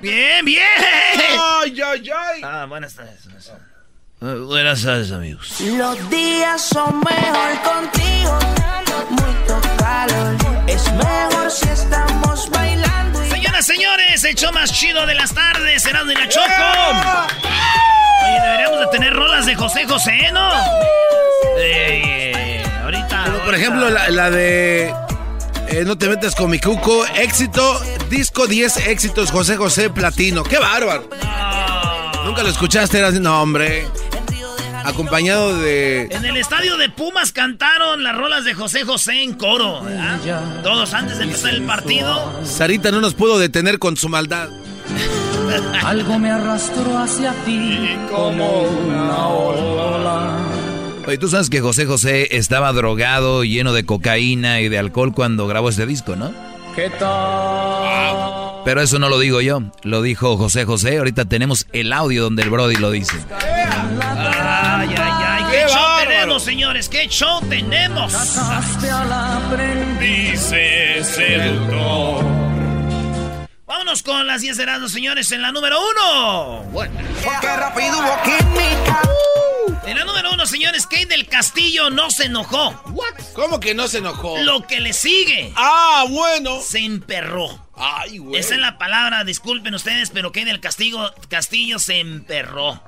Bien, bien. ¡Ay, ay, ay! Ah, buenas tardes. Buenas tardes, Uh, buenas tardes, amigos. Los días son mejor contigo, mucho calor. Es mejor si estamos bailando. y- Señoras, señores, el show más chido de las tardes, Erasmo y la Choco. Oye, deberíamos de tener rolas de José José, ¿no? Eh, ahorita. Por ejemplo la, la de eh, No te metas con mi cuco, éxito, disco 10 éxitos, José José Platino. ¡Qué bárbaro! No. Nunca lo escuchaste, era así, no hombre. Acompañado de... En el estadio de Pumas cantaron las rolas de José José en coro, ¿verdad? Todos antes de empezar el partido. Sarita no nos pudo detener con su maldad. Algo me arrastró hacia ti como una ola. Oye, tú sabes que José José estaba drogado, lleno de cocaína y de alcohol cuando grabó este disco, ¿no? ¿Qué tal? Pero eso no lo digo yo, lo dijo José José. Ahorita tenemos el audio donde el Brody lo dice. Ay, ay, ay. ¿Qué, ¡Qué show bárbaro! tenemos, señores? ¿Qué show tenemos? Casaste al aprendiz. Dice seductor. Vámonos con las 10 Erasmus, señores, en la número uno. Porque rápido hubo química. En la número uno, señores, Kate del Castillo no se enojó. ¿Cómo que no se enojó? Lo que le sigue, Ah, bueno. se emperró. Ay, güey. Esa es la palabra, disculpen ustedes, pero Kate del Castillo, Castillo se emperró.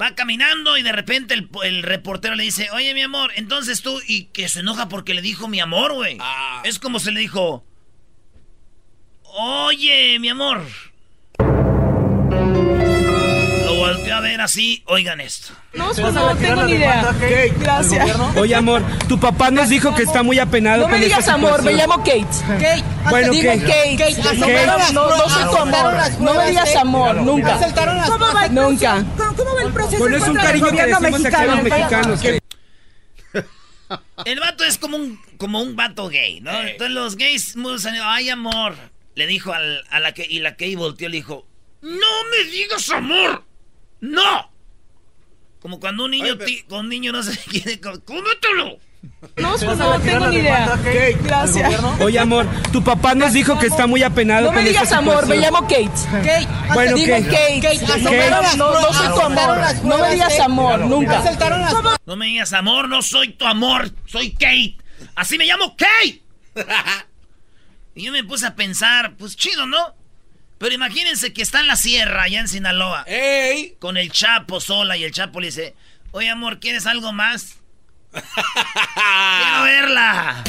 Va caminando y de repente el, el reportero le dice, oye mi amor, entonces tú, y que se enoja porque le dijo mi amor, güey. Ah. Es como se le dijo, oye mi amor. A ver así, oigan esto. No, pues no tengo ni idea. Gracias. Oye, amor, tu papá nos dijo que está muy apenado No me digas esta amor, me llamo Kate. Kate. Bueno, Digo Kate. Kate. Kate. No, Kate. no, no, no soy tu amor. No me digas amor, nunca. ¿Cómo va el Nunca. ¿Cómo va el proceso Bueno, es un cariño que decimos aquí los mexicanos. El vato es como un, como un vato gay, ¿no? Entonces los gays, ay amor, le dijo al- a la que, y la que volteó le dijo, no me digas amor, no. Como cuando un niño, con un niño no se quiere, cómetelo. No, pues no tengo ni idea. Gracias. Oye, amor, tu papá nos dijo que está muy apenado No me con esta digas amor, me llamo Kate. Kate. Bueno, Digo Kate. Kate. No, no, no soy tu amor. No me digas amor, nunca. No me digas amor, no soy tu amor, soy Kate. Así me llamo Kate. y yo me puse a pensar, pues chido, ¿no? Pero imagínense que está en la sierra, allá en Sinaloa. ¡Ey! con el Chapo sola y el Chapo le dice, oye amor, ¿quieres algo más? Quiero verla.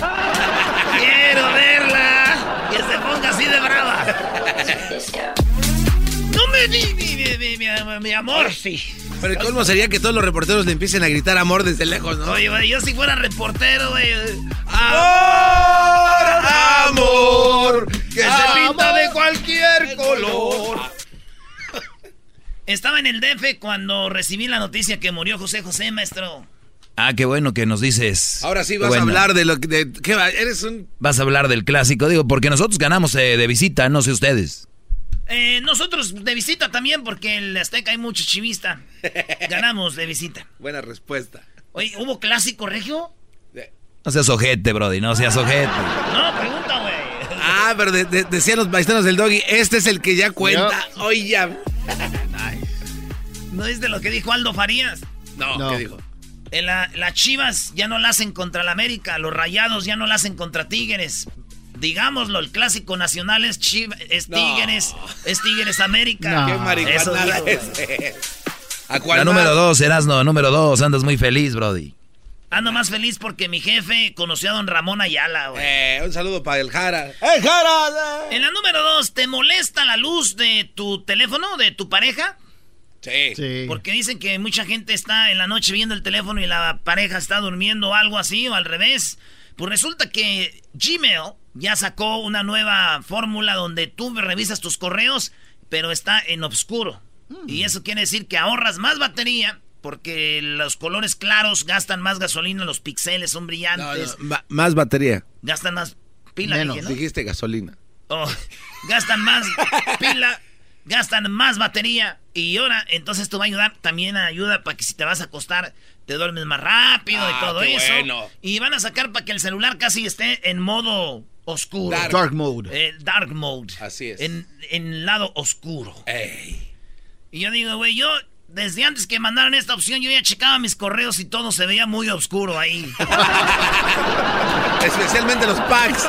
Quiero verla. Que se ponga así de brava. No me di mi, mi, mi, mi- mi amor, sí. Pero el colmo sería que todos los reporteros le empiecen a gritar amor desde lejos, ¿no? Oye, güey, yo si fuera reportero, güey. ¡Amor! ¡Amor! Que se pinta de cualquier color. Estaba en el DF cuando recibí la noticia que murió José José, maestro. Ah, qué bueno que nos dices. Ahora sí vas bueno. a hablar de lo que... de- ¿Qué va? Eres un... Vas a hablar del clásico, digo, porque nosotros ganamos eh, de visita, no sé ustedes. Eh, nosotros de visita también, porque en el Azteca hay mucho chivista. Ganamos de visita. Buena respuesta. Oye, ¿hubo clásico regio? No seas ojete, Brody, no seas ojete. No, pregunta, güey. Ah, pero de- de- decían los paisanos del doggy, este es el que ya cuenta. Oye, ya. ¿No es de lo que dijo Aldo Farías? No, ¿qué dijo? En la- las chivas ya no la hacen contra la América, los rayados ya no la hacen contra Tigres. Digámoslo, el clásico nacional es, Chiv- es No. Tigres, es Tigres América. Qué Eso dijo, es. ¿A cuál La más? número dos, Erasno, número dos, andas muy feliz, Brody. Ando más feliz porque mi jefe conoció a don Ramón Ayala, güey. Eh, un saludo para el Jara. ¡El Jara! En la número dos, ¿te molesta la luz de tu teléfono, de tu pareja? Sí. Porque dicen que mucha gente está en la noche viendo el teléfono y la pareja está durmiendo o algo así, o al revés. Pues resulta que Gmail ya sacó una nueva fórmula donde tú revisas tus correos, pero está en oscuro. Mm. Y eso quiere decir que ahorras más batería porque los colores claros gastan más gasolina, los píxeles son brillantes. más batería. Gastan más pila. Menos, dijiste gasolina. Oh, gastan más pila, gastan más batería. Y ahora, entonces esto va a ayudar, también ayuda para que si te vas a acostar, te duermes más rápido y ah, todo eso. Y van a sacar para que el celular casi esté en modo oscuro. Dark, mode. Eh, dark mode. Así es. En, en lado oscuro. Y yo digo, güey, yo desde antes que mandaron esta opción, yo ya checaba mis correos y todo se veía muy oscuro ahí. Especialmente los packs.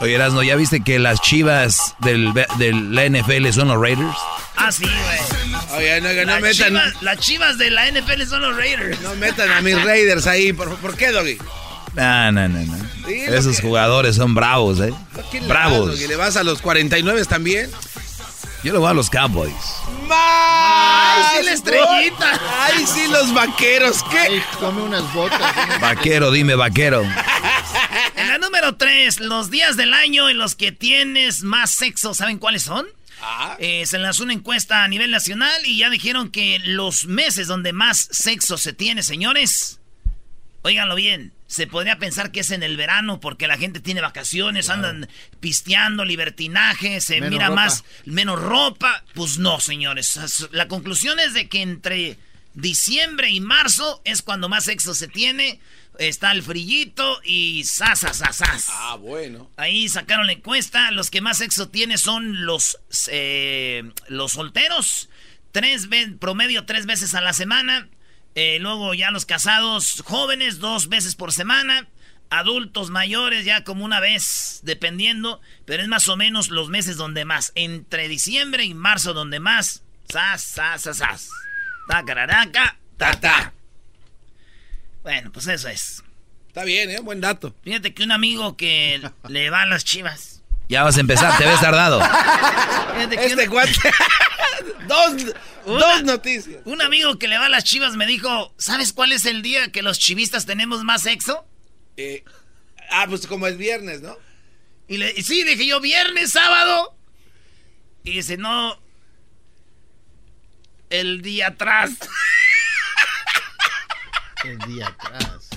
Oye, Erasno, ¿ya viste que las chivas del, del la NFL son los Raiders? Ah, sí, güey. Oye, no, no metan... Chivas, las chivas de la NFL son los Raiders. No metan a mis Raiders ahí. ¿Por, ¿por qué, Doggy? No, no, no, no. Esos jugadores son bravos, ¿eh? Bravos. ¿Y le vas a los 49 también? Yo le voy a los Cowboys. ¡Ay, sí, la estrellita! ¡Ay, sí, los vaqueros! ¿Qué? Ay, come unas botas. Vaquero, dime, vaquero. En la número 3, los días del año en los que tienes más sexo, ¿saben cuáles son? Ah. Eh, se lanzó una encuesta a nivel nacional y ya dijeron que los meses donde más sexo se tiene, señores, óiganlo bien, se podría pensar que es en el verano porque la gente tiene vacaciones, andan pisteando, libertinaje, se mira más, menos ropa. Pues no, señores. La conclusión es de que entre diciembre y marzo es cuando más sexo se tiene. Está el frillito y sasasasas. Ah, bueno. Ahí sacaron la encuesta. Los que más sexo tienen son los, eh, los solteros. Tres promedio tres veces a la semana. Eh, luego ya los casados jóvenes dos veces por semana. Adultos mayores ya como una vez, dependiendo. Pero es más o menos los meses donde más. Entre diciembre y marzo donde más. Sas, sas, sas, sas. Ta, ta, ta. Bueno, pues eso es. Está bien, ¿eh? Buen dato. Fíjate que un amigo que le va a las chivas. Ya vas a empezar, te ves tardado. este cuate. dos, dos noticias. Un amigo que le va a las chivas me dijo: ¿Sabes cuál es el día que los chivistas tenemos más sexo? Eh, ah, pues como el viernes, ¿no? Y, le, y sí, dije yo, viernes, sábado. Y dice, no. El día atrás. el día atrás.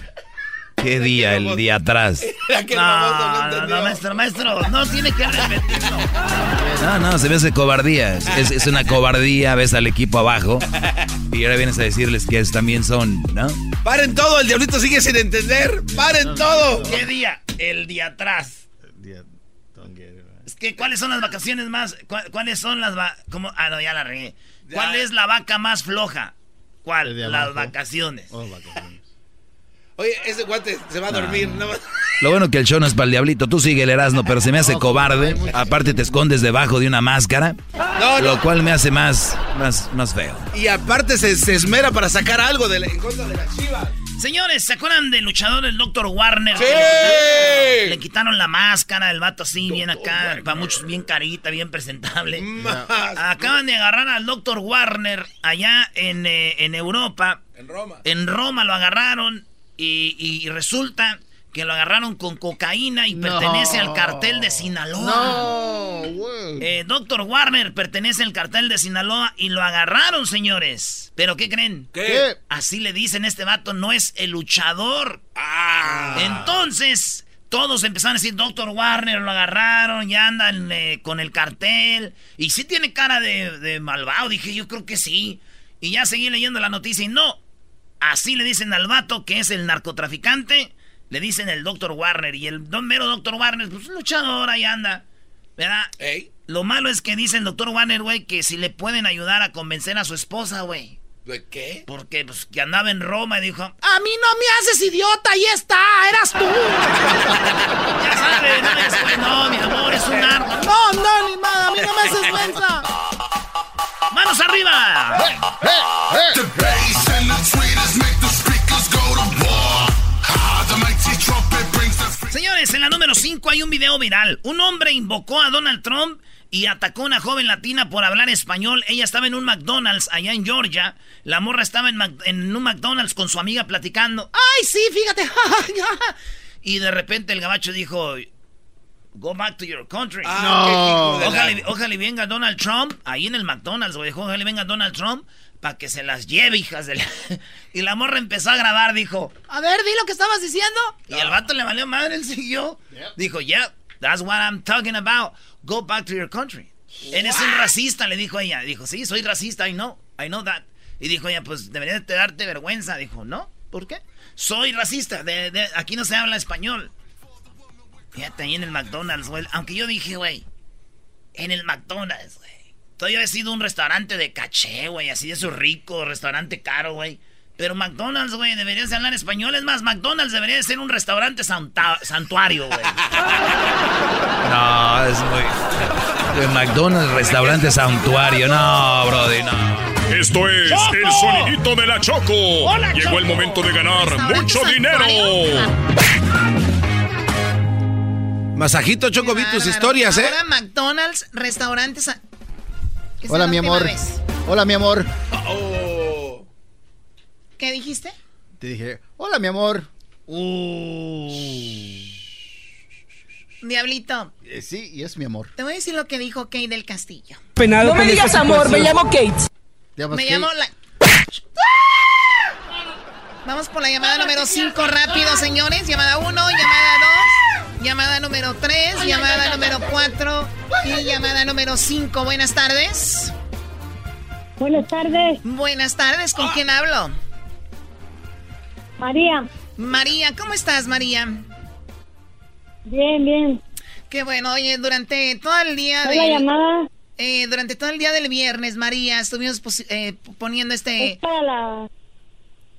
¿Qué día? El día atrás. No, no, no, maestro, maestro, no tiene que repetirlo. No, no, se me hace cobardía. Es, una cobardía, ves al equipo abajo y ahora vienes a decirles que también son, ¿no? Paren todo, el diablito sigue sin entender. Paren todo. ¿Qué día? El día atrás. El día... Es que, ¿cuáles son las vacaciones más? ¿Cuáles son las va ¿Cómo? Ah, no, ya la regué. ¿Cuál es la vaca más floja? ¿Cuál? Las vacaciones. Oh, vacaciones. Oye, ese guante se va a dormir. Lo bueno que el show no es para el diablito. Tú sigue el Erasmo, pero se me hace cobarde. Aparte te escondes debajo de una máscara. Lo cual me hace más, más, más feo. Y aparte se, esmera para sacar algo de en contra de la chiva. Señores, ¿se acuerdan del luchador, el Dr. Warner? ¡Sí! Le, quitaron, la máscara, el vato así, bien acá, para muchos bien carita, bien presentable. Acaban de agarrar al Dr. Warner allá en, eh, en Europa. En Roma. En Roma lo agarraron y, resulta que lo agarraron con cocaína y pertenece al cartel de Sinaloa. No, eh, Doctor Warner pertenece al cartel de Sinaloa y lo agarraron, señores. ¿Pero qué creen? ¿Qué? Así le dicen este vato, no es el luchador. Ah. Entonces, todos empezaron a decir, Doctor Warner, lo agarraron, ya andan eh, con el cartel. Y sí tiene cara de, de malvado, dije, yo creo que sí. Y ya seguí leyendo la noticia y no, Así le dicen al vato que es el narcotraficante. Le dicen el Dr. Warner. Y el don mero Dr. Warner, pues luchador, ahí anda. ¿Verdad? Lo malo es que dice el Dr. Warner, güey, que si le pueden ayudar a convencer a su esposa, güey. ¿De qué? Porque pues, que andaba en Roma y dijo, a mí no me haces idiota, ahí está, eras tú. ya sabes, no, no, mi amor, es un arma. No, no, ni nada, a mí no me haces mensa. ¡Manos arriba! Señores, en la número 5 hay un video viral. Un hombre invocó a Donald Trump y atacó a una joven latina por hablar español. Ella estaba en un McDonald's allá en Georgia. La morra estaba en, en un McDonald's con su amiga platicando. ¡Ay, sí, fíjate! y de repente el gabacho dijo... go back to your country. Ah, no. Ojalá, ojalá venga Donald Trump ahí en el McDonald's, güey. Ojalá y venga Donald Trump para que se las lleve, hijas de la... Y la morra empezó a grabar, dijo, a ver, di lo que estabas diciendo. Y el vato le valió madre, él siguió. Dijo, yeah, that's what I'm talking about. Go back to your country. Eres un racista, le dijo ella. Dijo, sí, soy racista, I know, I know that. Y dijo ella, pues debería de darte vergüenza. Dijo, no, ¿por qué? Soy racista, de, aquí no se habla español. Fíjate, ahí en el McDonald's, güey. Aunque yo dije, güey, en el McDonald's, güey. Todavía he sido un restaurante de caché, güey, así de eso rico, restaurante caro, güey. Pero McDonald's, güey, debería de hablar español. Es más, McDonald's debería de ser un restaurante santuario, güey. No, es muy... McDonald's, restaurante santuario. No, brody, no. Esto es el sonidito de la Choco. Llegó el momento de ganar mucho dinero. Masajito Choco, vi tus historias, ¿eh? Ahora McDonald's, restaurantes Hola, mi amor. Hola, mi amor. ¿Qué dijiste? Te dije, hola, mi amor. Uh. Diablito. Eh, sí, y es mi amor. Te voy a decir lo que dijo Kate del Castillo. no me digas amor, me llamo Kate. Me llamo la... Vamos por la llamada número 5 rápido, señores. Llamada 1, llamada 2, llamada número 3, llamada número 4 y llamada número 5. Buenas tardes. Buenas tardes. Buenas tardes, ¿con quién hablo? María. María, ¿cómo estás, María? Bien, bien. Qué bueno, oye, durante todo el día de... la llamada? Eh, durante todo el día del viernes, María, estuvimos eh, poniendo este... ¿Es para la...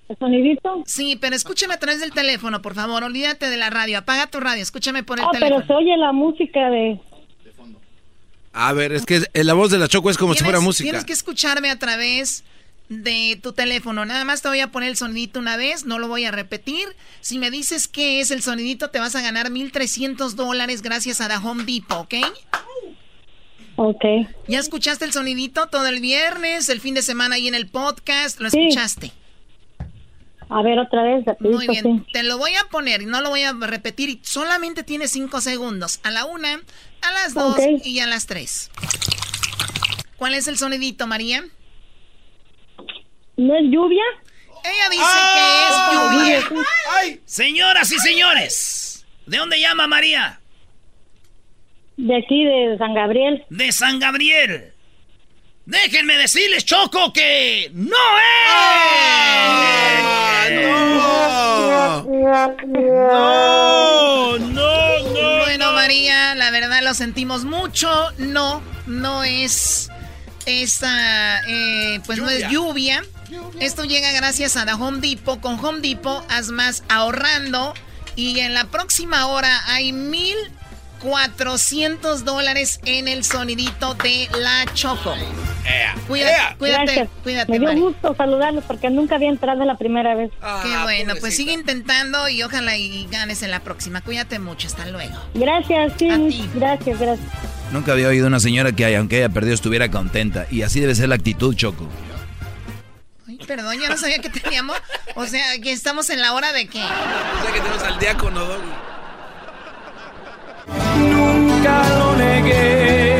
¿El sonidito? Sí, pero escúchame a través del teléfono, por favor. Olvídate de la radio. Apaga tu radio. Escúchame por el teléfono. pero se oye la música de... A ver, es que la voz de la Choco es como si fuera música. Tienes que escucharme a través de tu teléfono. Nada más te voy a poner el sonidito una vez, no lo voy a repetir. Si me dices qué es el sonidito, te vas a ganar 1.300 dólares gracias a la Home Depot, ¿ok? Ok. ¿Ya escuchaste el sonidito todo el viernes, el fin de semana ahí en el podcast? ¿Lo escuchaste? A ver, otra vez. Muy bien, te lo voy a poner y no lo voy a repetir. Y solamente tiene cinco segundos. A la una, a las dos y a las tres. ¿Cuál es el sonidito, María? ¿No es lluvia? Ella dice que es lluvia. Señoras y señores, ¿de dónde llama María? De aquí, de San Gabriel. De San Gabriel. Déjenme decirles, Choco, que no es. No. no, no, no. Bueno, María, la verdad lo sentimos mucho. No, no es esta, eh, pues no es lluvia. Esto llega gracias a The Home Depot. Con Home Depot haz más ahorrando. Y en la próxima hora hay mil 400 dólares en el sonidito de la Choco. cuídate, cuídate, cuídate. Me dio gusto saludarlos porque nunca había entrado la primera vez. Qué ah, bueno, pues sigue intentando y ojalá y ganes en la próxima. Cuídate mucho, hasta luego. Gracias, sí. Gracias, gracias. Nunca había oído una señora que aunque haya perdido estuviera contenta. Y así debe ser la actitud, Choco. Ay, perdón, yo no sabía que teníamos. O sea, que estamos en la hora de qué. O sea, que tenemos al diácono, Doggy. Nunca lo negué,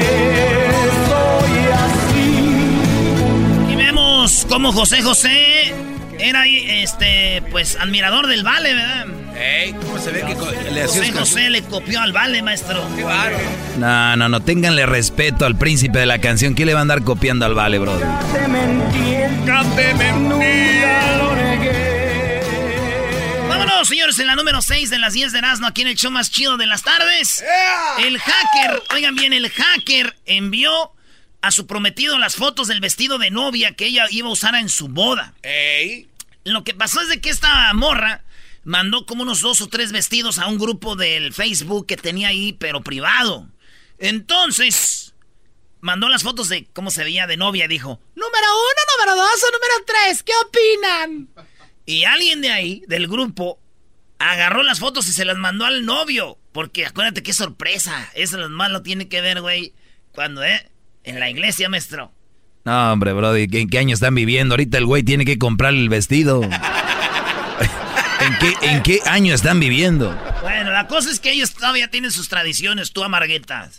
soy así. Y vemos cómo José José era este, pues, admirador del vale, ¿verdad? Ey, ¿cómo se ve que le hacía José José le copió al vale, maestro. Qué. No, no, no, ténganle respeto al príncipe de la canción. ¿Quién le va a andar copiando al vale, brother? Te mentí, te mentí. lo negué. Señores, en la número 6 de las 10 de Erasmo, aquí en el show más chido de las tardes. El hacker, oigan bien, el hacker envió a su prometido las fotos del vestido de novia que ella iba a usar en su boda. Ey. Lo que pasó es de que esta morra mandó como unos dos o tres vestidos a un grupo del Facebook que tenía ahí, pero privado. Entonces, mandó las fotos de cómo se veía de novia y dijo, número uno, número dos o número tres, ¿qué opinan? Y alguien de ahí, del grupo, agarró las fotos y se las mandó al novio. Porque acuérdate qué sorpresa. Eso lo más lo tiene que ver, güey. Cuando, ¿eh? En la iglesia, maestro. No, hombre, brody, ¿en qué año están viviendo? Ahorita el güey tiene que comprar el vestido. ¿En, qué, ¿En qué año están viviendo? Bueno, la cosa es que ellos todavía tienen sus tradiciones, tú amarguetas.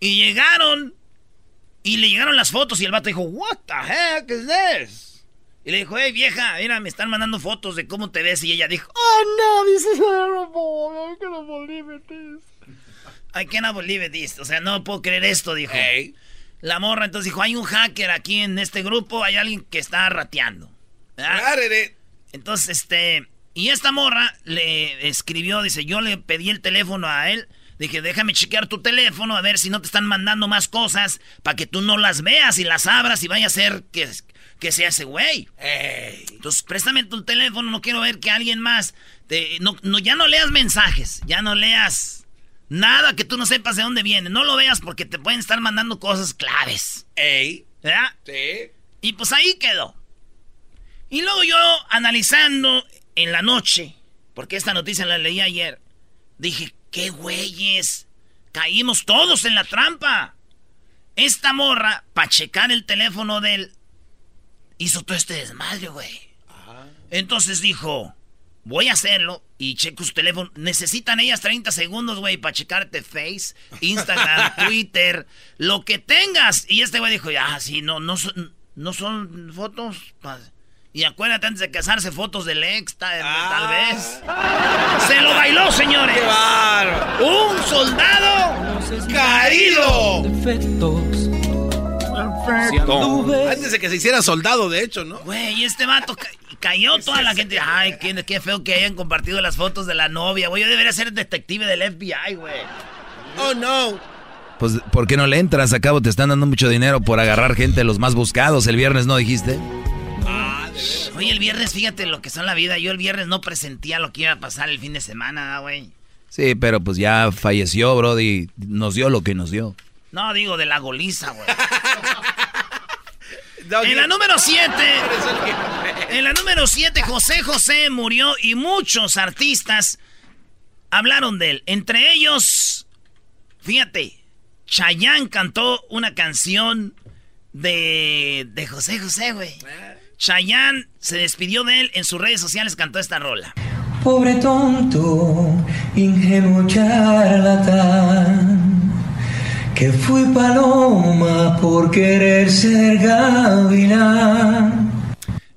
Y llegaron, y le llegaron las fotos, y el vato dijo, What the heck is this? Y le dijo, hey vieja, mira, me están mandando fotos de cómo te ves. Y ella dijo, Oh no, this is horrible. I cannot believe this. I cannot believe this. O sea, no puedo creer esto, dijo. La morra entonces dijo, hay un hacker aquí en este grupo, hay alguien que está rateando. Entonces, este, y esta morra le escribió, dice, yo le pedí el teléfono a él, dije, déjame chequear tu teléfono a ver si no te están mandando más cosas para que tú no las veas y las abras y vaya a ser que, que sea ese güey. Entonces, préstame tu teléfono, no quiero ver que alguien más, te, no, no, ya no leas mensajes, ya no leas Nada que tú no sepas de dónde viene. No lo veas porque te pueden estar mandando cosas claves. Ey. ¿Verdad? Sí. Y pues ahí quedó. Y luego yo, analizando en la noche, porque esta noticia la leí ayer, dije, qué güeyes. Caímos todos en la trampa. Esta morra, para checar el teléfono de él, hizo todo este desmadre, güey. Entonces dijo, voy a hacerlo y checo su teléfono. Necesitan ellas 30 segundos, güey, para checarte Face, Instagram, Twitter, lo que tengas. Y este güey dijo, ah, sí, no, no son, no son fotos. Y acuérdate antes de casarse, fotos del ex, tal, Ah. vez. Se lo bailó, señores. ¡Qué Un soldado caído. Defectos. Antes de que se hiciera soldado, de hecho, ¿no? Güey, este vato ca- cayó toda la gente. Ay, qué, qué feo que hayan compartido las fotos de la novia, güey. Yo debería ser detective del FBI, güey. Oh, no. Pues, ¿por qué no le entras? Acabo, te están dando mucho dinero por agarrar gente de los más buscados. El viernes, ¿no dijiste? Oye, el viernes, fíjate lo que son la vida. Yo el viernes no presentía lo que iba a pasar el fin de semana, güey. Sí, pero pues ya falleció, Brody. Nos dio lo que nos dio. No, digo de la goliza, güey. En la número 7, en la número 7, José José murió y muchos artistas hablaron de él. Entre ellos, fíjate, Chayanne cantó una canción de, de José José, güey. Chayanne se despidió de él en sus redes sociales, cantó esta rola. Pobre tonto, ingenuo charlatán, que fui paloma por querer ser gavilán.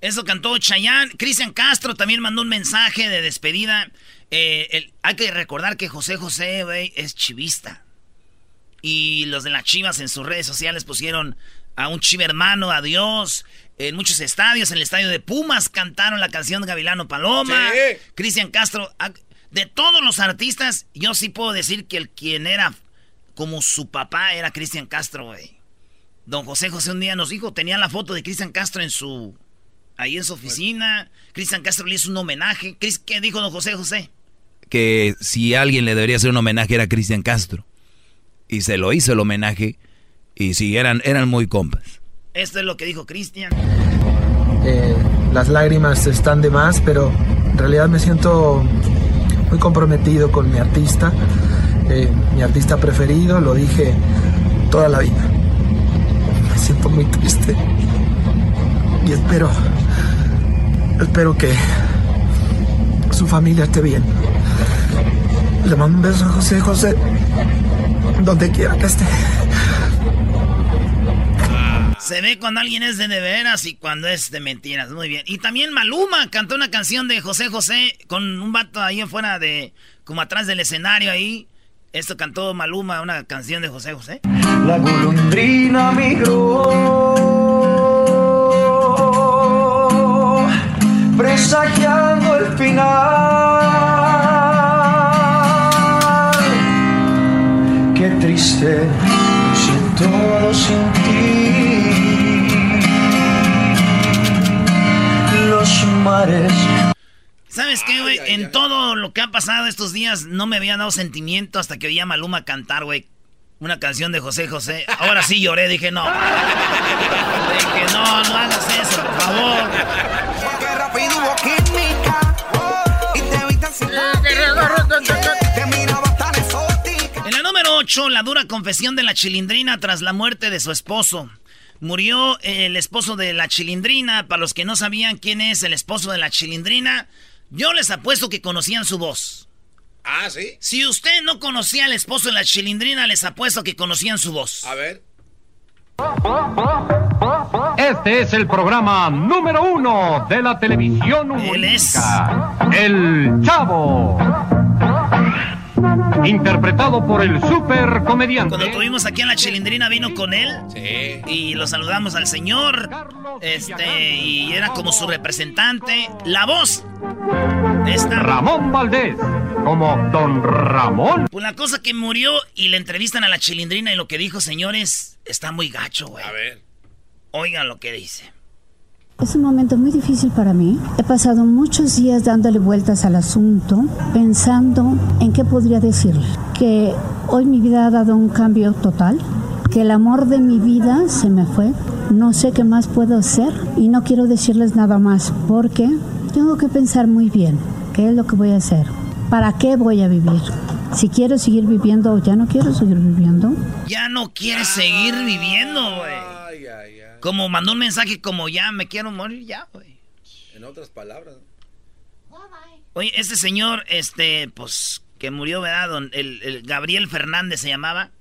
Eso cantó Chayanne. Cristian Castro también mandó un mensaje de despedida. Eh, el- hay que recordar que José José, güey, es chivista. Y los de las chivas en sus redes sociales pusieron a un chiva hermano, a Dios. En muchos estadios, en el estadio de Pumas cantaron la canción Gavilano Paloma. Sí. Cristian Castro. De todos los artistas, yo sí puedo decir que el quien era como su papá era Cristian Castro, güey. Don José José un día nos dijo, tenía la foto de Cristian Castro en su ahí en su oficina. Cristian Castro le hizo un homenaje. ¿Qué dijo don José José? Que si alguien le debería hacer un homenaje era Cristian Castro. Y se lo hizo el homenaje. Y sí, eran, eran muy compas. Esto es lo que dijo Cristian. Eh, las lágrimas están de más, pero en realidad me siento muy comprometido con mi artista, mi artista preferido, lo dije toda la vida. Me siento muy triste y espero, espero que su familia esté bien. Le mando un beso a José José, donde quiera que esté. Se ve cuando alguien es de de veras y cuando es de mentiras. Muy bien. Y también Maluma cantó una canción de José José con un vato ahí afuera de. como atrás del escenario ahí. Esto cantó Maluma, una canción de José José. La golondrina migró, presagiando el final. Qué triste, si todo sin ti. Los mares ¿Sabes qué, güey? En todo lo que ha pasado estos días no me había dado sentimiento hasta que oía a Maluma cantar, güey. Una canción de José José. Ahora sí lloré, dije no. Dije no, no hagas eso, por favor. En la número 8, la dura confesión de la chilindrina tras la muerte de su esposo. Murió el esposo de la chilindrina. Para los que no sabían quién es el esposo de la chilindrina, yo les apuesto que conocían su voz. Ah, ¿sí? Si usted no conocía al esposo de la chilindrina, les apuesto que conocían su voz. A ver. Este es el programa número uno de la televisión humorística. El Chavo. Interpretado por el super comediante. Cuando tuvimos aquí a la chilindrina vino con él. Sí. Y lo saludamos al señor. Este, y era como su representante. La voz. Esta. Ramón Valdés. Como Don Ramón. Pues la cosa que murió y le entrevistan a la chilindrina y lo que dijo, señores, está muy gacho, güey. A ver. Oigan lo que dice. Es un momento muy difícil para mí. He pasado muchos días dándole vueltas al asunto, pensando en qué podría decirle. Que hoy mi vida ha dado un cambio total, que el amor de mi vida se me fue. No sé qué más puedo hacer y no quiero decirles nada más porque tengo que pensar muy bien qué es lo que voy a hacer, para qué voy a vivir. Si quiero seguir viviendo o ya no quiero seguir viviendo. Ya no quieres seguir viviendo, güey. Como mandó un mensaje como ya me quiero morir ya, güey. En otras palabras. Oye, este señor, este, pues, que murió, ¿verdad? El, el Gabriel Fernández se llamaba.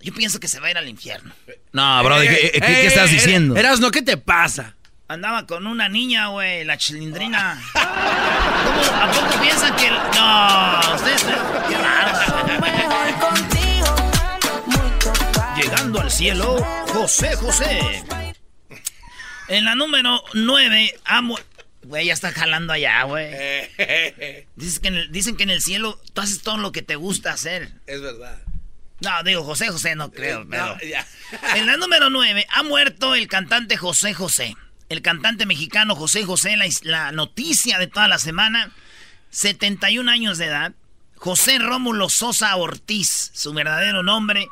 Yo pienso que se va a ir al infierno. No, bro, ¿qué, qué, qué estás diciendo? Erasno, ¿qué te pasa? Andaba con una niña, güey, la chilindrina. ¿Cómo, ¿A poco piensan que.? No, ustedes. Qué Llegando al cielo, José José. En la número 9, amo. Güey, ya está jalando allá, güey. Dicen que, en el, dicen que en el cielo tú haces todo lo que te gusta hacer. Es verdad. No, digo José José, no creo, eh, pero. No, en la número 9, ha muerto el cantante José José. El cantante mexicano José José, la, la noticia de toda la semana. 71 años de edad. José Rómulo Sosa Ortiz, su verdadero nombre.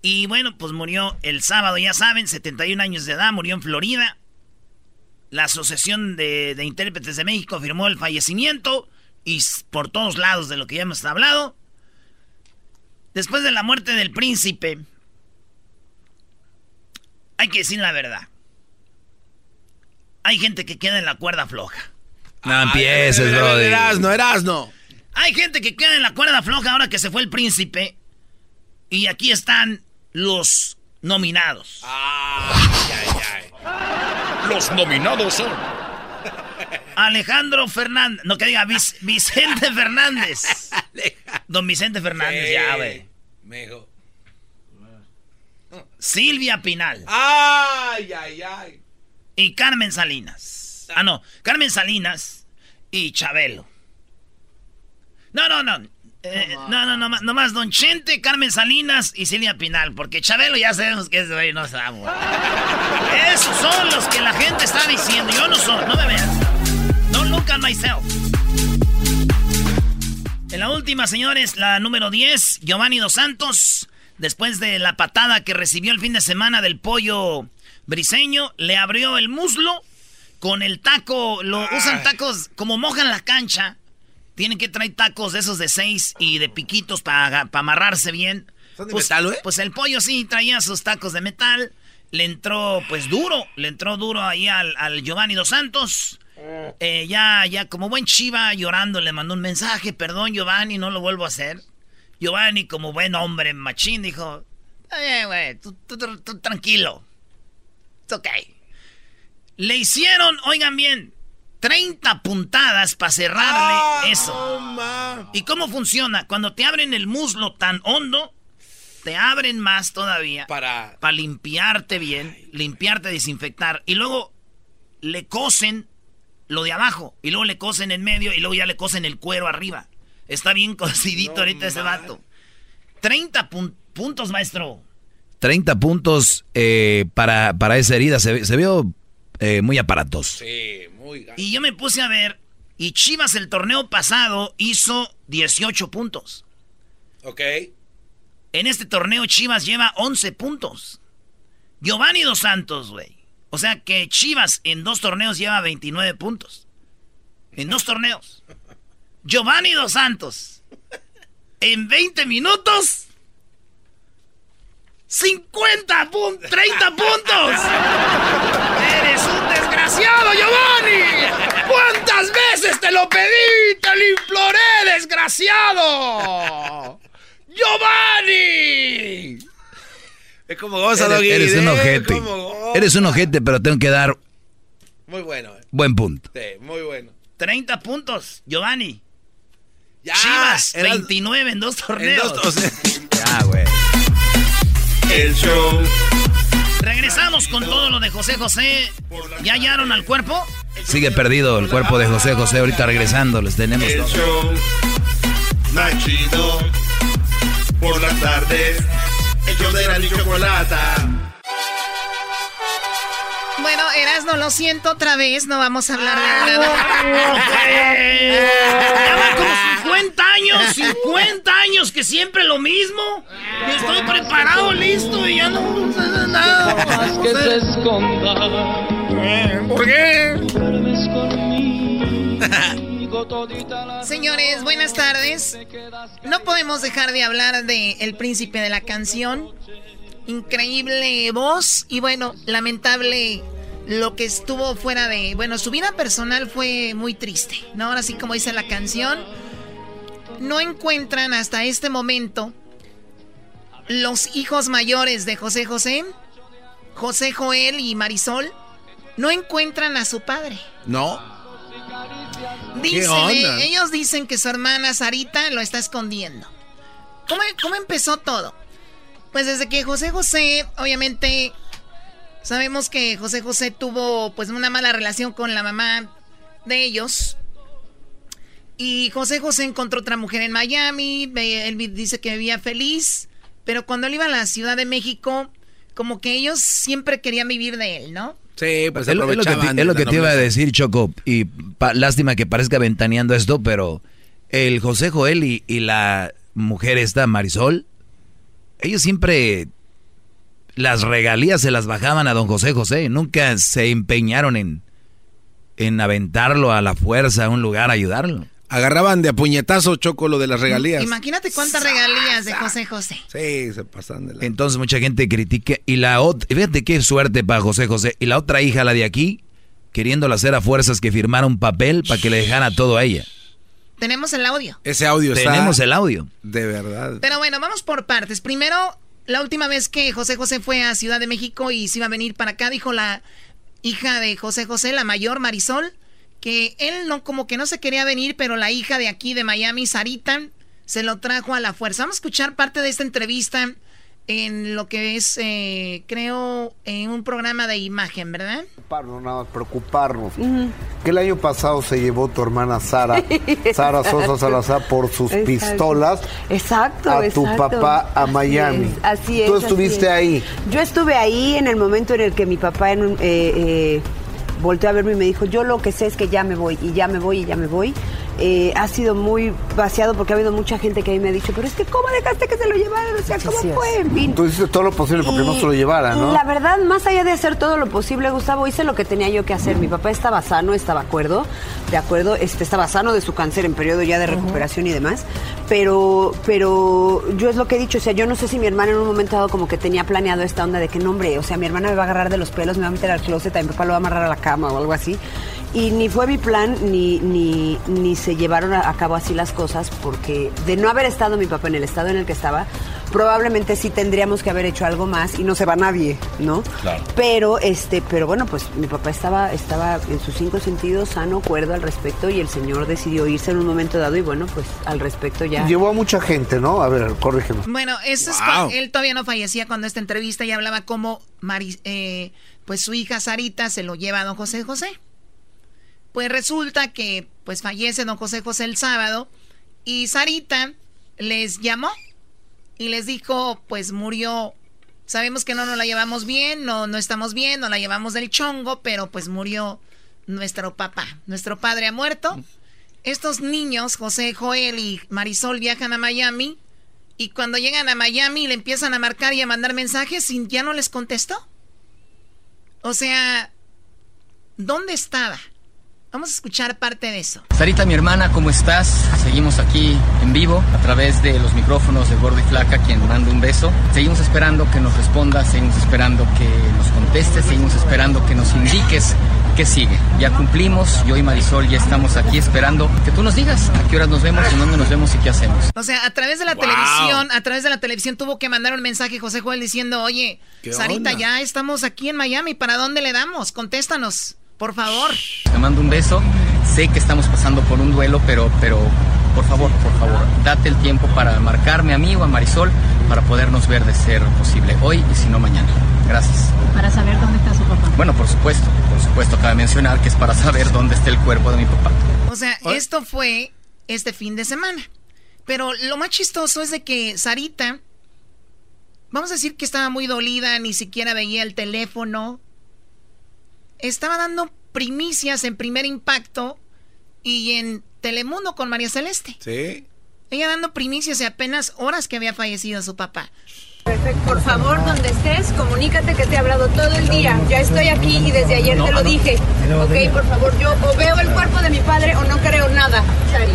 Y bueno, pues murió el sábado, ya saben, 71 años de edad, murió en Florida. La Asociación de, de Intérpretes de México firmó el fallecimiento y por todos lados de lo que ya hemos hablado. Después de la muerte del príncipe, hay que decir la verdad. Hay gente que queda en la cuerda floja. No empieces, bro. Erasno, Erasno. Hay gente que queda en la cuerda floja ahora que se fue el príncipe. Y aquí están los nominados. Ay, ay, ay. Los nominados son. Alejandro Fernández. No que diga Vicente Fernández. Don Vicente Fernández, Sí. ya, güey. Mejo. Silvia Pinal. Ay, ay, ay. Y Carmen Salinas. Ah, no. Carmen Salinas y Chabelo. No, no, no. Eh, no, no, no, no más Don Chente, Carmen Salinas y Silvia Pinal, porque Chabelo ya sabemos que ese güey no sabe. Esos son los que la gente está diciendo. Yo no soy, no me vean. Don't look at myself. En la última, señores, la número 10, Giovanni Dos Santos, después de la patada que recibió el fin de semana del pollo briseño, le abrió el muslo con el taco, lo usan tacos como mojan la cancha. Tienen que traer tacos de esos de seis y de piquitos para amarrarse bien. ¿Son de pues, metal, güey? Pues el pollo sí traía sus tacos de metal. Le entró, pues duro, le entró duro ahí al, al Giovanni Dos Santos. Eh, ya, ya, como buen chiva, llorando, le mandó un mensaje. Perdón, Giovanni, no lo vuelvo a hacer. Giovanni, como buen hombre machín, dijo: bien, güey, tú, tú- tú- tú tranquilo. It's ok. Le hicieron, oigan bien, 30 puntadas para cerrarle eso. ¿Y cómo funciona? Cuando te abren el muslo tan hondo, te abren más todavía. Para. Para limpiarte bien, limpiarte, desinfectar. Y luego le cosen lo de abajo. Y luego le cosen en medio y luego ya le cosen el cuero arriba. Está bien cocidito ahorita ese vato. 30 pun- puntos, maestro. 30 puntos eh, para, para esa herida. Se, ve- se vio eh, muy aparatoso. Sí, Y yo me puse a ver. Y Chivas el torneo pasado hizo 18 puntos. Ok. En este torneo Chivas lleva 11 puntos. Giovanni Dos Santos, güey. O sea que Chivas en dos torneos lleva 29 puntos. En dos torneos. Giovanni Dos Santos. En 20 minutos. 50 puntos. 30 puntos. Eres desgraciado, Giovanni. ¿Cuántas veces te lo pedí? Te lo imploré desgraciado! ¡Giovanni! Es como goza, Doggy. Eres un ojete. Eres un ojete, pero tengo que dar. Muy bueno. Eh. Buen punto. Sí, muy bueno. 30 puntos, Giovanni. Ya, Chivas, 29 en dos torneos. ya, güey. El show. Regresamos con todo lo de José José. ¿Ya hallaron al cuerpo? Sigue perdido el cuerpo de José José. Ahorita regresando, les tenemos El show. Más chido. Por las tardes. El show de la chocolata. Bueno, Erasno, lo siento otra vez, no vamos a hablar de nada. Ya como 50 años, 50 años que siempre lo mismo. Estoy preparado, listo y ya no nada. que se esconda. ¿Por qué? Señores, buenas tardes. No podemos dejar de hablar de El Príncipe de la Canción. Increíble voz y bueno, lamentable lo que estuvo fuera de... Bueno, su vida personal fue muy triste, ¿no? Ahora sí como dice la canción, no encuentran hasta este momento los hijos mayores de José José, José Joel y Marisol, no encuentran a su padre. No. Dicen, eh, ellos dicen que su hermana Sarita lo está escondiendo. ¿Cómo, ¿Cómo empezó todo? Pues desde que José José, obviamente, sabemos que José José tuvo pues una mala relación con la mamá de ellos. Y José José encontró otra mujer en Miami, él dice que vivía feliz, pero cuando él iba a la Ciudad de México, como que ellos siempre querían vivir de él, ¿no? Sí, pues es lo que, te, es lo que te iba a decir, Choco, y lástima que parezca ventaneando esto, pero el José Joel y, y la mujer esta, Marisol, ellos siempre las regalías se las bajaban a don José José. Nunca se empeñaron en, en aventarlo a la fuerza a un lugar a ayudarlo. Agarraban de a puñetazo choco lo de las regalías. Imagínate cuántas regalías de José José. Sí, se pasan de la... Entonces mucha gente critica. Y la otra, fíjate qué suerte para José José. Y la otra hija, la de aquí, queriéndola hacer a fuerzas que firmara un papel para que le dejara todo a ella. Tenemos el audio. Ese audio está. Tenemos el audio. De verdad. Pero bueno, vamos por partes. Primero, la última vez que José José fue a Ciudad de México y se iba a venir para acá, dijo la hija de José José, la mayor Marisol, que él no como que no se quería venir, pero la hija de aquí de Miami, Sarita, se lo trajo a la fuerza. Vamos a escuchar parte de esta entrevista en lo que es, eh, creo, en un programa de imagen, ¿verdad? No nada más preocuparnos. Que el año pasado se llevó tu hermana Sara, Sara Sosa Salazar, por sus pistolas. Exacto, A tu papá a Miami. Así es. Tú estuviste ahí. Yo estuve ahí en el momento en el que mi papá en un, eh, eh, volteó a verme y me dijo, yo lo que sé es que ya me voy, y ya me voy, y ya me voy. Eh, ha sido muy vaciado porque ha habido mucha gente que a mí me ha dicho, pero es que ¿cómo dejaste que se lo llevaran? O sea, ¿cómo fue? En fin. Tú hiciste todo lo posible porque no se lo llevara, ¿no? La verdad, más allá de hacer todo lo posible, Gustavo, hice lo que tenía yo que hacer. Mi papá estaba sano, estaba acuerdo, de acuerdo, este, estaba sano de su cáncer en periodo ya de recuperación y demás, pero, pero yo es lo que he dicho, o sea, yo no sé si mi hermana en un momento dado como que tenía planeado esta onda de que no, hombre, o sea, mi hermana me va a agarrar de los pelos, me va a meter al closet, a mi papá lo va a amarrar a la cama o algo así. Y ni fue mi plan, ni, ni, ni se llevaron a, cabo así las cosas, porque de no haber estado mi papá en el estado en el que estaba, probablemente sí tendríamos que haber hecho algo más y no se va nadie, ¿no? Claro. Pero, este, pero bueno, pues mi papá estaba, estaba en sus cinco sentidos sano, cuerdo al respecto y el señor decidió irse en un momento dado y bueno, pues al respecto ya. Llevó a mucha gente, ¿no? A ver, corrígeme. Bueno, eso es cuando él todavía no fallecía cuando esta entrevista y hablaba como Mari- eh, pues su hija Sarita se lo lleva a don José José. Pues resulta que pues fallece don José José el sábado y Sarita les llamó y les dijo, pues murió. Sabemos que no nos la llevamos bien, no, no estamos bien, no la llevamos del chongo, pero pues murió nuestro papá. Nuestro padre ha muerto. Estos niños, José, Joel y Marisol, viajan a Miami y cuando llegan a Miami le empiezan a marcar y a mandar mensajes y ya no les contestó. O sea, ¿dónde estaba? Vamos a escuchar parte de eso. Sarita, mi hermana, ¿cómo estás? Seguimos aquí en vivo a través de los micrófonos de Gordo y Flaca, quien manda un beso. Seguimos esperando que nos respondas, seguimos esperando que nos contestes, seguimos esperando que nos indiques ¿qué sigue? Ya cumplimos, yo y Marisol ya estamos aquí esperando que tú nos digas a qué horas nos vemos, en dónde nos vemos y qué hacemos. O sea, a través de la televisión, a través de la televisión tuvo que mandar un mensaje José Joel diciendo, oye, Sarita, ya estamos aquí en Miami, ¿para dónde le damos? Contéstanos, por favor. Te mando un beso, sé que estamos pasando por un duelo, pero, pero por favor, por favor, date el tiempo para marcarme a mí o a Marisol para podernos ver de ser posible hoy y si no mañana. Gracias. Para saber dónde está su papá. Bueno, por supuesto, por supuesto, cabe mencionar que es para saber dónde está el cuerpo de mi papá. O sea, esto fue este fin de semana. Pero lo más chistoso es de que Sarita, vamos a decir que estaba muy dolida, ni siquiera veía el teléfono. Estaba dando primicias en primer impacto y en Telemundo con María Celeste. Sí. Ella dando primicias de apenas horas que había fallecido su papá. Por favor, donde estés, comunícate que te he hablado todo el día. Ya estoy aquí y desde ayer te lo dije. Ok, por favor, yo o veo el cuerpo de mi padre o no creo nada, Sari.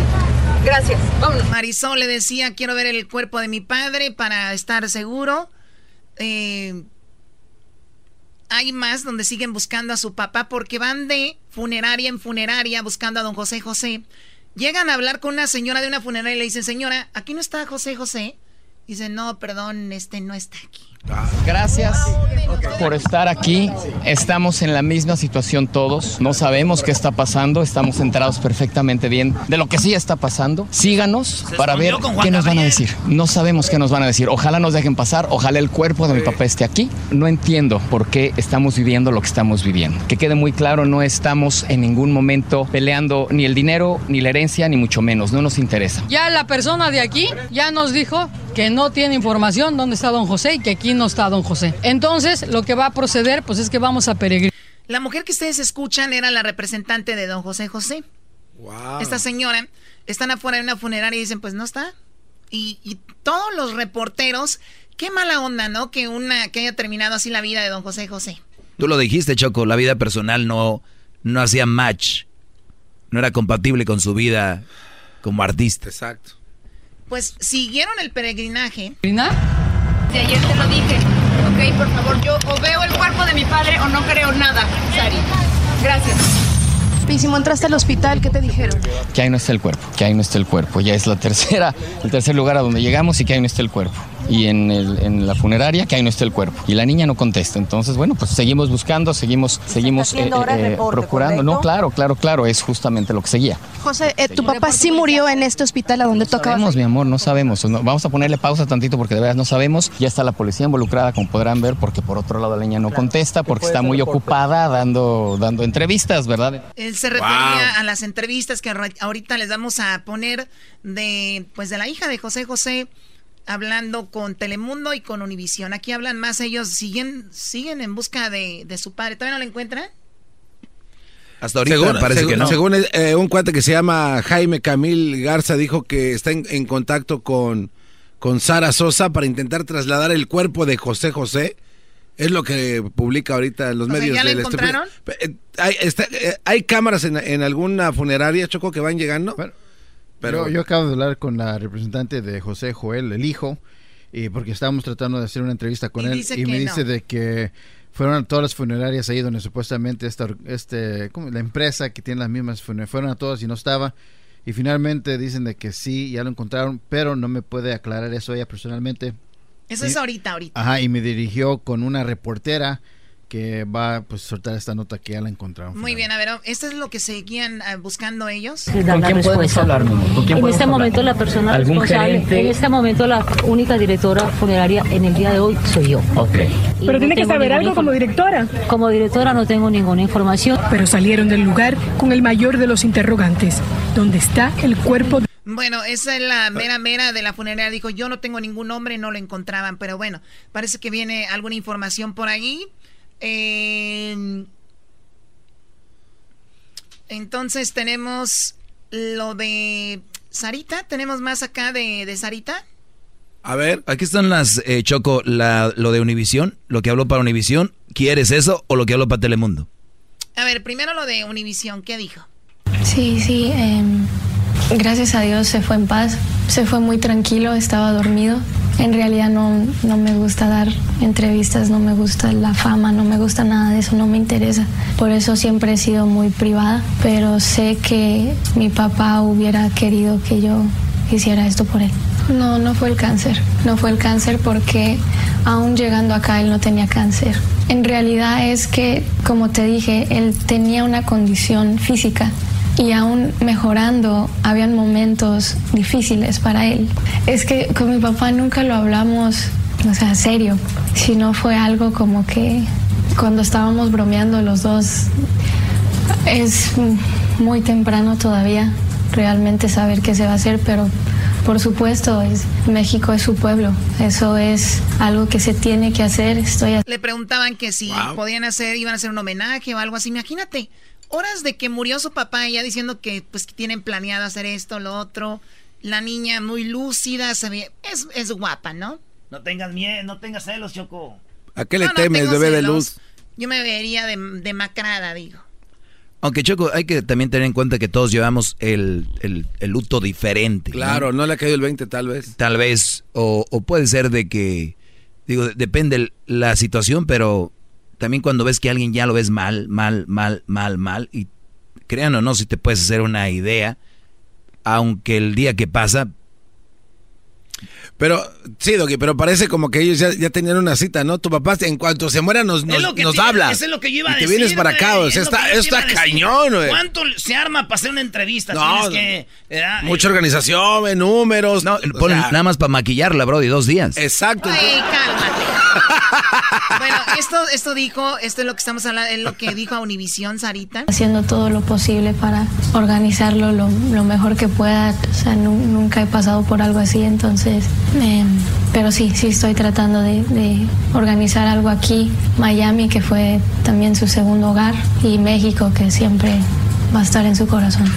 Gracias, vámonos. Marisol le decía, quiero ver el cuerpo de mi padre para estar seguro. Eh, hay más donde siguen buscando a su papá porque van de funeraria en funeraria buscando a don José José. Llegan a hablar con una señora de una funeraria y le dicen, señora, aquí no está José José. Dice, no, perdón, este no está aquí. Gracias por estar aquí. Estamos en la misma situación todos. No sabemos qué está pasando. Estamos enterados perfectamente bien de lo que sí está pasando. Síganos para ver qué nos van a decir. No sabemos qué nos van a decir. Ojalá nos dejen pasar. Ojalá el cuerpo de mi papá esté aquí. No entiendo por qué estamos viviendo lo que estamos viviendo. Que quede muy claro, no estamos en ningún momento peleando ni el dinero, ni la herencia, ni mucho menos. No nos interesa. Ya la persona de aquí ya nos dijo que no tiene información dónde está don José y que aquí no está don José. Entonces, lo que va a proceder, pues es que vamos a peregrinar. La mujer que ustedes escuchan era la representante de don José José. Wow. Esta señora, están afuera de una funeraria y dicen, pues no está. Y, y, todos los reporteros, qué mala onda, ¿no? Que una que haya terminado así la vida de don José José. Tú lo dijiste, Choco, la vida personal no, no hacía match. No era compatible con su vida como artista. Exacto. Pues siguieron el peregrinaje. De ayer te lo dije. Ok, por favor, yo o veo el cuerpo de mi padre o no creo nada, Sari. Gracias. Písimo, entraste al hospital, ¿qué te dijeron? Que ahí no está el cuerpo, que ahí no está el cuerpo. Ya es la tercera, el tercer lugar a donde llegamos y que ahí no está el cuerpo. Y en, el, en la funeraria que ahí no está el cuerpo. Y la niña no contesta. Entonces, bueno, pues seguimos buscando, seguimos, seguimos eh, eh, procurando. No, claro, claro, claro, es justamente lo que seguía. José, eh, tu papá sí murió en este hospital a donde no tocaba. sabemos, mi amor, no sabemos. No, vamos a ponerle pausa tantito porque de verdad no sabemos. Ya está la policía involucrada, como podrán ver, porque por otro lado la niña no contesta, porque está muy ocupada dando, dando entrevistas, ¿verdad? Él se refería a las entrevistas que ahorita les vamos a poner de, pues, de la hija de José José hablando con Telemundo y con Univisión. Aquí hablan más, ellos siguen, siguen en busca de, de su padre. ¿Todavía no lo encuentran? Hasta ahorita según, parece según, que no. Según eh, un cuate que se llama Jaime Camil Garza dijo que está en, en contacto con, con Sara Sosa para intentar trasladar el cuerpo de José José. Es lo que publica ahorita en los O sea, medios ¿ya lo del encontraron? Eh, Hay, está- eh, hay cámaras en, en alguna funeraria, Choco, que van llegando. Pero yo, acabo de hablar con la representante de José Joel, el hijo, y porque estábamos tratando de hacer una entrevista con Y él y me dice de que fueron a todas las funerarias ahí donde supuestamente esta, este, ¿cómo? la empresa que tiene las mismas funerarias, fueron a todas y no estaba. Y finalmente dicen de que sí, ya lo encontraron, pero no me puede aclarar eso ella personalmente. Eso Y- es ahorita, ahorita. Ajá, y me dirigió con una reportera que va pues a soltar esta nota que ya la encontraron. Muy bien, a ver, ¿esto es lo que seguían eh, buscando ellos? ¿Con quién podemos hablar, mi amor? ¿Con quién En podemos este hablar? momento la persona ¿Algún responsable, gerente? en este momento la única directora funeraria en el día de hoy soy yo. Ok. Y Pero no tiene que saber algo como directora. Como directora no tengo ninguna información. Pero salieron del lugar con el mayor de los interrogantes. ¿Dónde está el cuerpo de... Bueno, esa es la mera mera de la funeraria. Dijo, yo no tengo ningún nombre, no lo encontraban. Pero bueno, parece que viene alguna información por ahí. Eh, entonces tenemos lo de Sarita. ¿Tenemos más acá de, de Sarita? A ver, aquí están las, eh, Choco, la, lo de Univisión, lo que habló para Univisión. ¿Quieres eso o lo que habló para Telemundo? A ver, primero lo de Univisión. ¿Qué dijo? Sí, sí. em, gracias a Dios se fue en paz. Se fue muy tranquilo, estaba dormido. En realidad no, no me gusta dar entrevistas, no me gusta la fama, no me gusta nada de eso, no me interesa. Por eso siempre he sido muy privada, pero sé que mi papá hubiera querido que yo hiciera esto por él. No, no fue el cáncer. No fue el cáncer porque aún llegando acá él no tenía cáncer. En realidad es que, como te dije, él tenía una condición física y aún mejorando, habían momentos difíciles para él. Es que con mi papá nunca lo hablamos, o sea, serio, sino fue algo como que cuando estábamos bromeando los dos, es muy temprano todavía realmente saber qué se va a hacer, pero por supuesto, es, México es su pueblo. Eso es algo que se tiene que hacer. Estoy Le preguntaban que si podían hacer, iban a hacer un homenaje o algo así. Imagínate, horas de que murió su papá, ella diciendo que pues tienen planeado hacer esto, lo otro. La niña muy lúcida, es, es guapa, ¿no? No tengas miedo, no tengas celos, Choco. ¿A qué le temes, bebé de luz? Yo me vería demacrada, digo. Aunque Choco, hay que también tener en cuenta que todos llevamos el, luto diferente. Claro, ¿no? le ha caído el 20 tal vez. Tal vez, o, puede ser de que, digo, depende la situación, pero también cuando ves que alguien ya lo ves mal, mal, mal, mal, mal, y crean o no, si te puedes hacer una idea, aunque el día que pasa, pero, sí, Doggy, pero parece como que ellos ya, tenían una cita, ¿no? Tu papá, en cuanto se muera, nos, nos, habla. Eso es lo que yo iba a decir. te vienes para acá, o sea, está, está cañón, güey. ¿Cuánto se arma para hacer una entrevista? No, que, mucha organización, números. No, nada más para maquillarla, bro, y dos días. Exacto. Ay, cálmate. bueno, esto, esto dijo, esto es lo que estamos hablando, es lo que dijo a Univisión, Sarita. Haciendo todo lo posible para organizarlo lo, mejor que pueda. O sea, nunca he pasado por algo así, entonces Em, pero sí, sí estoy tratando de, organizar algo aquí, Miami, que fue también su segundo hogar, y México, que siempre va a estar en su corazón.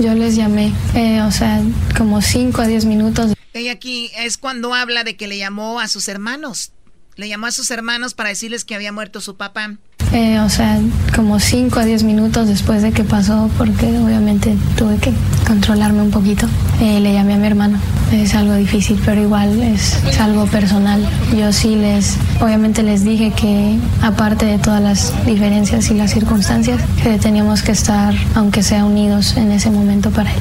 Yo les llamé, eh, o sea, como 5 a 10 minutos. Ella aquí es cuando habla de que le llamó a sus hermanos. Le llamó a sus hermanos para decirles que había muerto su papá. Eh, o sea, como 5 a 10 minutos después de que pasó, porque obviamente tuve que controlarme un poquito, eh, le llamé a mi hermano. Es algo difícil, pero igual es, es, algo personal. Yo sí les, obviamente les dije que aparte de todas las diferencias y las circunstancias, que teníamos que estar, aunque sea unidos en ese momento para él.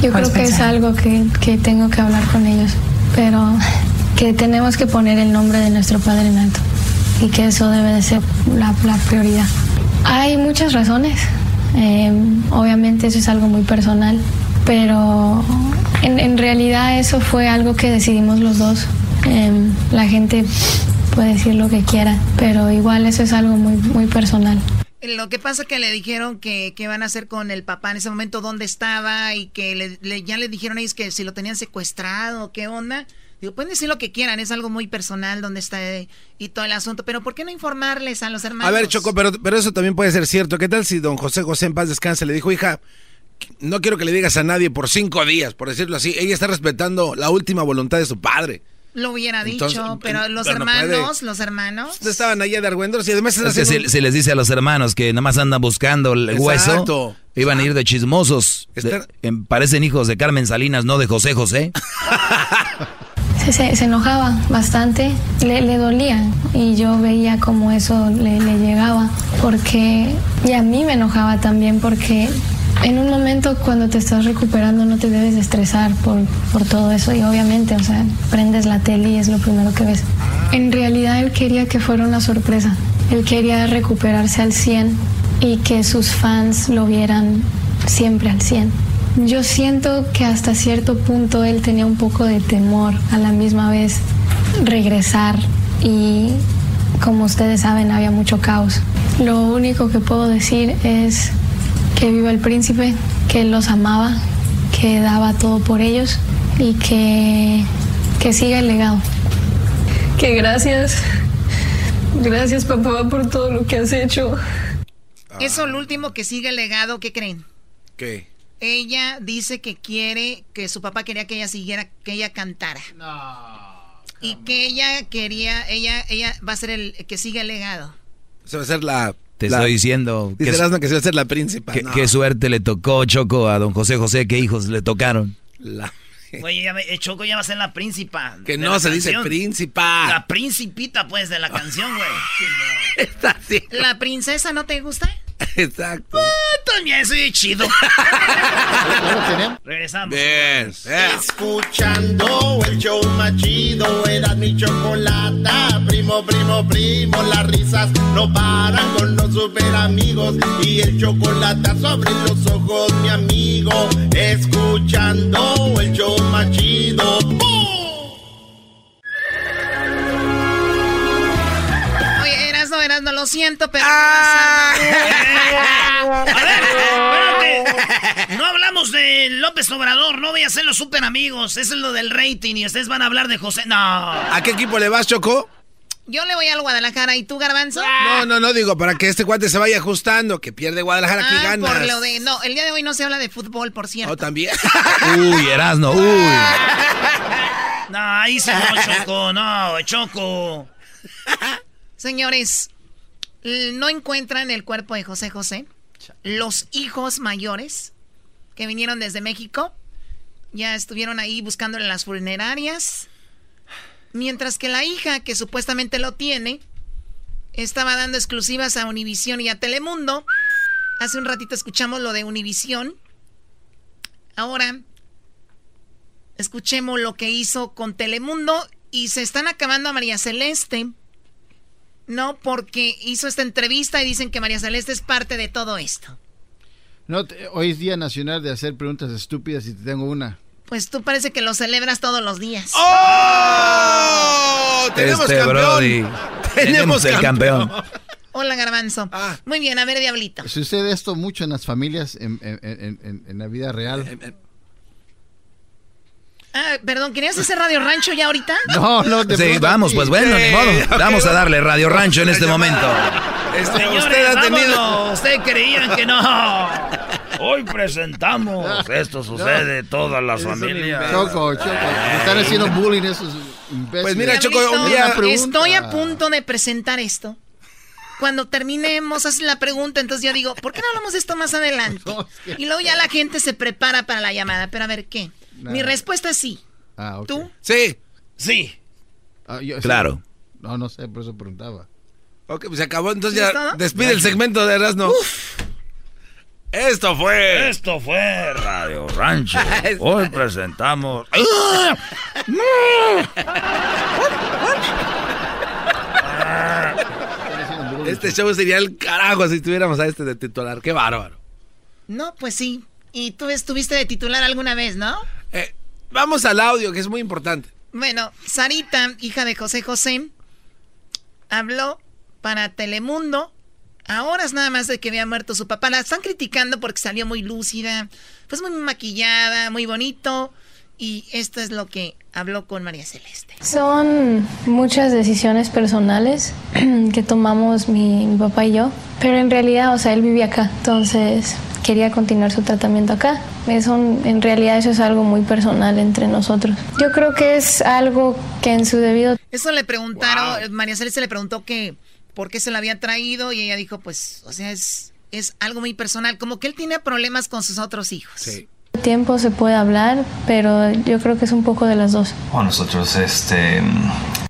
Yo creo que es algo que, que tengo que hablar con ellos, pero que tenemos que poner el nombre de nuestro Padre en alto y que eso debe de ser la, prioridad. Hay muchas razones, eh, obviamente eso es algo muy personal, pero en, realidad eso fue algo que decidimos los dos. Eh, la gente puede decir lo que quiera, pero igual eso es algo muy, muy personal. Lo que pasa que le dijeron que, qué van a hacer con el papá en ese momento, dónde estaba y que ya le dijeron a ellos que si lo tenían secuestrado, qué onda. Digo, pueden decir lo que quieran, es algo muy personal donde está eh, y todo el asunto, pero ¿por qué no informarles a los hermanos? A ver, Choco, pero, pero eso también puede ser cierto. ¿Qué tal si don José José en paz descanse le dijo, hija, no quiero que le digas a nadie por cinco días, por decirlo así, ella está respetando la última voluntad de su padre? Lo hubiera dicho, pero los hermanos, los hermanos. Estaban allá de argüenderos y además... Es que si, les dice a los hermanos que nada más andan buscando el hueso, iban a ir de chismosos. parecen hijos de Carmen Salinas, no de José José. se, enojaba bastante, le, dolía y yo veía como eso le, llegaba, porque, y a mí me enojaba también porque en un momento cuando te estás recuperando no te debes estresar por, por todo eso y obviamente, o sea, prendes la tele y es lo primero que ves. En realidad él quería que fuera una sorpresa, él quería recuperarse al 100 y que sus fans lo vieran siempre al 100 yo siento que hasta cierto punto él tenía un poco de temor a la misma vez regresar y como ustedes saben había mucho caos. Lo único que puedo decir es que viva el príncipe, que él los amaba, que daba todo por ellos y que, que siga el legado. Que gracias, gracias papá por todo lo que has hecho. Eso, lo último, que siga el legado, ¿qué creen? ¿Qué? Ella dice que quiere, que su papá quería que ella siguiera, que ella cantara. Y que ella quería, ella, ella va a ser el que siga el legado. Se va a ser la. Te estoy diciendo. que, que se va a ser la príncipe. Qué suerte le tocó, Choco, a don José José, qué hijos le tocaron. La. Oye, ya, eh, Choco ya va a ser la príncipa. Que no se dice príncipa. La principita, pues, de la canción, güey. Está así. ¿La princesa no te gusta? Exacto. Ah, también soy chido. Regresamos. Bien. Escuchando el show más chido, era mi chocolata. Primo, primo, primo, las risas no paran con los super amigos. Y el chocolate sobre los ojos, mi amigo. Escuchando el show más chido. Oye, eras no, eras no, lo siento, pero. Ah. A ver, espérate. No hablamos de López Obrador, no voy a ser los super amigos. Eso es lo del rating y ustedes van a hablar de José. No. ¿A qué equipo le vas, Choco? Yo le voy al Guadalajara y tú, Garbanzo. No, no, no digo, para que este cuate se vaya ajustando, que pierde Guadalajara, que Ah, ganas. por lo de. No, el día de hoy no se habla de fútbol, por cierto. Oh, también. Uy, Erasno, uy. No, ahí sí no, Choco, no, Choco. Señores, no encuentran el cuerpo de José José. Los hijos mayores que vinieron desde México ya estuvieron ahí buscándole en las funerarias. Mientras que la hija, que supuestamente lo tiene, estaba dando exclusivas a Univisión y a Telemundo. Hace un ratito escuchamos lo de Univisión. Ahora, escuchemos lo que hizo con Telemundo y se están acabando a María Celeste. No, porque hizo esta entrevista y dicen que María Celeste es parte de todo esto. No, te- hoy es Día Nacional de hacer preguntas estúpidas y te tengo una. Pues tú parece que lo celebras todos los días. ¡Oh! ¡Tenemos Este campeón! Brody. Tenemos el campeón. Hola, Garbanzo. Ah. Muy bien, a ver, Diablito. Sucede esto mucho en las familias en, en- en- en- en la vida real. Ah, perdón, ¿querías hacer Radio Rancho ya ahorita? No, no, de Sí, vamos, pues bueno, ni modo. Vamos a darle Radio Rancho en este momento. Este, Señores, usted ha tenido. Ustedes creían que no. Hoy presentamos. Esto sucede en todas las familias. Choco, Choco. Me están haciendo bullying esos imbéciles. Pues mira, Choco, un día- Estoy a punto de presentar esto. Cuando terminemos, haces la pregunta, entonces yo digo, ¿por qué no hablamos de esto más adelante? Y luego ya la gente se prepara para la llamada. Pero a ver, ¿qué? Mi respuesta es sí. Ah, ok. ¿Tú? Sí. Sí. Ah, yo- Claro. No, no sé, por eso preguntaba. Ok, pues se acabó. Entonces ¿Sí ya todo? despide el segmento de Erasmo. Esto fue. Esto fue Radio Rancho. Hoy presentamos. Este show sería el carajo si tuviéramos a este de titular. Qué bárbaro. No, pues sí. Y tú estuviste de titular alguna vez, ¿no? Eh, vamos al audio, que es muy importante. Bueno, Sarita, hija de José José, habló para Telemundo a horas nada más de que había muerto su papá. La están criticando porque salió muy lúcida, pues muy maquillada, muy bonito. Y esto es lo que habló con María Celeste. Son muchas decisiones personales que tomamos mi, mi papá y yo, pero en realidad, o sea, él vivía acá, entonces quería continuar su tratamiento acá. Eso, en realidad eso es algo muy personal entre nosotros. Yo creo que es algo que en su debido Eso le preguntaron, María Celeste le preguntó que por qué se lo había traído y ella dijo, pues, o sea, es, es algo muy personal, como que él tiene problemas con sus otros hijos. Tiempo se puede hablar, pero yo creo que es un poco de las dos. Bueno, nosotros, este,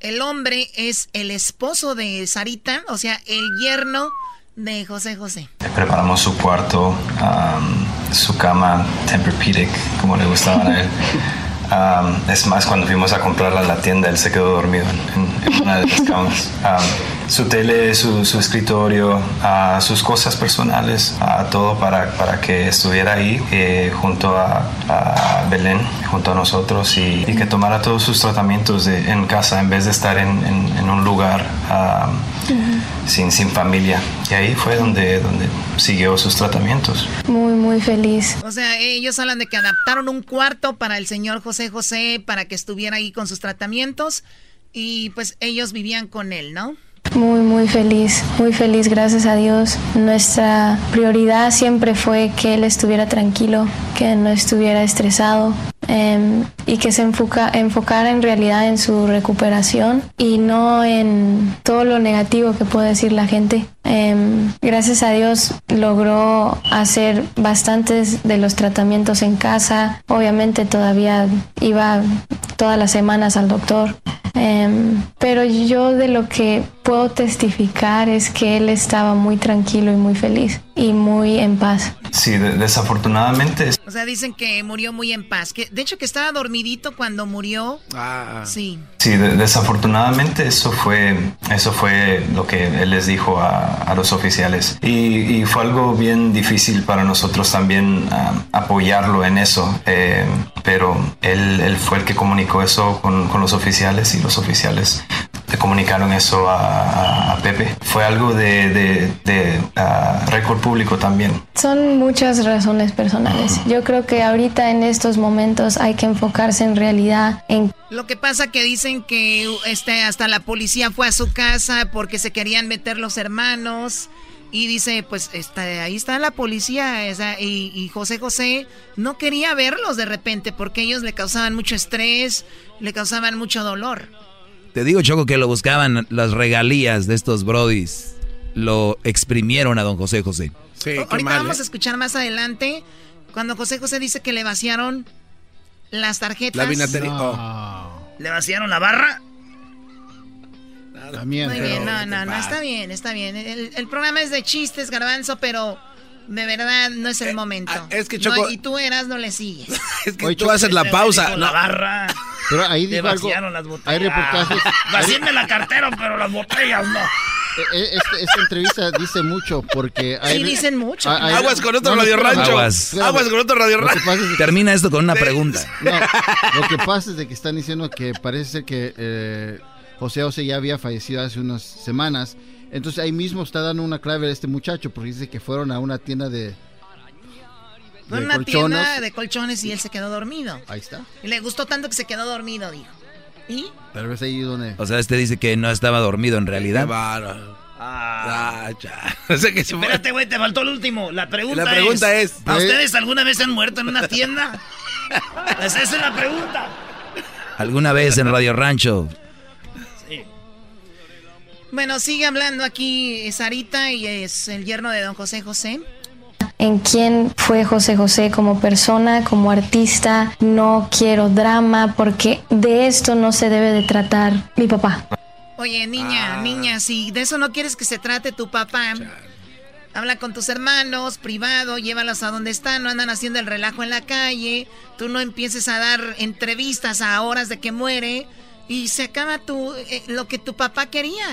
El hombre es el esposo de Sarita, o sea, el yerno de José José. preparamos su cuarto, am, su cama Tempur-Pedic, como le gustaban a él. Am, es más, cuando fuimos a comprarla en la tienda, él se quedó dormido en, en una de las camas. Am, su tele, su, su escritorio, ah, sus cosas personales, ah, todo para, para que estuviera ahí eh, junto a, a Belén, junto a nosotros y, y que tomara todos sus tratamientos de- en casa en vez de estar en, en- en un lugar am, sin, sin familia. Y ahí fue donde, donde siguió sus tratamientos. Muy, muy feliz. O sea, ellos hablan de que adaptaron un cuarto para el señor José José para que estuviera ahí con sus tratamientos y pues ellos vivían con él, ¿no? Muy, muy feliz, muy feliz, gracias a Dios. Nuestra prioridad siempre fue que él estuviera tranquilo, que no estuviera estresado. em, y que se enfoca, enfocara en realidad en su recuperación y no en todo lo negativo que puede decir la gente. Em, gracias a Dios logró hacer bastantes de los tratamientos en casa. Obviamente todavía iba todas las semanas al doctor. Em, pero yo de lo que puedo testificar es que él estaba muy tranquilo y muy feliz y muy en paz. Sí, desafortunadamente. O sea, dicen que murió muy en paz. Que, de hecho, que estaba dormidito cuando murió. Ah. Sí. Sí, desafortunadamente eso fue, eso fue lo que él les dijo a, los oficiales. Y, fue algo bien difícil para nosotros también ah, apoyarlo en eso. Eh, pero él, él, fue el que comunicó eso con, con los oficiales y los oficiales le comunicaron eso a, Pepe. Fue algo de, de, de uh, récord público también. Son muchas razones personales. Yo creo que ahorita en estos momentos hay que enfocarse en realidad en... Lo que pasa que dicen que este, hasta la policía fue a su casa porque se querían meter los hermanos. Y dice, pues está, ahí está la policía. y, y, José José no quería verlos de repente porque ellos le causaban mucho estrés, le causaban mucho dolor. Te digo, Choco, que lo buscaban las regalías de estos brodis. Lo exprimieron a don José José. Sí, Ahorita vamos ¿eh? a escuchar más adelante cuando José José dice que le vaciaron las tarjetas. La vinatería. Oh. ¿Le vaciaron la barra? Nada. Muy bien, no, no, no, está bien, está bien. El, programa es de chistes, garbanzo, pero de verdad no es el eh, momento. Ah, es que Choco... y tú eras, no le sigues. es que Hoy tú haces la pausa. La barra. Pero ahí dijo algo. Las Hay reportajes. Vacíenme la cartera, pero las botellas no. E, e, este, esta entrevista dice mucho porque hay, sí dicen mucho. aguas con otro Radio Rancho. Aguas. aguas. con otro Radio Rancho. Termina esto con una pregunta. No, lo que pasa es de que están diciendo que parece ser que eh, José José ya había fallecido hace unas semanas. Entonces ahí mismo está dando una clave a este muchacho porque dice que fueron a una tienda de, fue una tienda de colchones y él se quedó dormido. Ahí está. Y le gustó tanto que se quedó dormido, dijo. ¿Y? Pero es ahí donde... O sea, este dice que no estaba dormido en realidad. Ah, ya. Espérate, güey, te faltó el último. La pregunta, la pregunta es, ¿A ustedes alguna vez han muerto en una tienda? esa es la pregunta. ¿Alguna vez en Radio Rancho? Bueno, sigue hablando aquí Sarita y es el yerno de don José José en quién fue José José como persona, como artista. No quiero drama porque de esto no se debe de tratar mi papá. Oye, niña, ah. niña, si de eso no quieres que se trate tu papá, habla con tus hermanos, privado, llévalos a donde están, no andan haciendo el relajo en la calle, tú no empieces a dar entrevistas a horas de que muere y se acaba tu, eh, lo que tu papá quería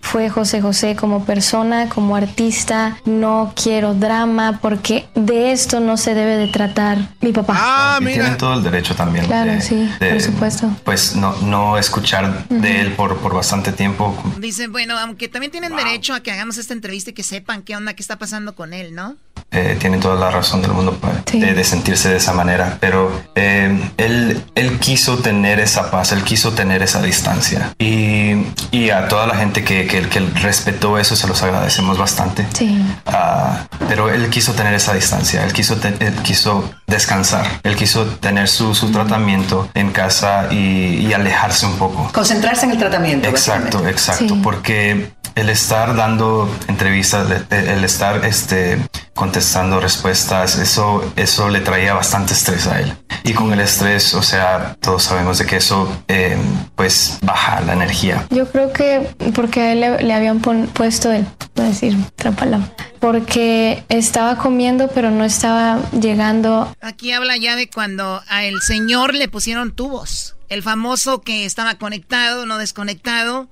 fue José José como persona, como artista. No quiero drama porque de esto no se debe de tratar mi papá. Ah, mira. Tienen todo el derecho también. Claro, sí, por supuesto. Pues no, no escuchar de él por, por bastante tiempo. Dicen, bueno, aunque también tienen derecho a que hagamos esta entrevista y que sepan qué onda, qué está pasando con él, ¿no? Eh, tiene toda la razón del mundo pues, de, sentirse de esa manera, pero eh, él, él quiso tener esa paz, él quiso tener esa distancia y, y a toda la gente que, que, que, respetó eso se los agradecemos bastante. Sí. Ah, pero él quiso tener esa distancia, él quiso, él quiso descansar, él quiso tener su, su tratamiento en casa y, y, alejarse un poco. Concentrarse en el tratamiento. Exacto, exacto, porque el estar dando entrevistas, el estar este, contestando respuestas, eso, eso le traía bastante estrés a él. Y con el estrés, o sea, todos sabemos de que eso eh, pues baja la energía. Yo creo que porque a él le, habían puesto voy a decir otra palabra, porque estaba comiendo pero no estaba llegando. Aquí habla ya de cuando a el señor le pusieron tubos. El famoso que estaba conectado, no desconectado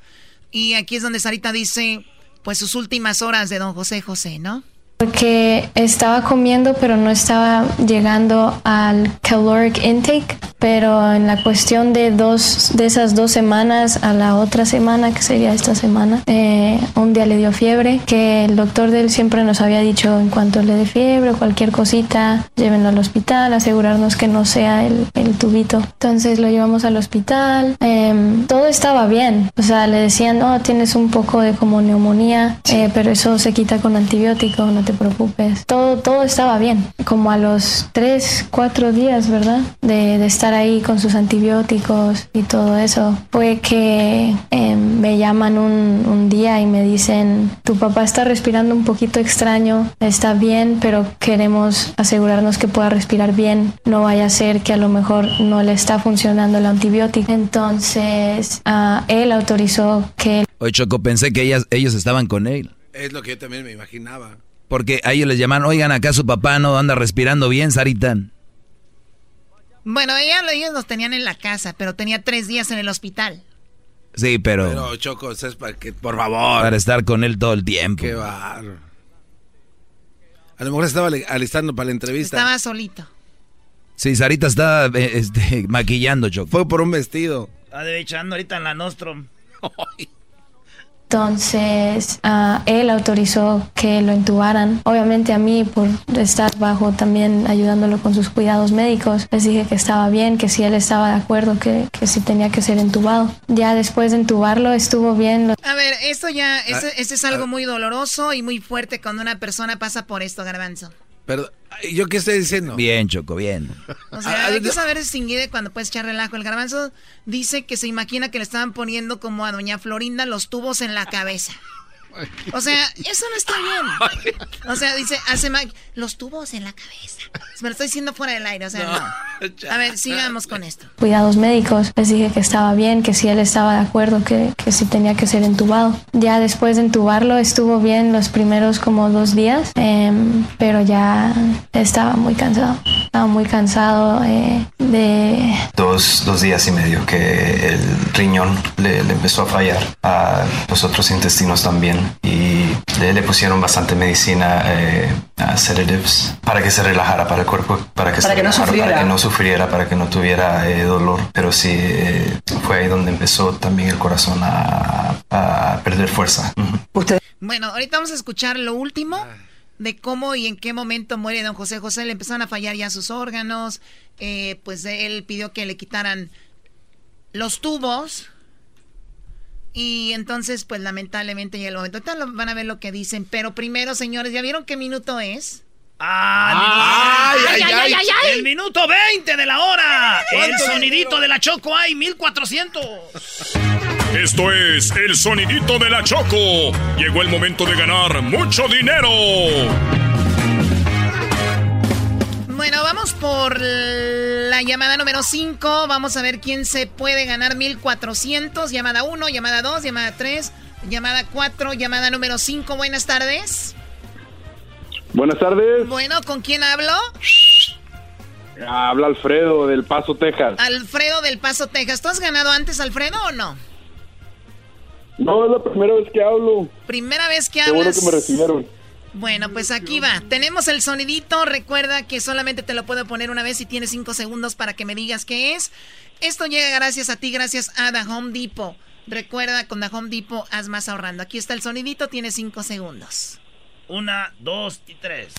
y aquí es donde Sarita dice, pues sus últimas horas de don José José, ¿no? Porque estaba comiendo, pero no estaba llegando al caloric intake. Pero en la cuestión de dos, de esas dos semanas a la otra semana, que sería esta semana, eh, un día le dio fiebre, que el doctor de él siempre nos había dicho en cuanto le dé fiebre o cualquier cosita, llévenlo al hospital, asegurarnos que no sea el, el tubito. Entonces lo llevamos al hospital, em, todo estaba bien, o sea, le decían, no, tienes un poco de como neumonía, eh, pero eso se quita con antibiótico, no te te preocupes. Todo, todo estaba bien. Como a los tres, cuatro días, ¿verdad? De, de estar ahí con sus antibióticos y todo eso, fue que eh, me llaman un, un día y me dicen, tu papá está respirando un poquito extraño, está bien, pero queremos asegurarnos que pueda respirar bien. No vaya a ser que a lo mejor no le está funcionando el antibiótico. Entonces, ah, él autorizó que... Oye, Choco, pensé que ellas, ellos estaban con él. Es lo que yo también me imaginaba. Porque a ellos les llaman, oigan, acá su papá no anda respirando bien, Sarita. Bueno, ella, ellos los tenían en la casa, pero tenía tres días en el hospital. Sí, pero... Pero, Choco, es para que, por favor. Para estar con él todo el tiempo. Qué barro. A lo mejor estaba alistando para la entrevista. Estaba solito. Sí, Sarita estaba eh, este, maquillando, Choco. Fue por un vestido. Está ahorita en la Nostrum. Entonces, ah, él autorizó que lo intubaran. Obviamente a mí, por estar bajo también ayudándolo con sus cuidados médicos, les dije que estaba bien, que si él estaba de acuerdo, que, que si tenía que ser intubado. Ya después de intubarlo, estuvo bien. A ver, esto ya, este, este es algo muy doloroso y muy fuerte cuando una persona pasa por esto, Garbanzo. Pero, ¿yo qué estoy diciendo? Bien, Choco, bien. O sea, hay que saber distinguir de cuando puedes echar relajo. El garbanzo dice que se imagina que le estaban poniendo como a doña Florinda los tubos en la cabeza. O sea, eso no está bien. O sea, dice, hace los tubos en la cabeza. Me lo estoy diciendo fuera del aire, o sea, no. A ver, sigamos con esto. Cuidados médicos, les dije que estaba bien, que si él estaba de acuerdo, que, que si tenía que ser entubado. Ya después de entubarlo estuvo bien los primeros como dos días, eh, pero ya estaba muy cansado. Estaba muy cansado eh, de... Dos, dos días y medio que el riñón le, le empezó a fallar. A los otros intestinos también y le, le pusieron bastante medicina, eh, sedatives, para que se relajara para el cuerpo, para que, Para se que no relajara, sufriera. para que no sufriera, para que no tuviera eh, dolor. Pero sí, eh, fue ahí donde empezó también el corazón a, a perder fuerza. Ujú. Bueno, ahorita vamos a escuchar lo último de cómo y en qué momento muere don José José. Le empezaron a fallar ya sus órganos. eh, pues él pidió que le quitaran los tubos. Y entonces, pues lamentablemente llega el momento. Ahorita lo- van a ver lo que dicen. Pero primero, señores, ¿ya vieron qué minuto es? ¡Ah! Ay, ay, ay, ay, ay. El minuto 20 de la hora. El ¿Cuánto sonidito de la Choco hay 1400. Esto es el sonidito de la Choco. Llegó el momento de ganar mucho dinero. Bueno, vamos por la llamada número 5. Vamos a ver quién se puede ganar 1400. Llamada 1, llamada 2, llamada 3, llamada 4, llamada número 5. Buenas tardes. Buenas tardes, Bueno, ¿con quién hablo? habla Alfredo del Paso, Texas. Alfredo del Paso, Texas. ¿Tú has ganado antes, Alfredo, o no? No, es la primera vez que hablo. Primera vez que Qué bueno hablas. que me recibieron. Bueno, pues aquí va. Tenemos el sonidito. Recuerda que solamente te lo puedo poner una vez y tienes cinco segundos para que me digas qué es. Esto llega gracias a ti, gracias a The Home Depot. Recuerda, con The Home Depot haz más ahorrando. Aquí está el sonidito, tienes cinco segundos. Una, dos y tres.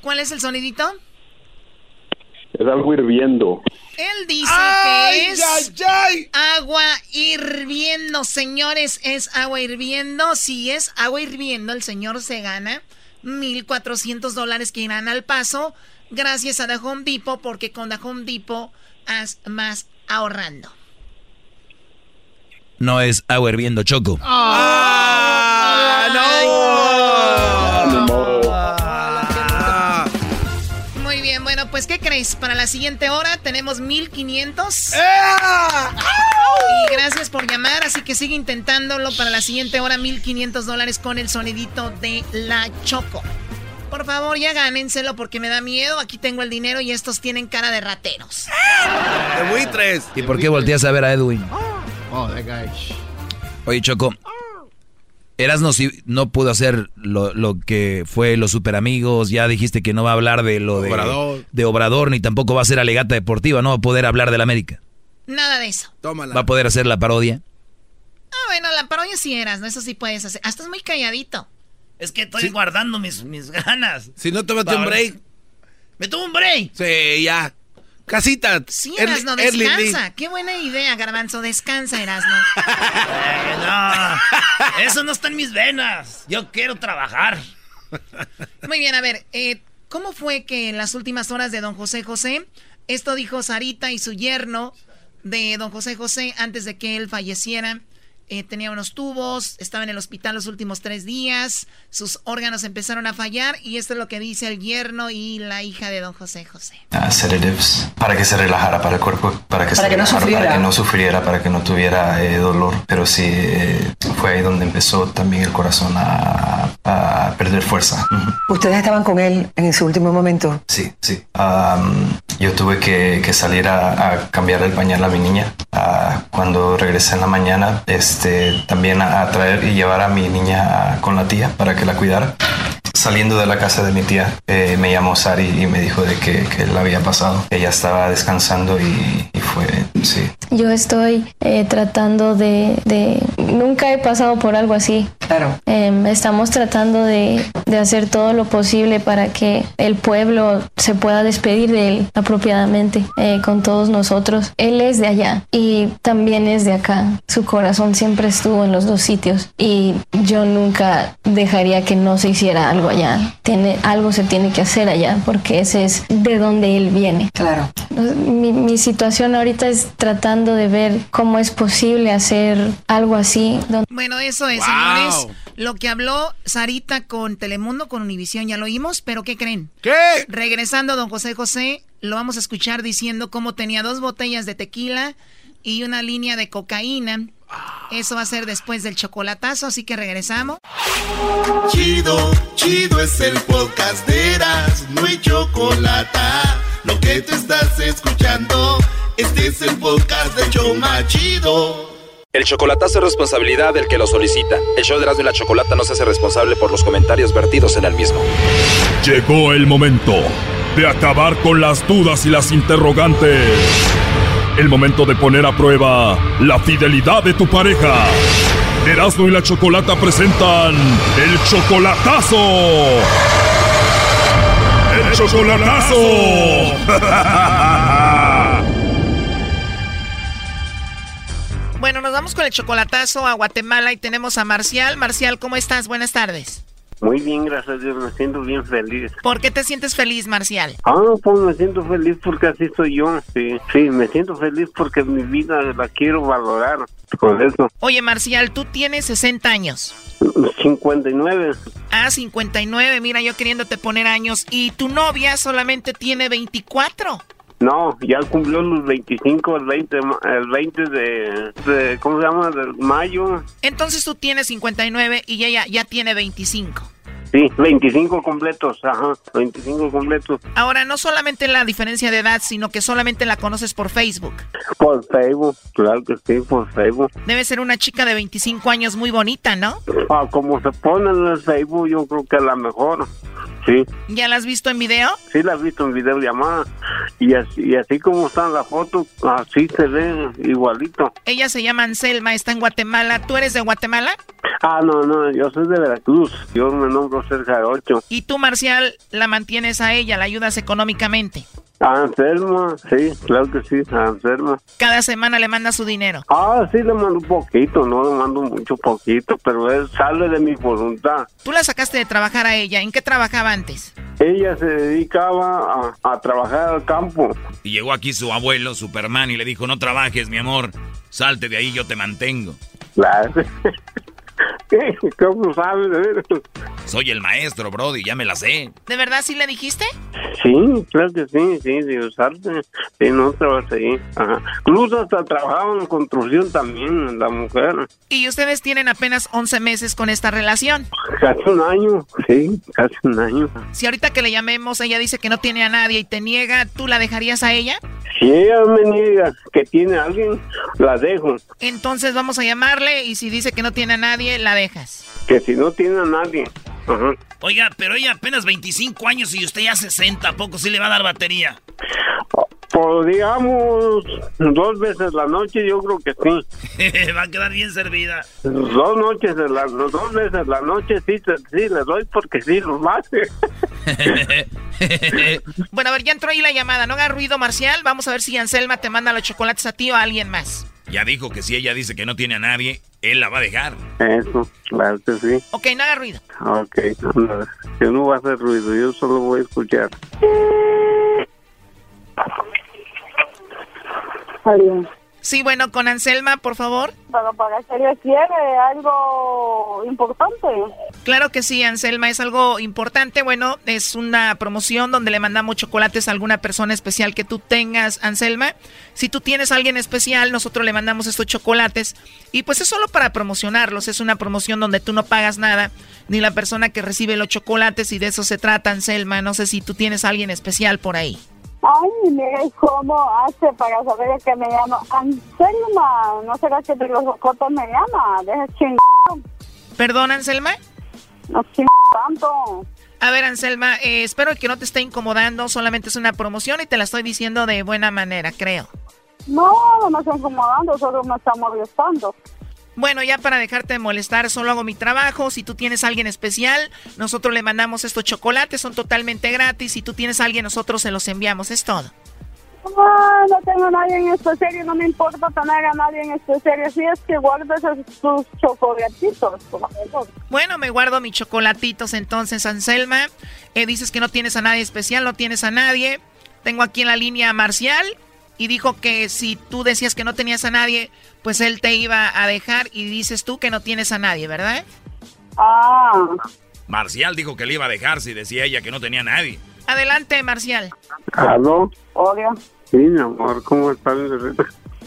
¿Cuál es el sonidito? Es algo hirviendo. Él dice ¡Ay, que es ay, ay! agua hirviendo, señores, es agua hirviendo. Si es agua hirviendo, el señor se gana 1.400 dólares que irán al paso gracias a Home Depot, porque con Home Depot haz más ahorrando. No es agua hirviendo, Choco. ¡Ah, Muy pues ¿qué crees? Para la siguiente hora tenemos 1500. Y gracias por llamar, así que sigue intentándolo para la siguiente hora 1500 dólares con el sonidito de la Choco. Por favor, ya gánenselo porque me da miedo. Aquí tengo el dinero y estos tienen cara de rateros. De buitres. ¿Y por qué volteas a ver a Edwin? Oh, that guy. Oye, Choco. Erasno sí no pudo hacer lo, lo que fue los super amigos. Ya dijiste que no va a hablar de lo de Obrador. de Obrador, ni tampoco va a ser alegata deportiva. No va a poder hablar de la América. Nada de eso. Tómala. Va a poder hacer la parodia. Ah, bueno, la parodia sí eras, ¿no? Eso sí puedes hacer. Ah, estás muy calladito. Es que estoy guardando mis, mis ganas. Si no, tómate un break. ¿Me tomo un break? Sí, ya. Casita. Sí, Erasno, descansa. Qué buena idea, Garbanzo. Descansa, Erasno. Eh, no, eso no está en mis venas. Yo quiero trabajar. Muy bien, a ver, eh, ¿cómo fue que en las últimas horas de don José José, esto dijo Sarita y su yerno de don José José antes de que él falleciera? Eh, tenía unos tubos, estaba en el hospital los últimos tres días, sus órganos empezaron a fallar y esto es lo que dice el yerno y la hija de don José José. Uh, sedatives para que se relajara para el cuerpo, para que, no sufriera. para que no sufriera, para que no tuviera eh, dolor. Pero sí, eh, fue ahí donde empezó también el corazón a, a perder fuerza. ¿Ustedes estaban con él en su último momento? Sí, sí. Um, yo tuve que, que salir a, a, cambiar el pañal a mi niña. Uh, cuando regresé en la mañana, este, también a, traer y llevar a mi niña con la tía para que la cuidara. Saliendo de la casa de mi tía, eh, me llamó Sari y me dijo de que, que le había pasado. Ella estaba descansando y, fue, sí. Yo estoy eh, tratando de, de, Nunca he pasado por algo así. Claro. Em, estamos tratando de, de, hacer todo lo posible para que el pueblo se pueda despedir de él apropiadamente eh, con todos nosotros. Él es de allá y también es de acá. Su corazón siempre estuvo en los dos sitios y yo nunca dejaría que no se hiciera algo allá. Tiene, algo se tiene que hacer allá porque ese es de donde él viene. Claro. Mi, mi situación ahorita es tratando de ver cómo es posible hacer algo así. Bueno, eso es, señores. Lo que habló Sarita con Telemundo, con Univisión, ya lo oímos, pero ¿qué creen? ¿Qué? Regresando, don José José, lo vamos a escuchar diciendo cómo tenía dos botellas de tequila y una línea de cocaína. Eso va a ser después del chocolatazo, así que regresamos. Chido, chido es el podcast de Eras, no hay chocolate. Lo que te estás escuchando, este es el podcast de Choma Chido. El chocolatazo es responsabilidad del que lo solicita. El show de Erasmo y la Chocolata no se hace responsable por los comentarios vertidos en el mismo. Llegó el momento de acabar con las dudas y las interrogantes. El momento de poner a prueba la fidelidad de tu pareja. Erasmo y la Chocolata presentan el chocolatazo. ¡El chocolatazo! Bueno, nos vamos con el chocolatazo a Guatemala y tenemos a Marcial. Marcial, ¿cómo estás? Buenas tardes. Muy bien, gracias a Dios, me siento bien feliz. ¿Por qué te sientes feliz, Marcial? Ah, pues me siento feliz porque así soy yo, sí. Sí, me siento feliz porque mi vida la quiero valorar con eso. Oye, Marcial, tú tienes 60 años. 59. Ah, 59, mira, yo queriéndote poner años. ¿Y tu novia solamente tiene 24? No, ya cumplió los 25, el 20, el 20 de, ¿cómo se llama? De mayo. Entonces tú tienes 59 y ella ya tiene 25. Sí, 25 completos, ajá, 25 completos. Ahora, no solamente la diferencia de edad, sino que solamente la conoces por Facebook. Por Facebook, claro que sí, por Facebook. Debe ser una chica de 25 años muy bonita, ¿no? Ah, como se pone en el Facebook, yo creo que la mejor. Sí. ¿Ya la has visto en video? Sí, la has visto en video llamada. Y así, y así como está en la foto, así se ve igualito. Ella se llama Anselma, está en Guatemala. ¿Tú eres de Guatemala? Ah, no, no, yo soy de Veracruz. Yo me nombro cerca de ocho. ¿Y tú, Marcial, la mantienes a ella, la ayudas económicamente? A Anselma, sí, claro que sí, a Anselma. Cada semana le manda su dinero. Ah, sí, le mando un poquito, no le mando mucho poquito, pero él sale de mi voluntad. Tú la sacaste de trabajar a ella, ¿en qué trabajaba antes? Ella se dedicaba a, a trabajar al campo. Y llegó aquí su abuelo, Superman, y le dijo, no trabajes, mi amor, salte de ahí, yo te mantengo. Claro. ¿Cómo sabes? Soy el maestro, Brody, ya me la sé. ¿De verdad sí le dijiste? Sí, claro que sí, sí, de usarte. Sí, no trabajé ahí. Ajá. Incluso hasta trabajaba en construcción también, la mujer. ¿Y ustedes tienen apenas 11 meses con esta relación? Casi un año, sí, casi un año. Si ahorita que le llamemos ella dice que no tiene a nadie y te niega, ¿tú la dejarías a ella? Si ella me niega que tiene a alguien, la dejo. Entonces vamos a llamarle y si dice que no tiene a nadie, la dejas. Que si no tiene a nadie. Oiga, pero ella apenas 25 años y usted ya 60, ¿a poco sí le va a dar batería? Pues digamos, dos veces la noche yo creo que sí. va a quedar bien servida. Dos noches, de la, dos veces la noche sí, sí le doy porque sí lo hace. bueno, a ver, ya entró ahí la llamada. No haga ruido, Marcial. Vamos a ver si Anselma te manda los chocolates a ti o a alguien más. Ya dijo que si ella dice que no tiene a nadie, él la va a dejar. Eso, claro que sí. Ok, no haga ruido. Ok, no, yo no voy a hacer ruido, yo solo voy a escuchar. Adiós. Sí, bueno, con Anselma, por favor. Para le quiere algo importante. Claro que sí, Anselma, es algo importante. Bueno, es una promoción donde le mandamos chocolates a alguna persona especial que tú tengas, Anselma. Si tú tienes a alguien especial, nosotros le mandamos estos chocolates. Y pues es solo para promocionarlos. Es una promoción donde tú no pagas nada, ni la persona que recibe los chocolates, y de eso se trata, Anselma. No sé si tú tienes a alguien especial por ahí. Ay, mire cómo hace para saber que me llama Anselma. ¿No será que de los cocotos me llama? Deja chingado. ¿Perdón, Anselma? No ching tanto. A ver, Anselma, eh, espero que no te esté incomodando. Solamente es una promoción y te la estoy diciendo de buena manera, creo. No, no me está incomodando, solo me está molestando. Bueno, ya para dejarte de molestar, solo hago mi trabajo. Si tú tienes a alguien especial, nosotros le mandamos estos chocolates, son totalmente gratis. Si tú tienes a alguien, nosotros se los enviamos, es todo. No tengo a nadie en especial y no me importa tener a nadie en especial. Si es que guardes tus chocolatitos, por favor. Bueno, me guardo mis chocolatitos entonces, Anselma. Eh, dices que no tienes a nadie especial, no tienes a nadie. Tengo aquí en la línea a Marcial y dijo que si tú decías que no tenías a nadie, pues él te iba a dejar y dices tú que no tienes a nadie, ¿verdad? Ah. Marcial dijo que le iba a dejar si decía ella que no tenía a nadie. Adelante, Marcial. ¿Aló? Hola. Sí, mi amor, ¿cómo estás?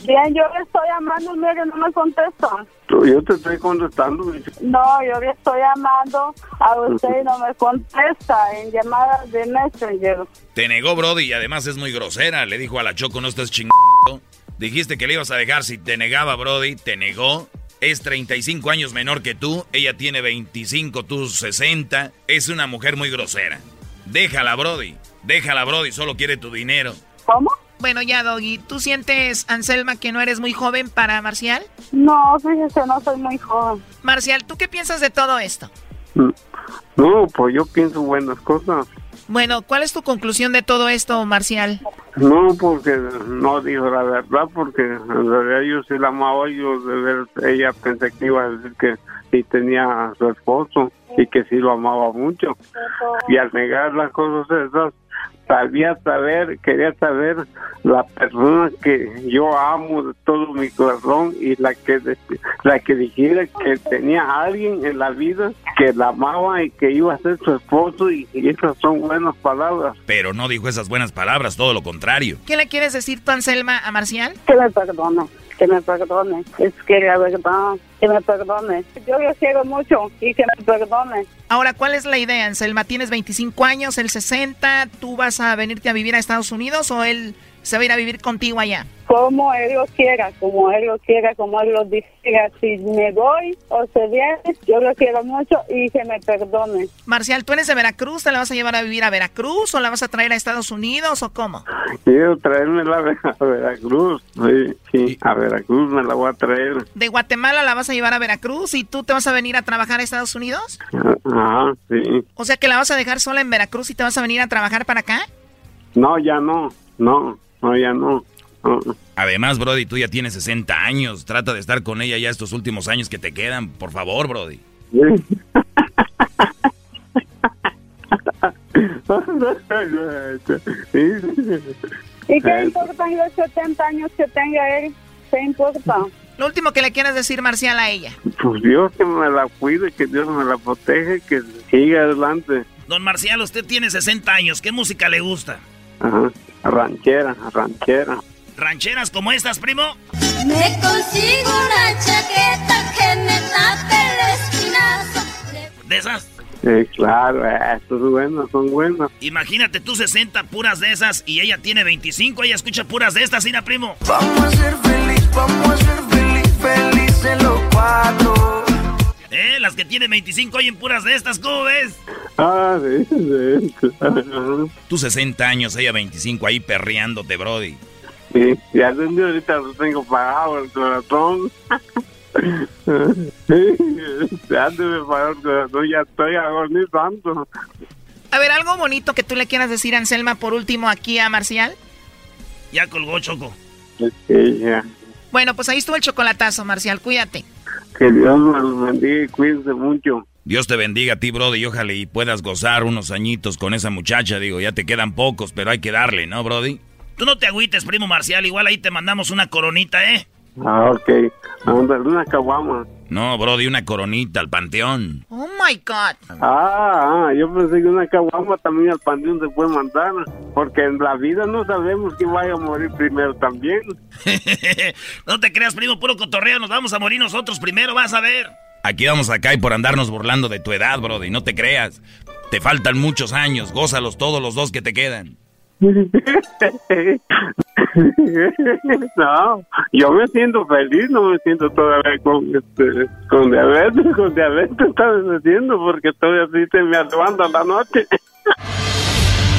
Bien, yo le estoy llamando, mire, no me contesta. Yo te estoy contestando. No, yo le estoy llamando a usted y no me contesta en llamadas de Messenger. Te negó, Brody, y además es muy grosera. Le dijo a la Choco, no estás chingando. Dijiste que le ibas a dejar si te negaba, Brody. Te negó. Es 35 años menor que tú. Ella tiene 25, tú 60. Es una mujer muy grosera. Déjala, Brody. Déjala, Brody. Solo quiere tu dinero. ¿Cómo? Bueno, ya, Doggy. ¿Tú sientes, Anselma, que no eres muy joven para Marcial? No, fíjese, no soy muy joven. Marcial, ¿tú qué piensas de todo esto? No, pues yo pienso buenas cosas. Bueno, ¿cuál es tu conclusión de todo esto, Marcial? No, porque no dijo la verdad, porque en realidad yo sí la amaba, yo de ver, ella pensé que iba a decir que sí tenía a su esposo y que sí lo amaba mucho. Y al negar las cosas esas, sabía saber, quería saber la persona que yo amo de todo mi corazón y la que la que dijera que tenía a alguien en la vida que la amaba y que iba a ser su esposo y, y esas son buenas palabras. Pero no dijo esas buenas palabras, todo lo contrario. ¿Qué le quieres decir tú, Anselma, a Marcial? Que me perdone, que me perdone. Es que la verdad, que me perdone. Yo lo quiero mucho y que me perdone. Ahora, ¿cuál es la idea, Anselma? Tienes 25 años, él 60, ¿tú vas a venirte a vivir a Estados Unidos o él se va a ir a vivir contigo allá? Como él lo quiera, como él lo quiera, como él lo diga. Si me voy o se viene, yo lo quiero mucho y que me perdone. Marcial, ¿tú eres de Veracruz? ¿Te la vas a llevar a vivir a Veracruz o la vas a traer a Estados Unidos o cómo? Quiero traérmela a Veracruz. Sí, sí, a Veracruz me la voy a traer. ¿De Guatemala la vas a llevar a Veracruz y tú te vas a venir a trabajar a Estados Unidos? Ajá, sí. O sea que la vas a dejar sola en Veracruz y te vas a venir a trabajar para acá? No, ya no, no, no, ya no. Además, Brody, tú ya tienes 60 años. Trata de estar con ella ya estos últimos años que te quedan. Por favor, Brody. ¿Y qué importa los 70 años que tenga él? ¿Qué importa? Lo último que le quieras decir, Marcial, a ella. Pues Dios que me la cuide, que Dios me la protege, que siga adelante. Don Marcial, usted tiene 60 años. ¿Qué música le gusta? Ajá, ranchera, ranchera. ¿Rancheras como estas, primo? Me consigo una chaqueta que me tape el espinazo. ¿De esas? Sí, claro, estos son buenos, son buenos. Imagínate tú 60 puras de esas y ella tiene 25, ella escucha puras de estas, Ina, primo. Vamos a ser feliz, vamos a ser feliz, felices los cuatro. ¿Eh? Las que tienen 25 oyen puras de estas, ¿cómo ves? Ah, sí, sí, claro. Tú 60 años, ella 25 ahí perreándote, Brody. Sí, ya entendí, ahorita lo tengo pagado el corazón. sí, ya me pagó el corazón, ya estoy agonizando. A ver, algo bonito que tú le quieras decir, Anselma, por último aquí a Marcial. Ya colgó Choco. Sí, ya. Bueno, pues ahí estuvo el chocolatazo, Marcial, cuídate. Que Dios me los bendiga y cuídense mucho. Dios te bendiga a ti, Brody, y ojalá y puedas gozar unos añitos con esa muchacha. Digo, ya te quedan pocos, pero hay que darle, ¿no, Brody? Tú no te agüites, primo Marcial. Igual ahí te mandamos una coronita, ¿eh? Ah, ok. Una caguama. No, Brody, una coronita al panteón. Oh my God. Ah, ah, yo pensé que una caguama también al panteón se puede mandar. Porque en la vida no sabemos quién vaya a morir primero también. no te creas, primo, puro cotorreo. Nos vamos a morir nosotros primero, vas a ver. Aquí vamos acá y por andarnos burlando de tu edad, Brody. No te creas. Te faltan muchos años. Gózalos todos los dos que te quedan. no, yo me siento feliz, no me siento todavía con, este, con diabetes, con diabetes estás diciendo porque estoy así, se me levanta la noche.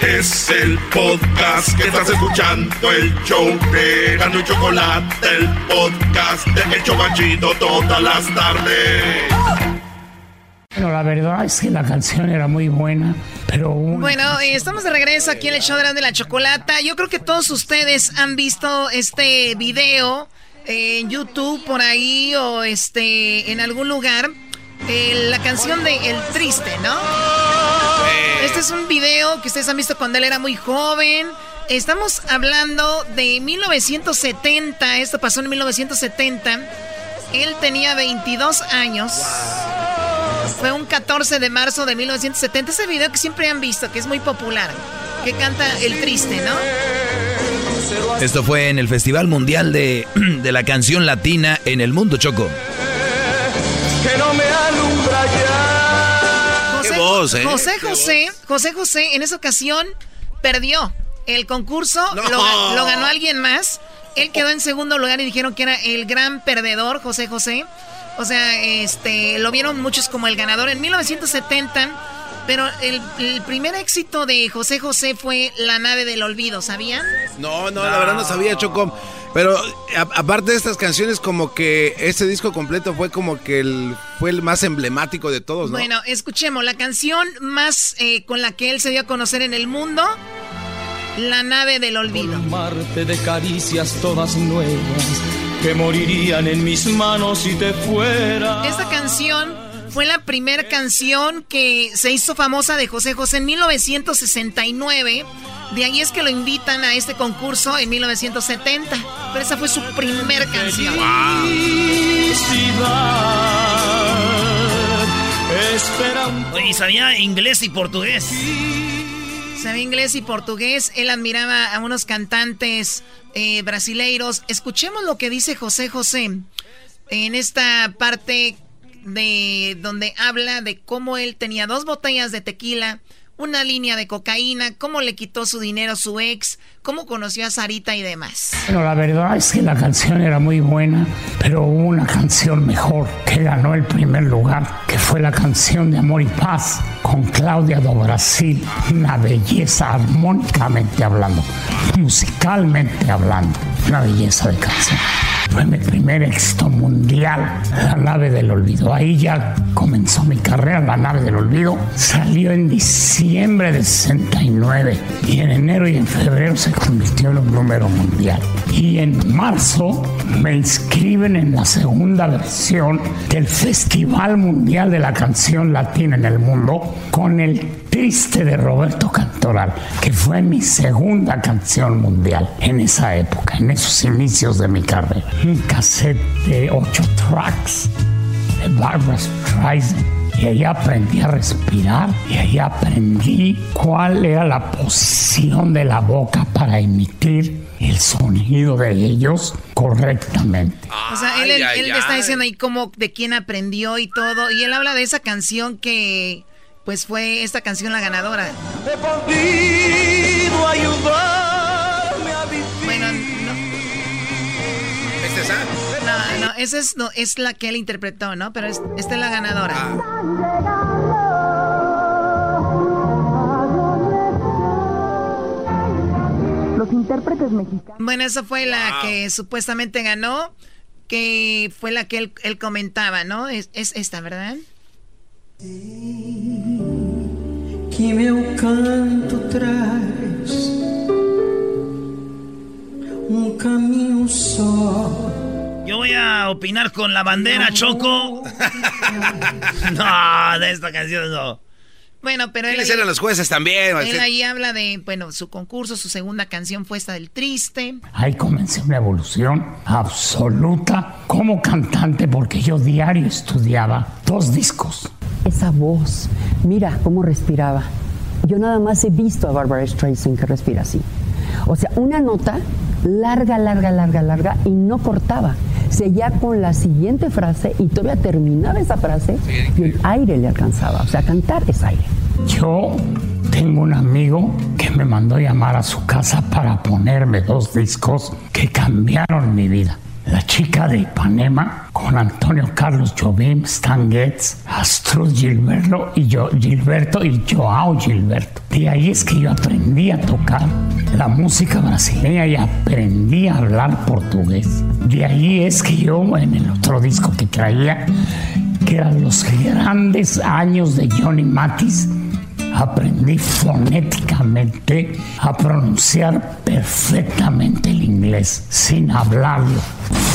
Es el podcast que estás escuchando, el show de Gano y Chocolate, el podcast de El Chocachito todas las tardes. Bueno, la verdad es que la canción era muy buena, pero... Bueno, eh, estamos de regreso aquí en el show de de la Chocolata. Yo creo que todos ustedes han visto este video en YouTube por ahí o este en algún lugar. Eh, la canción de El Triste, ¿no? Este es un video que ustedes han visto cuando él era muy joven. Estamos hablando de 1970. Esto pasó en 1970. Él tenía 22 años. Fue un 14 de marzo de 1970. Ese video que siempre han visto, que es muy popular. Que canta El Triste, ¿no? Esto fue en el Festival Mundial de, de la Canción Latina en el Mundo Choco. Que no me alumbra ya. José, voz, ¿eh? José Qué José, José José en esa ocasión perdió el concurso, No. lo, lo ganó alguien más. Él quedó en segundo lugar y dijeron que era el gran perdedor, José José. O sea, este, lo vieron muchos como el ganador en 1970. Pero el, el primer éxito de José José fue La nave del olvido, ¿sabían? No, no, la verdad no sabía, Choco. Pero a- aparte de estas canciones, como que ese disco completo fue como que el, fue el más emblemático de todos, ¿no? Bueno, escuchemos la canción más eh, con la que él se dio a conocer en el mundo, La nave del olvido. Marte de caricias todas nuevas que morirían en mis manos si te fuera. Esta canción fue la primera canción que se hizo famosa de José José en 1969. De ahí es que lo invitan a este concurso en 1970. Pero esa fue su primer canción. Oye, ¿y sabía inglés y portugués. Sabía inglés y portugués. Él admiraba a unos cantantes eh, brasileiros. Escuchemos lo que dice José José en esta parte de donde habla de cómo él tenía dos botellas de tequila, una línea de cocaína, cómo le quitó su dinero a su ex, cómo conoció a Sarita y demás. Bueno, la verdad es que la canción era muy buena, pero hubo una canción mejor que ganó el primer lugar, que fue la canción de Amor y Paz con Claudia do Brasil. Una belleza armónicamente hablando, musicalmente hablando, una belleza de canción. Fue mi primer éxito mundial, La nave del olvido. Ahí ya comenzó mi carrera, La nave del olvido. Salió en diciembre de 69 y en enero y en febrero se convirtió en un número mundial. Y en marzo me inscriben en la segunda versión del Festival Mundial de la Canción Latina en el Mundo con el Triste de Roberto Cantoral, que fue mi segunda canción mundial en esa época, en esos inicios de mi carrera. Un cassette de ocho tracks de Barbara Streisand. Y ahí aprendí a respirar y ahí aprendí cuál era la posición de la boca para emitir el sonido de ellos correctamente. O sea, él, él- Ay, él ay, está diciendo ahí cómo, de quién aprendió y todo. Y él habla de esa canción que, pues fue esta canción la ganadora. He podido ayudarme No, no, esa es, no, es la que él interpretó, ¿no? Pero esta es la ganadora. Ah. Los intérpretes mexicanos. Bueno, esa fue la que supuestamente ganó, que fue la que él, comentaba, ¿no? Es, esta, ¿verdad? Que meu canto traz um caminho só. Yo voy a opinar con la bandera, Choco. no, de esta canción no. Bueno, pero él. ¿Quiénes eran los jueces también? Él ahí habla de, bueno, su concurso, su segunda canción fue esta del triste. Ahí comencé una evolución absoluta como cantante porque yo diario estudiaba dos discos. Esa voz, mira cómo respiraba. Yo nada más he visto a Barbara Streisand que respira así. O sea, una nota larga, larga, larga, larga y no cortaba. Seguía con la siguiente frase y todavía terminaba esa frase y el aire le alcanzaba. O sea, cantar es aire. Yo tengo un amigo que me mandó llamar a su casa para ponerme dos discos que cambiaron mi vida. La chica de Ipanema con Antonio Carlos Jobim, Stan Getz, Astrud Gilberto y Gilberto y Joao Gilberto. De ahí es que yo aprendí a tocar la música brasileña y aprendí a hablar portugués. De ahí es que yo en el otro disco que traía, que eran los grandes años de Johnny Matis, aprendí fonéticamente a pronunciar perfectamente el inglés sin hablarlo.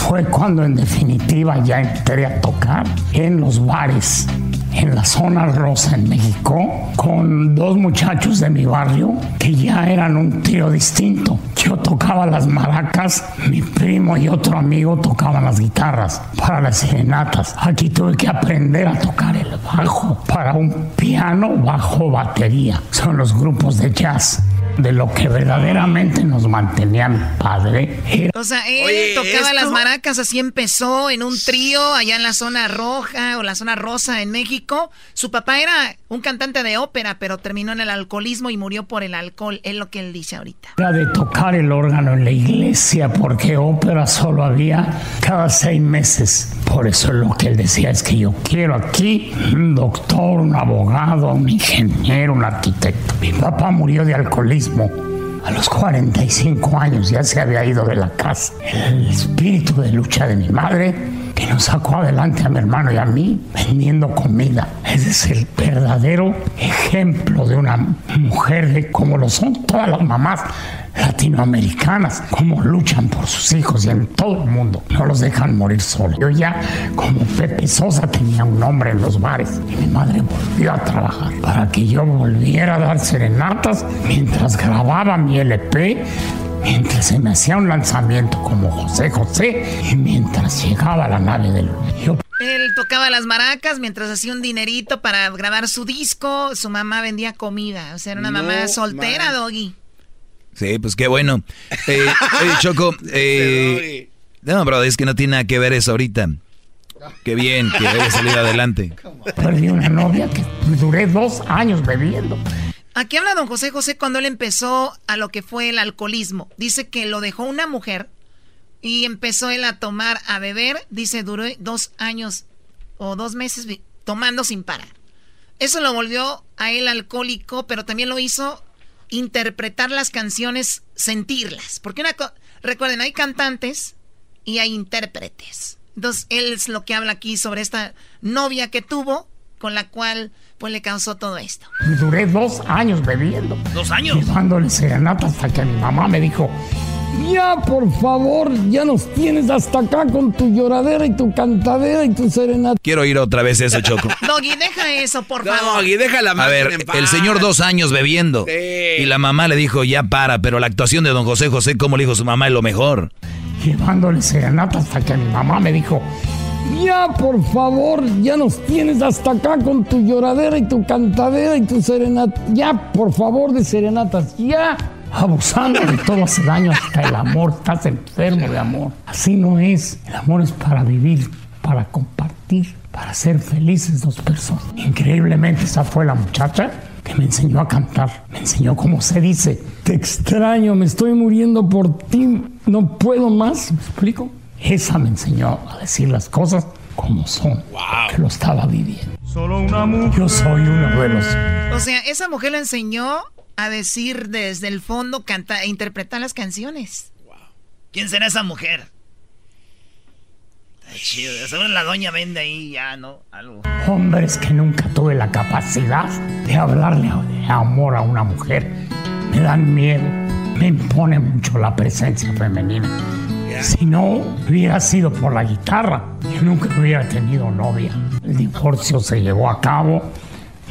Fue cuando en definitiva ya entré a tocar en los bares en la zona rosa en México con dos muchachos de mi barrio que ya eran un trío distinto. Yo tocaba las maracas, mi primo y otro amigo tocaban las guitarras para las serenatas. Aquí tuve que aprender a tocar el bajo para un piano bajo batería. Son los grupos de jazz de lo que verdaderamente nos mantenía mi padre. O sea, él tocaba las maracas, así empezó en un trío allá en la zona roja o la zona rosa en México. Su papá era un cantante de ópera, pero terminó en el alcoholismo y murió por el alcohol, es lo que él dice ahorita. Era de tocar el órgano en la iglesia, porque ópera solo había cada seis meses. Por eso lo que él decía es que yo quiero aquí un doctor, un abogado, un ingeniero, un arquitecto. Mi papá murió de alcoholismo. A los 45 años ya se había ido de la casa. El espíritu de lucha de mi madre que nos sacó adelante a mi hermano y a mí vendiendo comida. Ese es el verdadero ejemplo de una mujer de como lo son todas las mamás latinoamericanas, cómo luchan por sus hijos y en todo el mundo. No los dejan morir solos. Yo ya, como Pepe Sosa, tenía un nombre en los bares y mi madre volvió a trabajar para que yo volviera a dar serenatas mientras grababa mi LP mientras se me hacía un lanzamiento como José José y mientras llegaba la nave del... Yo... Él tocaba las maracas mientras hacía un dinerito para grabar su disco, su mamá vendía comida, o sea, era una mamá soltera, Doggy. Sí, pues qué bueno. Eh, oye, Choco, eh, no, bro, es que no tiene nada que ver eso ahorita. Qué bien que haya salido adelante. Perdí una novia que duré dos años bebiendo. Aquí habla don José José cuando él empezó a lo que fue el alcoholismo. Dice que lo dejó una mujer y empezó él a tomar, a beber. Dice, duró dos años o dos meses tomando sin parar. Eso lo volvió a él alcohólico, pero también lo hizo interpretar las canciones, sentirlas. Porque una recuerden, hay cantantes y hay intérpretes. Entonces, él es lo que habla aquí sobre esta novia que tuvo, con la cual pues le causó todo esto. Duré dos años bebiendo. ¿Dos años? Llevándole serenata hasta que mi mamá me dijo, ya, por favor, ya nos tienes hasta acá con tu lloradera y tu cantadera y tu serenata. Quiero ir otra vez eso, Choco. Doggy, deja eso, por favor. Doggy, deja la A ver, el señor dos años bebiendo. Y la mamá le dijo, ya para, pero la actuación de don José José, como le dijo su mamá, es lo mejor. Llevándole serenata hasta que mi mamá me dijo, ya, por favor, ya nos tienes hasta acá con tu lloradera y tu cantadera y tu serenata. Ya, por favor, de serenatas, ya. Abusando de todo hace daño hasta el amor. Estás enfermo de amor. Así no es. El amor es para vivir, para compartir, para ser felices dos personas. Increíblemente, esa fue la muchacha que me enseñó a cantar. Me enseñó cómo se dice. Te extraño, me estoy muriendo por ti. No puedo más. ¿Me explico? Esa me enseñó a decir las cosas como son, que lo estaba viviendo. Solo una mujer. Yo soy uno de los. O sea, esa mujer le enseñó a decir desde el fondo, canta, e interpretar las canciones. ¿Quién será esa mujer? Está chido. Seguro la doña vende ahí ya, ¿no? Algo. Hombres que nunca tuve la capacidad de hablarle de amor a una mujer. Me dan miedo. Me impone mucho la presencia femenina. Si no hubiera sido por la guitarra, yo nunca hubiera tenido novia. El divorcio se llevó a cabo.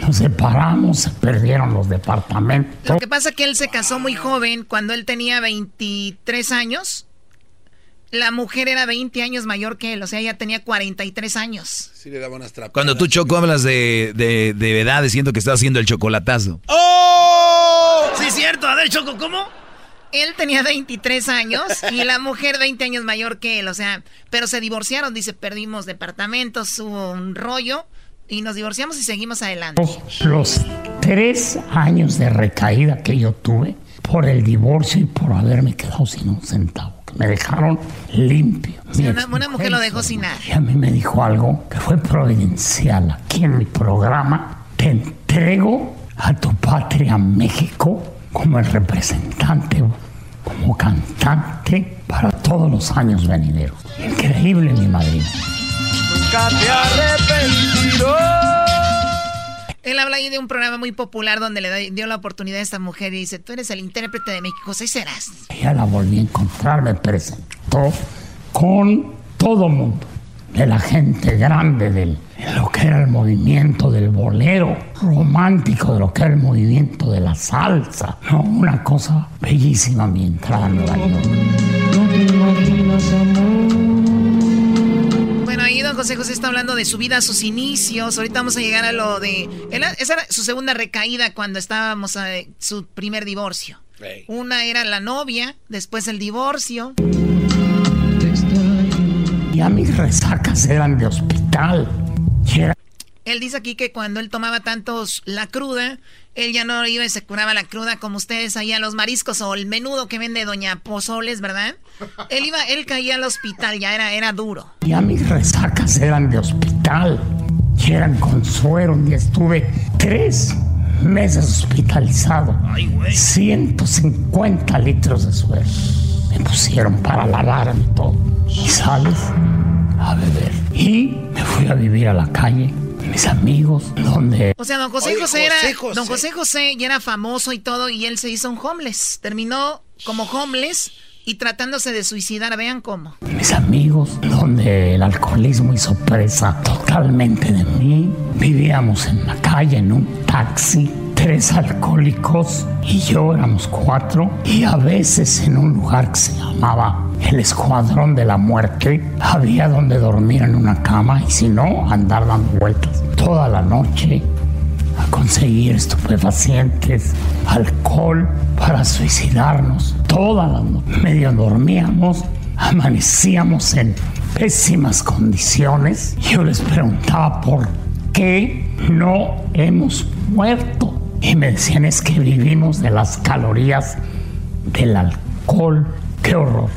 Nos separamos, se perdieron los departamentos. Lo que pasa es que él se casó muy joven, cuando él tenía 23 años. La mujer era 20 años mayor que él, o sea, ella tenía 43 años. Sí, le daba unas trapadas. Cuando tú, Choco, hablas de, de, de edad, siento que estás haciendo el chocolatazo. ¡Oh! Sí, es cierto. A ver, Choco, ¿cómo? Él tenía 23 años y la mujer 20 años mayor que él, o sea, pero se divorciaron, dice, perdimos departamentos, hubo un rollo y nos divorciamos y seguimos adelante. Los tres años de recaída que yo tuve por el divorcio y por haberme quedado sin un centavo. que Me dejaron limpio. O sea, Mi una, una mujer lo dejó sin nada. y a mí me dijo algo que fue providencial. Aquí en mi programa te entrego a tu patria México como el representante, como cantante para todos los años venideros. Increíble, mi madrina. Nunca te arrepentirás. Él habla ahí de un programa muy popular donde le dio la oportunidad a esta mujer y dice, tú eres el intérprete de México, sí serás. Ya la volví a encontrar, me presentó con todo mundo, de la gente grande, del, de lo que era el movimiento del bolero, romántico, de lo que era el movimiento de la salsa. No, una cosa bellísima mi entrada a Nueva York. Bueno, ahí don José José está hablando de su vida, sus inicios. Ahorita vamos a llegar a lo de... esa era su segunda recaída cuando estábamos a su primer divorcio. Una era la novia, después el divorcio. Ya mis resacas eran de hospital. Y era Él dice aquí que cuando él tomaba tantos la cruda, él ya no iba y se curaba la cruda como ustedes allá los mariscos o el menudo que vende Doña Pozoles, ¿verdad? Él iba, él caía al hospital, ya era, era duro. Ya mis resacas eran de hospital y eran con suero. Día estuve tres meses hospitalizado. 150 litros de suero. Me pusieron para lavarme todo. Y sales a beber. Y me fui a vivir a la calle. Mis amigos, donde O sea, don José Oye, José era, José José. don José José ya era famoso y todo y él se hizo un homeless. Terminó como homeless y tratándose de suicidar, vean cómo. mis amigos, donde el alcoholismo hizo presa totalmente de mí. Vivíamos en la calle, en un taxi, tres alcohólicos y yo éramos cuatro. Y a veces en un lugar que se llamaba el Escuadrón de la Muerte, había donde dormir en una cama y si no, andar dando vueltas toda la noche a conseguir estupefacientes, alcohol para suicidarnos. Todas las noches medio dormíamos, amanecíamos en pésimas condiciones. Yo les preguntaba por qué no hemos muerto. Y me decían es que vivimos de las calorías del alcohol. ¡Qué horror!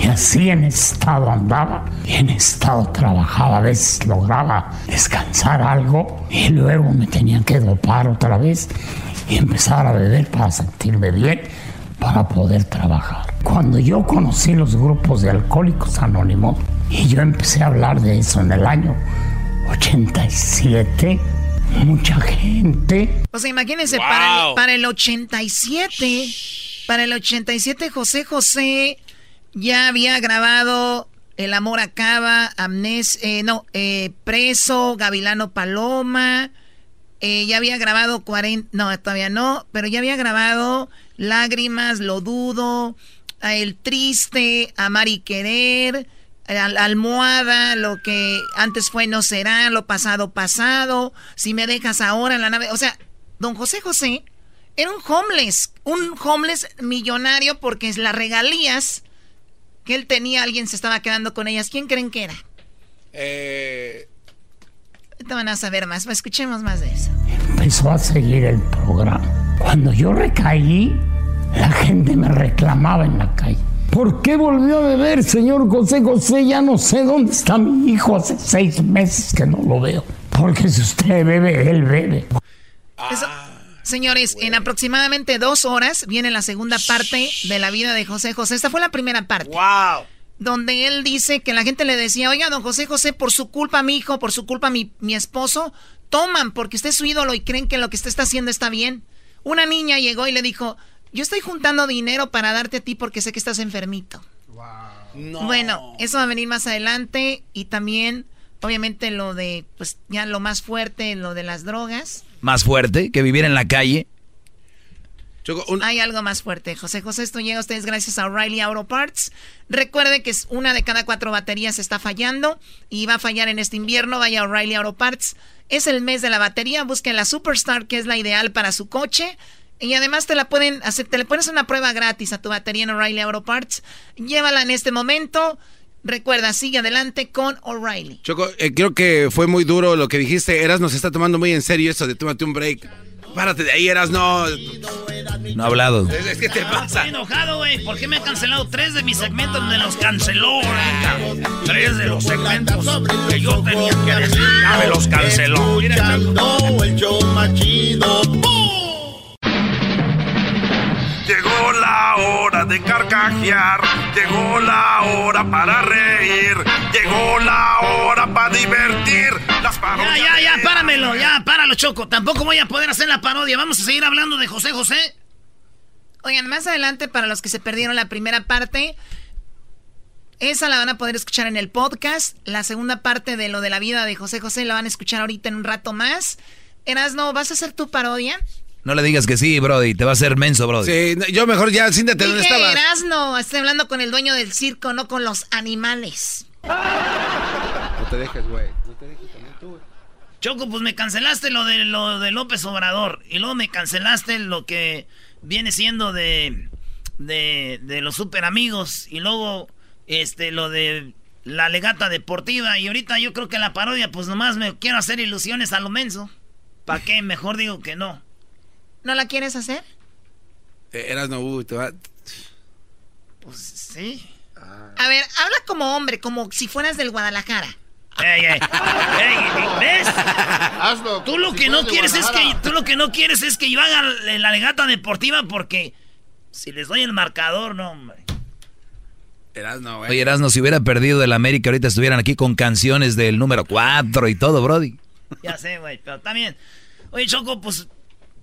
Y así en estado andaba y en estado trabajaba. A veces lograba descansar algo y luego me tenía que dopar otra vez y empezar a beber para sentirme bien, para poder trabajar. Cuando yo conocí los grupos de alcohólicos anónimos y yo empecé a hablar de eso en el año 87, mucha gente O sea, imagínense, Wow. para, el, para el 87, para el 87 José José ya había grabado El amor acaba, Amnes, eh, no, eh, Preso, Gavilano Paloma, eh, ya había grabado 40, no, todavía no, pero ya había grabado Lágrimas, Lo Dudo, El Triste, Amar y Querer, Al- Almohada, lo que antes fue no será, lo pasado pasado, si me dejas ahora en la nave, o sea, don José José era un homeless, un homeless millonario porque las regalías que él tenía, alguien se estaba quedando con ellas. ¿Quién creen que era? Eh, Ahorita van a saber más, escuchemos más de eso. empezó a seguir el programa. Cuando yo recaí, la gente me reclamaba en la calle. ¿Por qué volvió a beber, señor José José? Ya no sé dónde está mi hijo. Hace seis meses que no lo veo. Porque si usted bebe, él bebe. Eso- Señores, en aproximadamente dos horas viene la segunda parte de la vida de José José. Esta fue la primera parte. ¡Wow! Donde él dice que la gente le decía, oiga, don José José, por su culpa mi hijo, por su culpa mi, mi esposo, toman porque usted es su ídolo y creen que lo que usted está haciendo está bien. Una niña llegó y le dijo, yo estoy juntando dinero para darte a ti porque sé que estás enfermito. Bueno, eso va a venir más adelante y también, obviamente, lo de, pues ya lo más fuerte, lo de las drogas. Más fuerte que vivir en la calle. Hay algo más fuerte. José José, esto llega a ustedes gracias a O'Reilly Auto Parts. Recuerde que es una de cada cuatro baterías está fallando y va a fallar en este invierno. Vaya a O'Reilly Auto Parts. Es el mes de la batería. Busquen la Superstar, que es la ideal para su coche. Y además te la pueden hacer, te le pones una prueba gratis a tu batería en O'Reilly Auto Parts. Llévala en este momento. Recuerda, sigue adelante con O'Reilly. Choco, eh, creo que fue muy duro lo que dijiste. Eras nos está tomando muy en serio eso de tómate un break. Párate de ahí, Eras no. No ha hablado. Es, que te pasa. Estoy enojado, güey. ¿Por qué me han cancelado tres de mis segmentos? Me los canceló ahorita. Tres de los segmentos que yo tenía que decir. Ya me los canceló. Escuchando el show. Llegó la hora de carcajear, llegó la hora para reír, llegó la hora para divertir. Las Ya, parodias ya, ya, de- páramelo, ya, páralo, Choco. Tampoco voy a poder hacer la parodia. Vamos a seguir hablando de José José. Oigan, más adelante, para los que se perdieron la primera parte, esa la van a poder escuchar en el podcast. La segunda parte de lo de la vida de José José la van a escuchar ahorita en un rato más. Erasno, ¿vas a hacer tu parodia? No le digas que sí, Brody. Te va a hacer menso, Brody. Sí, yo mejor ya, siéntate donde estabas. Erasno, estoy hablando con el dueño del circo, no con los animales. No te dejes, güey. No te dejes también tú, güey. Choco, pues me cancelaste lo de lo de López Obrador. Y luego me cancelaste lo que viene siendo de. de, de los super amigos. Y luego, este, lo de la legata deportiva. Y ahorita yo creo que la parodia, pues nomás me quiero hacer ilusiones a lo menso. ¿Para qué? Mejor digo que no. ¿No la quieres hacer? Eh, Eras no, uy, te va. Pues sí. A ver, habla como hombre, como si fueras del Guadalajara. Ey, ey, ey, ¿ves? Hazlo. Tú lo si que no quieres es que tú lo que no quieres es que yo haga la legata deportiva porque si les doy el marcador, no, hombre. Eras no, güey. Oye, Erasmo, si hubiera perdido el América, ahorita estuvieran aquí con canciones del número 4 y todo, Brody. Ya sé, güey, pero también. Oye, Choco, pues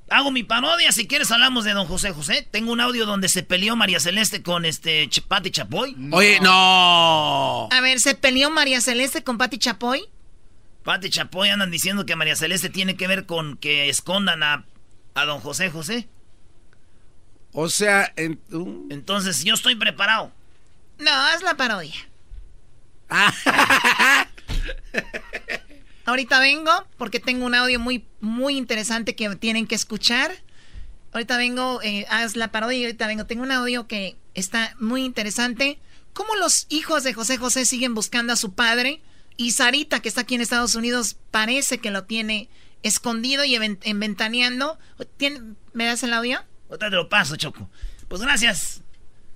hago mi parodia. Si quieres, hablamos de don José José. Tengo un audio donde se peleó María Celeste con este Ch- Pati Chapoy. Oye, no. A ver, ¿se peleó María Celeste con Pati Chapoy? Pati Chapoy andan diciendo que María Celeste tiene que ver con que escondan a, a don José José. O sea, en, Entonces, yo estoy preparado. No, haz la parodia. Ahorita vengo porque tengo un audio muy, muy interesante que tienen que escuchar. Ahorita vengo, eh, haz la parodia y ahorita vengo. Tengo un audio que está muy interesante. ¿Cómo los hijos de José José siguen buscando a su padre? Y Sarita, que está aquí en Estados Unidos, parece que lo tiene escondido y. ¿Tiene- ¿Me das el audio? Ahorita te lo paso, Choco. Pues gracias.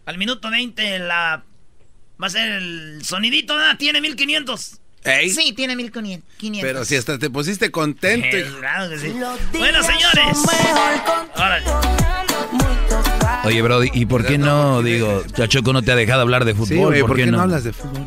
Al minuto 20 la... Va a ser el sonidito. Tiene 1500. Ey. Sí, tiene 1500. Pero si hasta te pusiste contento. Eh, claro que sí. Bueno, señores. Órale. Oye, Brody, ¿y por qué no, digo, Chachoco no te ha dejado hablar de fútbol? Sí, ¿Por qué no? hablas de fútbol?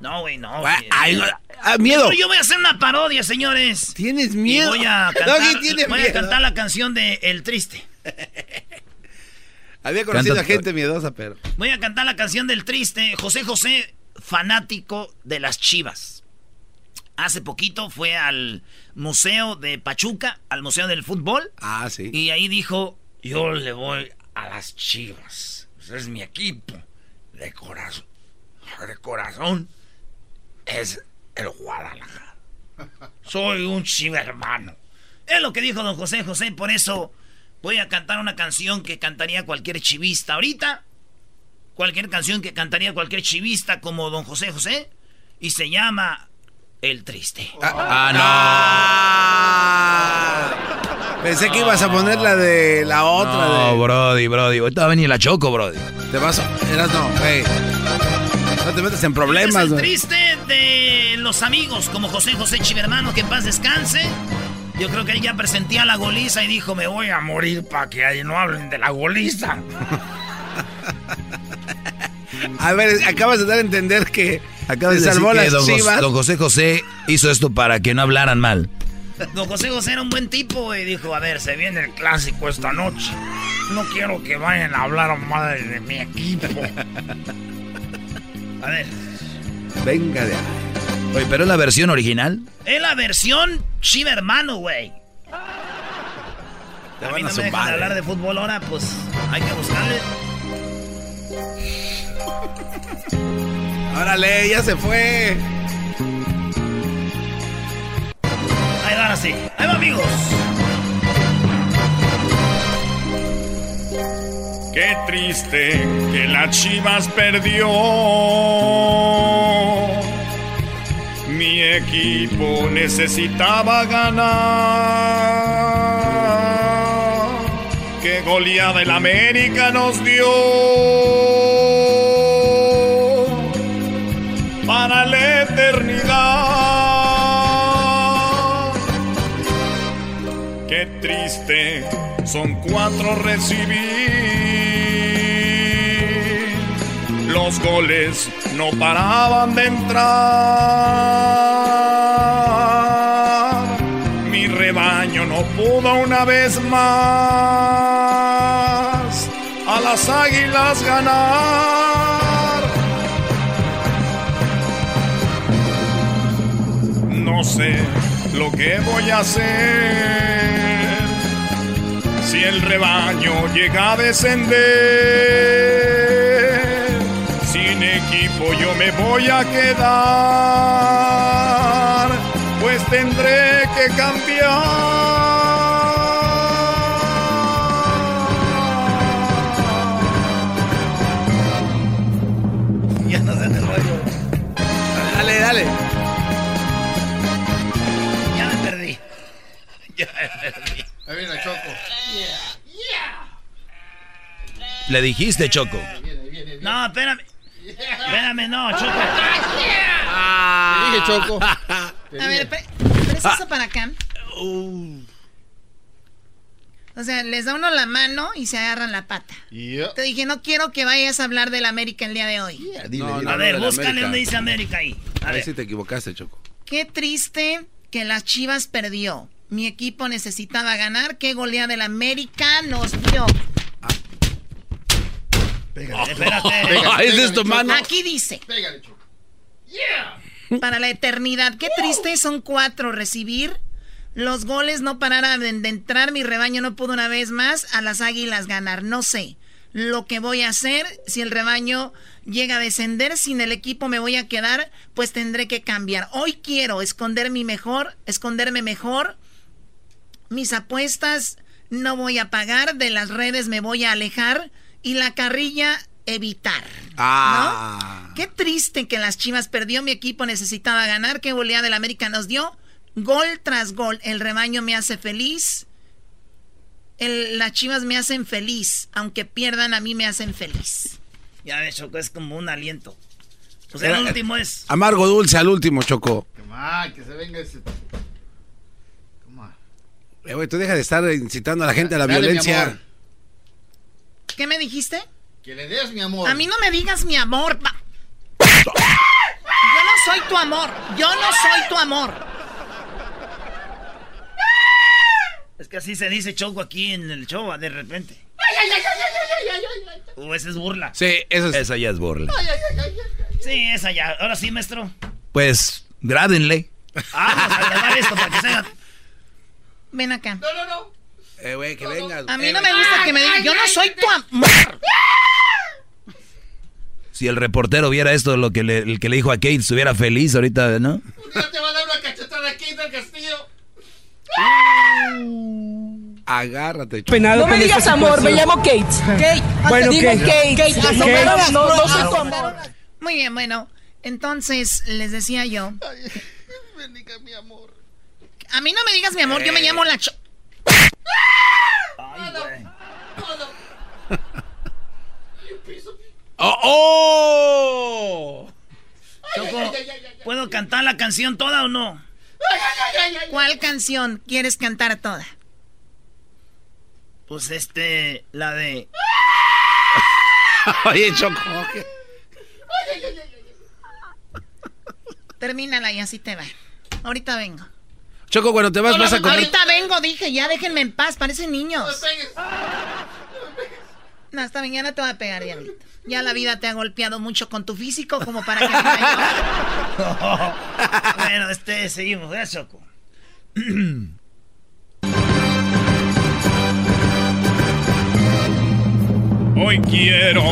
No, güey, no. Güey. ay, ah, miedo. Yo voy a hacer una parodia, señores. ¿Tienes Y miedo? voy a cantar, tiene voy a cantar la canción de El Triste. Había conocido Canta- a gente miedosa, pero. Voy a cantar la canción del Triste. José José, fanático de las chivas. Hace poquito fue al Museo de Pachuca, al Museo del Fútbol. Ah, sí. Y ahí dijo, yo le voy a las chivas. Ese es mi equipo. De corazón. De corazón. Es el Guadalajara. Soy un chiva hermano. Es lo que dijo don José José. Por eso voy a cantar una canción que cantaría cualquier chivista ahorita. Cualquier canción que cantaría cualquier chivista como don José José. Y se llama El Triste. Ah, no. Pensé que ibas a poner la de la otra. No, de... Brody, Brody. Ahorita va a venir la Choco, Brody. Te vas a. Eras no, hey. No te metas en problemas, el triste de los amigos como José José Chivermano, que en paz descanse. Yo creo que ella presentía la goliza y dijo, me voy a morir para que ahí no hablen de la goliza. a ver, acabas de dar a entender que acabas de salvó decir que las don, don José José hizo esto para que no hablaran mal. Don José José era un buen tipo y dijo, a ver, se viene el clásico esta noche. No quiero que vayan a hablar mal de mi equipo. A ver. Venga de ahí. Oye, ¿pero es la versión original? Es la versión Chiva Hermano, güey. A mí no me dejan hablar de fútbol ahora, pues hay que buscarle. Órale, ya se fue. Ahí va, así. Ahí va, amigos. Qué triste que la Chivas perdió. Mi equipo necesitaba ganar. Qué goleada el América nos dio. Son cuatro recibir los goles no paraban de entrar. Mi rebaño no pudo una vez más a las águilas ganar. No sé lo que voy a hacer si el rebaño llega a descender equipo yo me voy a quedar, pues tendré que cambiar. Ya no sé el rollo. Dale, dale. Ya me perdí. Ya me perdí. Ahí viene Choco. Le dijiste, Choco. No, espérame. Espérame, no, Choco. Ah. Te dije, Choco. A ver, presta eso para acá. Uh. O sea, les da uno la mano y se agarran la pata. Te dije, no quiero que vayas a hablar del América el día de hoy. a ver, búscale donde dice América ahí. A, ver si te equivocaste, Choco. Qué triste que las Chivas perdió. Mi equipo necesitaba ganar. Qué goleada del América nos dio. Pégale, espérate. ¿Es esto, mano? Aquí dice. Para la eternidad. Qué triste son cuatro recibir. Los goles no pararon de, entrar. Mi rebaño no pudo una vez más a las águilas ganar. No sé lo que voy a hacer. Si el rebaño llega a descender, sin el equipo me voy a quedar, pues tendré que cambiar. Hoy quiero esconder mi mejor, esconderme mejor. Mis apuestas no voy a pagar. De las redes me voy a alejar y la carrilla evitar. Ah. ¿no? Qué triste que las Chivas perdió, mi equipo necesitaba ganar, qué goleada del América nos dio. Gol tras gol, el rebaño me hace feliz. las Chivas me hacen feliz, aunque pierdan a mí me hacen feliz. Ya ves, Choco, es como un aliento. Sea, el último es... Amargo dulce al último, Choco. que se venga ese... Eh, tú deja de estar incitando a la gente a la violencia. ¿Qué me dijiste? Que le des mi amor. A mí no me digas mi amor. Yo no soy tu amor. Yo no soy tu amor. Es que así se dice Choco aquí en el show, de repente. Uh, esa es burla. Sí, esa, es... esa ya es burla. Sí, esa ya. Ahora sí, maestro. Pues, grádenle. Vamos a grabar esto para que sea. Ven acá. No, no, no. Eh, güey, que vengas. A mí no me gusta que me digan, yo no soy tu amor. Si el reportero viera esto, lo que le, el que le dijo a Kate, estuviera feliz ahorita, ¿no? Un día te va a dar una cachetada a Kate del Castillo. Agárrate. Penado no me digas amor, me llamo Kate. Kate. Bueno, Kate. Kate. Kate. Kate. No, no, soy tu amor. Muy bien, bueno. Entonces, les decía yo. Ay, bendiga mi amor. A mí no me digas mi amor, yo me llamo la... Cho Ay, güey. ¡Oh! oh. Choco, ¿puedo cantar la canción toda o no? ¿Cuál canción quieres cantar toda? Pues este, la de... Oye, Choco. Termínala y así te va. Ahorita vengo. Choco, cuando te vas, vas a comer. Ahorita vengo, dije, ya déjenme en paz, parecen niños. No, esta mañana te voy a pegar, ya. Ya la vida te ha golpeado mucho con tu físico como para que bueno, este, seguimos, ¿eh, Choco? Hoy quiero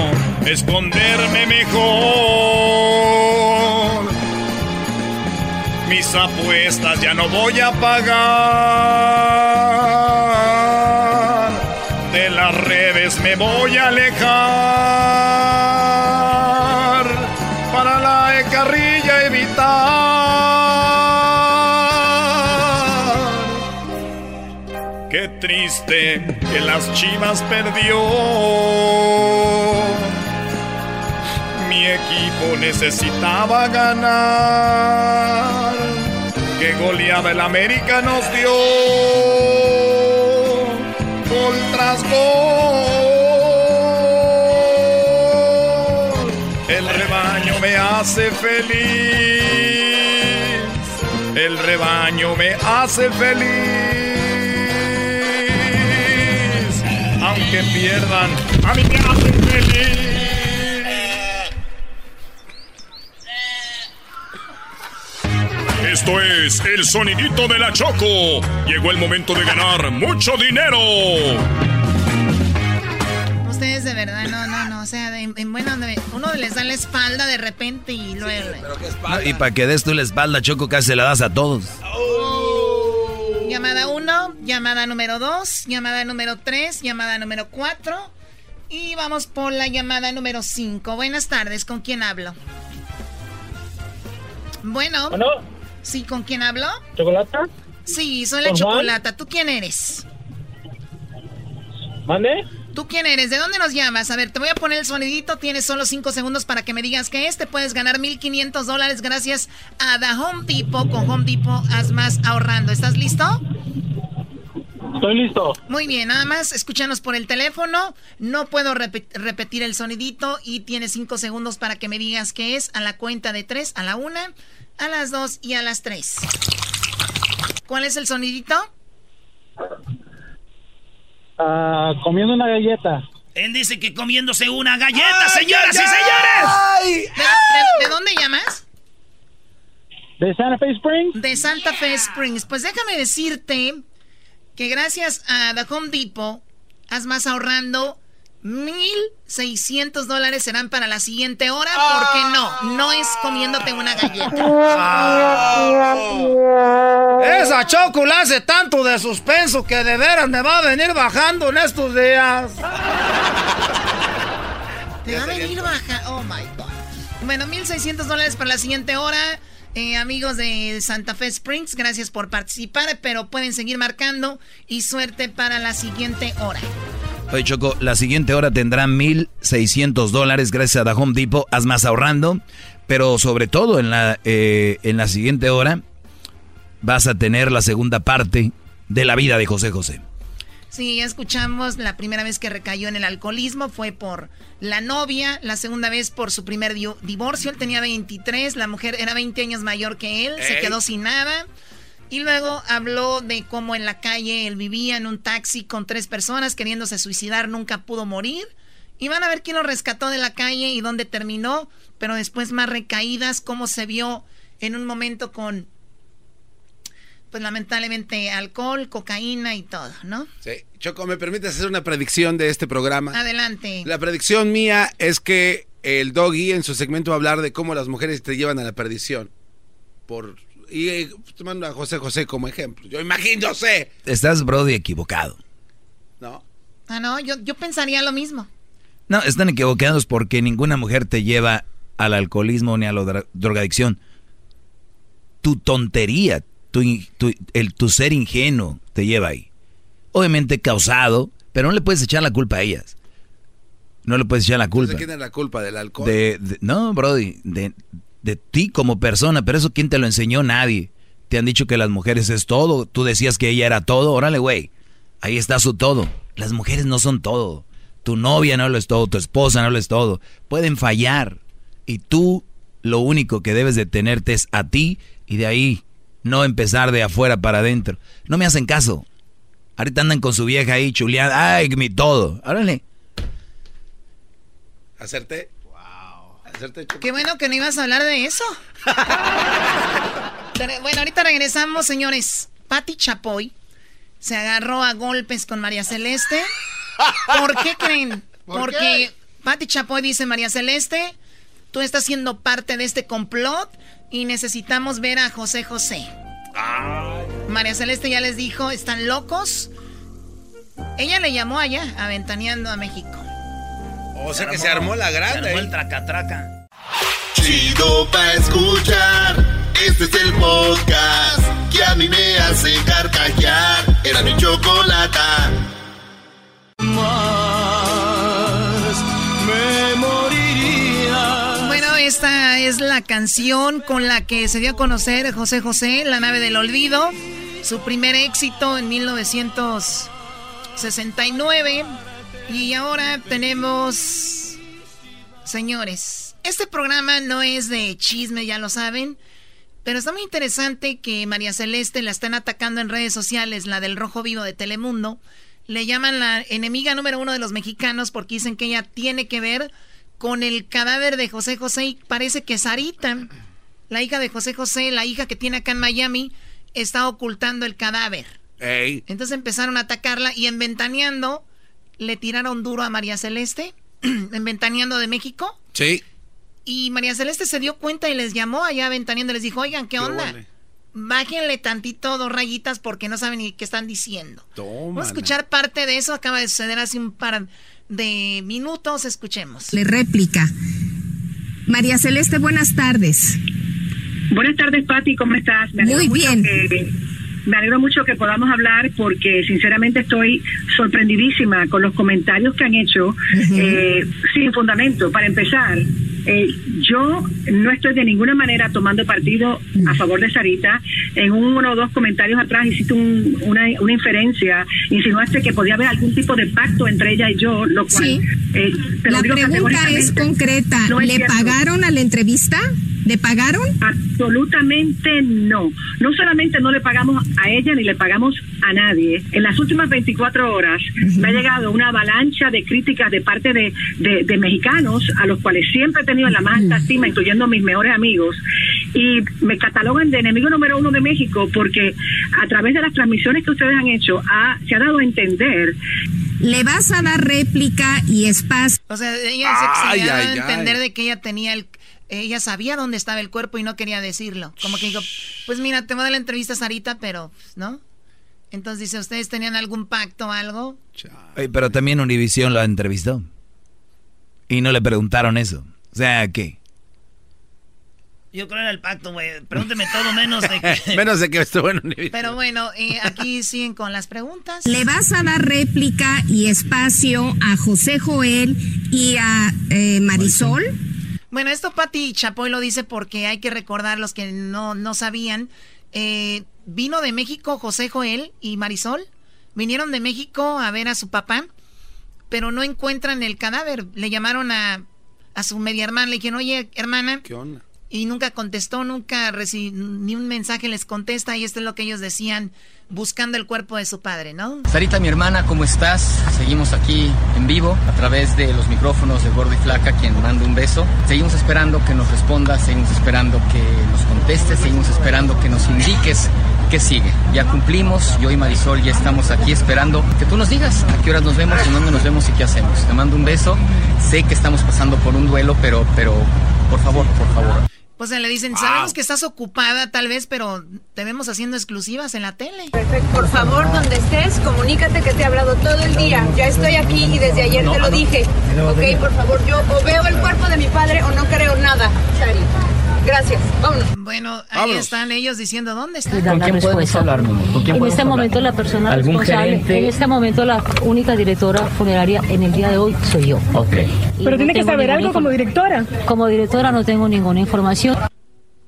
esconderme mejor. Mis apuestas ya no voy a pagar. De las redes me voy a alejar. Para la carrilla evitar. Qué triste que las chivas perdió. Mi equipo necesitaba ganar. Qué goleada el América nos dio. Gol tras gol. El rebaño me hace feliz. El rebaño me hace feliz. Aunque pierdan, a mí me hacen feliz. Esto es el sonidito de la Choco. Llegó el momento de ganar mucho dinero. Ustedes de verdad, no, no, no. O sea, en, en buena onda, uno les da la espalda de repente y luego. No, y para que des tú la espalda, Choco, casi se la das a todos. Llamada 1, llamada número 2, llamada número 3, llamada número 4. Y vamos por la llamada número 5. Buenas tardes, ¿con quién hablo? Bueno. Bueno. Sí, ¿con quién hablo? ¿Chocolata? Sí, soy la chocolata. ¿Tú quién eres? ¿Mande? ¿Tú quién eres? ¿De dónde nos llamas? A ver, te voy a poner el sonidito. Tienes solo 5 segundos para que me digas qué es. Te puedes ganar 1.500 dólares gracias a The Home Depot. Con Home Depot haz más ahorrando. ¿Estás listo? Estoy listo. Muy bien, nada más escúchanos por el teléfono. No puedo repe- repetir el sonidito y tienes 5 segundos para que me digas qué es. A la cuenta de 3, a la 1, a las 2 y a las 3. ¿Cuál es el sonidito? Ah, comiendo una galleta. Él dice que comiéndose una galleta, señoras y señores. ¿De, de- de dónde llamas? ¿De Santa Fe Springs? De Santa Fe Springs. Pues déjame decirte que gracias a The Home Depot, haz más ahorrando 1.600 dólares serán para la siguiente hora, porque no, no es comiéndote una galleta. Esa Choco la hace tanto de suspenso que de veras me va a venir bajando en estos días. Te va a venir baja. Oh my God. Bueno, 1.600 dólares para la siguiente hora. Eh, amigos de Santa Fe Springs, gracias por participar, pero pueden seguir marcando y suerte para la siguiente hora. Oye, Choco, la siguiente hora tendrá 1.600 dólares gracias a The Home Depot. Haz más ahorrando. Pero sobre todo en la, eh, en la siguiente hora vas a tener la segunda parte de la vida de José José. Sí, ya escuchamos la primera vez que recayó en el alcoholismo fue por la novia, la segunda vez por su primer divorcio, él tenía 23, la mujer era 20 años mayor que él, se quedó sin nada. Y luego habló de cómo en la calle él vivía en un taxi con tres personas queriéndose suicidar, nunca pudo morir. Y van a ver quién lo rescató de la calle y dónde terminó, pero después más recaídas, cómo se vio en un momento con, pues lamentablemente, alcohol, cocaína y todo, ¿no? Sí. Choco, ¿me permites hacer una predicción de este programa? Adelante. La predicción mía es que el doggy en su segmento va a hablar de cómo las mujeres te llevan a la perdición. Por y eh, tomando a José José como ejemplo. Yo imagino, sé. Estás, Brody, equivocado. ¿No? Ah, no, yo, yo pensaría lo mismo. No, están equivocados porque ninguna mujer te lleva al alcoholismo ni a la drogadicción. Tu tontería, tu, in- tu- el, tu ser ingenuo te lleva ahí. Obviamente causado, pero no le puedes echar la culpa a ellas. No le puedes echar la culpa. ¿De quién es la culpa del alcohol? De, de- no, Brody, de, de ti como persona, pero eso quién te lo enseñó nadie. te han dicho que las mujeres es todo. Tú decías que ella era todo. Órale, güey. Ahí está su todo. Las mujeres no son todo. Tu novia no lo es todo, tu esposa no lo es todo. Pueden fallar. Y tú lo único que debes de tenerte es a ti y de ahí no empezar de afuera para adentro. No me hacen caso. Ahorita andan con su vieja ahí chuleada. Ay, mi todo. Órale. Hacerte. Qué bueno que no ibas a hablar de eso. bueno, ahorita regresamos, señores. Patti Chapoy se agarró a golpes con María Celeste. ¿Por qué creen? Porque Patti Chapoy dice, María Celeste, tú estás siendo parte de este complot y necesitamos ver a José José. María Celeste ya les dijo, están locos. Ella le llamó allá, aventaneando a México. O sea que se armó la grande. Se armó el traca-traca. Chido pa' escuchar. Este es el podcast que a mí me hace carcajear. Era mi chocolata. me moriría. Bueno, esta es la canción con la que se dio a conocer José José, La nave del olvido. Su primer éxito en 1969. Y ahora tenemos, señores, este programa no es de chisme, ya lo saben, pero está muy interesante que María Celeste la están atacando en redes sociales, la del Rojo Vivo de Telemundo. Le llaman la enemiga número uno de los mexicanos porque dicen que ella tiene que ver con el cadáver de José José y parece que Sarita, la hija de José José, la hija que tiene acá en Miami, está ocultando el cadáver. Entonces empezaron a atacarla y en Ventaneando le tiraron duro a María Celeste, en Ventaneando de México. Sí. Y María Celeste se dio cuenta y les llamó allá Ventaneando y les dijo, oigan, ¿qué onda? Bájenle tantito dos rayitas porque no saben ni qué están diciendo. Vamos a escuchar parte de eso. Acaba de suceder hace un par de minutos. Escuchemos. Le réplica. María Celeste, buenas tardes. Buenas tardes, Patti. ¿Cómo estás? Muy bien. Me alegro mucho que podamos hablar porque sinceramente estoy sorprendidísima con los comentarios que han hecho eh, sin fundamento. Para empezar, eh, yo no estoy de ninguna manera tomando partido a favor de Sarita. En uno o dos comentarios atrás hiciste una, una, inferencia, insinuaste que podía haber algún tipo de pacto entre ella y yo, lo cual... Eh, la pregunta es concreta. ¿Le pagaron a la entrevista? ¿Le pagaron? Absolutamente no. No solamente no le pagamos a ella ni le pagamos a nadie. En las últimas 24 horas me ha llegado una avalancha de críticas de parte de, de, mexicanos a los cuales siempre he tenido la más alta estima, incluyendo a mis mejores amigos. Y me catalogan de enemigo número uno de México porque a través de las transmisiones que ustedes han hecho se ha dado a entender le vas a dar réplica y espacio. O sea, ella se, se a entender de que ella tenía el ella sabía dónde estaba el cuerpo y no quería decirlo. Como que dijo, pues mira, te voy a dar la entrevista Sarita, pero, pues, ¿no? Entonces dice, ¿ustedes tenían algún pacto o algo? pero también Univision la entrevistó. Y no le preguntaron eso. O sea, ¿qué? Yo creo que era el pacto, güey. Pregúnteme todo menos de que... menos de que estuvo en Univision. Pero bueno, eh, aquí siguen con las preguntas. Le vas a dar réplica y espacio a José Joel y a eh, Marisol. Bueno, esto Pati Chapoy lo dice porque hay que recordar los que no, no sabían. Eh, vino de México José Joel y Marisol. Vinieron de México a ver a su papá, pero no encuentran el cadáver. Le llamaron a, a su media hermana, le dijeron, oye, hermana. ¿Qué onda? Y nunca contestó, nunca ni un mensaje les contesta y esto es lo que ellos decían buscando el cuerpo de su padre, ¿no? Sarita, mi hermana, ¿cómo estás? Seguimos aquí en vivo a través de los micrófonos de Gordo y Flaca, quien manda un beso. Seguimos esperando que nos respondas, seguimos esperando que nos contestes, seguimos esperando que nos indiques qué sigue. Ya cumplimos, yo y Marisol ya estamos aquí esperando que tú nos digas a qué horas nos vemos, en dónde nos vemos y qué hacemos. Te mando un beso. Sé que estamos pasando por un duelo, pero, pero por favor, por favor. O sea, le dicen, sabemos que estás ocupada tal vez, pero te vemos haciendo exclusivas en la tele. Perfecto. Por favor, donde estés, comunícate que te he hablado todo el día. Ya estoy aquí y desde ayer te lo dije. ok, por favor, yo o veo el cuerpo de mi padre o no creo nada, Shari. Gracias, vámonos. Bueno, ahí están ellos diciendo dónde están. ¿Con quién podemos hablar, ¿Con quién En este momento la persona responsable, en este momento la única directora funeraria en el día de hoy soy yo. Ok. Pero tiene que saber algo como directora. Como directora no tengo ninguna información.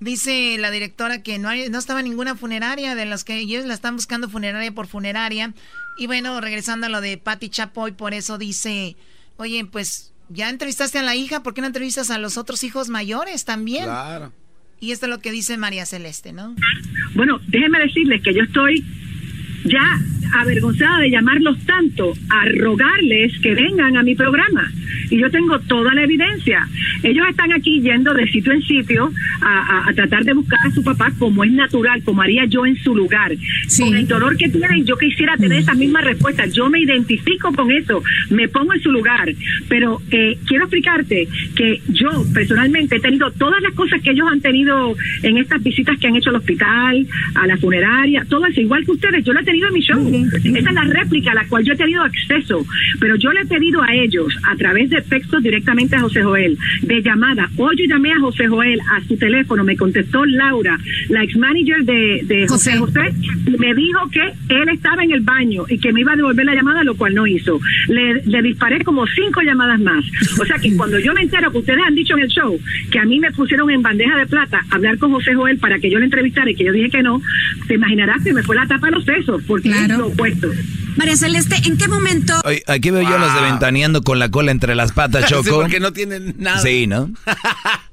Dice la directora que no, hay, no estaba ninguna funeraria de los que ellos la están buscando funeraria por funeraria. Y bueno, regresando a lo de Patti Chapoy, por eso dice, oye, pues ya entrevistaste a la hija, ¿por qué no entrevistas a los otros hijos mayores también? Claro. Y esto es lo que dice María Celeste, ¿no? Bueno, déjenme decirles que yo estoy ya avergonzada de llamarlos tanto, a rogarles que vengan a mi programa. Y yo tengo toda la evidencia. Ellos están aquí yendo de sitio en sitio a, a- a tratar de buscar a su papá como es natural, como haría yo en su lugar. Con el dolor que tienen, yo quisiera tener esa misma respuesta. Yo me identifico con eso, me pongo en su lugar. Pero eh, quiero explicarte que yo personalmente he tenido todas las cosas que ellos han tenido en estas visitas que han hecho al hospital, a la funeraria, todo eso, igual que ustedes. Yo lo he tenido en mi show. Esa es la réplica a la cual yo he tenido acceso. Pero yo le he pedido a ellos, a través de textos directamente a José Joel, de llamada. Hoy yo llamé a José Joel a su teléfono, me contestó Laura, la ex manager de, de José José, y me dijo que él estaba en el baño y que me iba a devolver la llamada, lo cual no hizo. Le, le disparé como cinco llamadas más. O sea que cuando yo me entero que ustedes han dicho en el show que a mí me pusieron en bandeja de plata a hablar con José Joel para que yo le entrevistara y que yo dije que no, te imaginarás que me fue la tapa a los sesos, porque lo opuesto. María Celeste, ¿en qué momento? Oye, aquí veo yo a los de ventaneando con la cola entre las patas, Sí, Choco. porque no tienen nada. Sí, ¿no?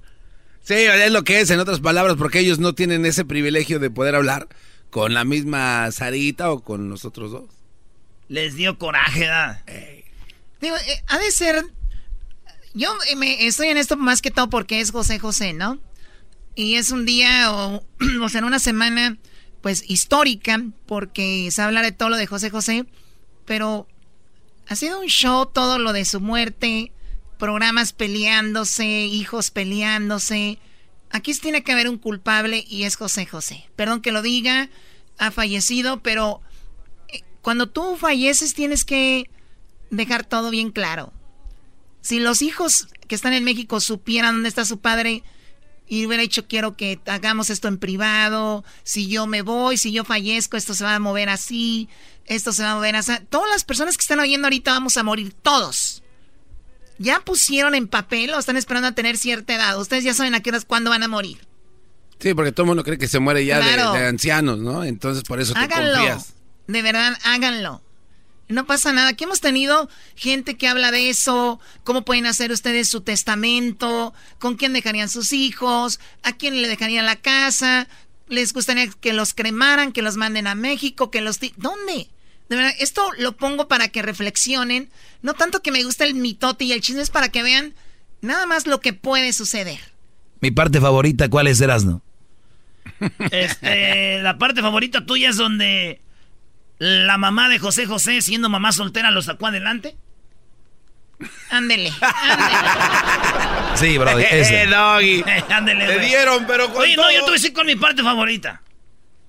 Sí, es lo que es, en otras palabras, porque ellos no tienen ese privilegio de poder hablar con la misma Sarita o con nosotros dos. Les dio coraje, ¿verdad? Digo, eh, ha de ser. Yo eh, me, estoy en esto más que todo porque es José José, ¿no? Y es un día o, o sea, en una semana, pues histórica, porque se habla de todo lo de José José, pero ha sido un show todo lo de su muerte, programas peleándose, hijos peleándose. Aquí tiene que haber un culpable y es José José. Perdón que lo diga, ha fallecido, pero eh, cuando tú falleces tienes que dejar todo bien claro. Si los hijos que están en México supieran dónde está su padre y hubiera dicho quiero que hagamos esto en privado, si yo me voy, si yo fallezco, esto se va a mover así, esto se va a mover así. Todas las personas que están oyendo ahorita vamos a morir todos. Ya pusieron en papel o están esperando a tener cierta edad. Ustedes ya saben a qué horas cuándo van a morir. Sí, porque todo el mundo cree que se muere ya de- Claro. de, ancianos, ¿no? Entonces por eso te Háganlo. confías. De verdad, háganlo. No pasa nada. Aquí hemos tenido gente que habla de eso, cómo pueden hacer ustedes su testamento, con quién dejarían sus hijos, a quién le dejarían la casa, les gustaría que los cremaran, que los manden a México, que los... ¿Dónde? De verdad, esto lo pongo para que reflexionen. No tanto que me gusta el mitote y el chisme, es para que vean nada más lo que puede suceder. Mi parte favorita, ¿cuál es, Erasno? Este, la parte favorita tuya es donde la mamá de José José, siendo mamá soltera, lo sacó adelante. Ándele. Sí, Brody, ese. Eh, Doggy. Ándele, Te dieron, pero con Oye, no, yo te voy a decir con mi parte favorita.